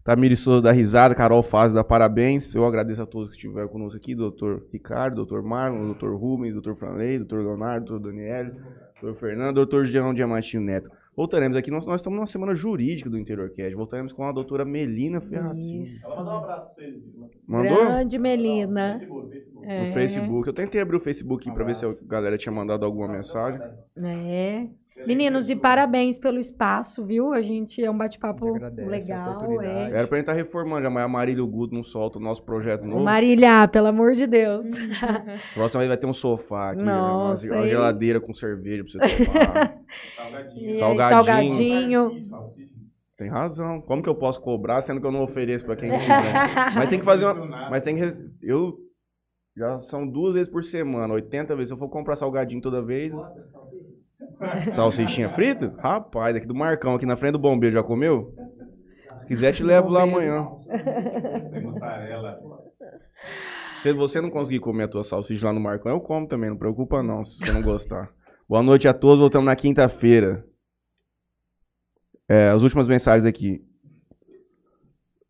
Tamiri Souza da Risada, Carol Faz da Parabéns. Eu agradeço a todos que estiveram conosco aqui, doutor Ricardo, doutor Marlon, doutor Rubens, doutor Franley, doutor Leonardo, doutor Daniel, doutor Fernando, doutor Jean Diamantinho Neto. Voltaremos aqui, nós, nós estamos numa semana jurídica do InteriorCast. Voltaremos com a doutora Melina Ferracini. Isso. Mandou? Grande Melina. É. No Facebook. Eu tentei abrir o Facebook pra ver se a galera tinha mandado alguma mensagem. É. Meninos, e parabéns pelo espaço, viu? A gente é um bate-papo legal. É. Era pra gente estar reformando, já, mas a Marília e o Guto não soltam o nosso projeto novo. Marília, pelo amor de Deus. [laughs] Próxima vez vai ter um sofá aqui, Nossa, uma, uma geladeira com cerveja pra você tomar. [laughs] Aí, Salgadinho. salgadinho. tem razão. Como que eu posso cobrar sendo que eu não ofereço pra quem [laughs] tiver? Mas tem que fazer uma. Mas tem que. Eu. Já são duas vezes por semana, 80 vezes. Se eu for comprar salgadinho toda vez. [laughs] Salsichinha frita? Rapaz, aqui do Marcão, aqui na frente do bombeiro, já comeu? Se quiser, te levo lá amanhã. Tem mussarela. Se você não conseguir comer a tua salsicha lá no Marcão, eu como também, não preocupa não, se você não gostar. Boa noite a todos, voltamos na quinta-feira. É, as últimas mensagens aqui.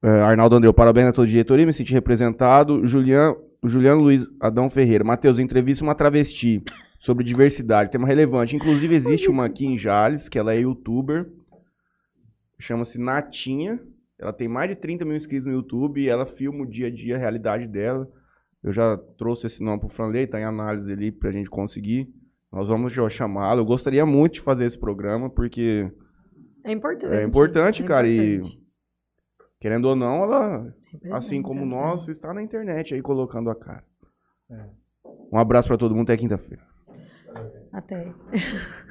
É, Arnaldo Andreu, parabéns a toda a diretoria, me senti representado. Julian, Juliano Luiz Adão Ferreira, Matheus, entrevista uma travesti sobre diversidade, tema relevante. Inclusive, existe uma aqui em Jales, que ela é youtuber, chama-se Natinha. Ela tem mais de 30 mil inscritos no YouTube e ela filma o dia a dia, a realidade dela. Eu já trouxe esse nome pro Franley, tá em análise ali pra gente conseguir. Nós vamos já chamá-lo. Eu gostaria muito de fazer esse programa, porque, É importante. É importante, é cara, e- importante. querendo ou não, ela, assim como né? nós, está na internet aí colocando a cara. Um abraço pra todo mundo, até quinta-feira. Até. [laughs]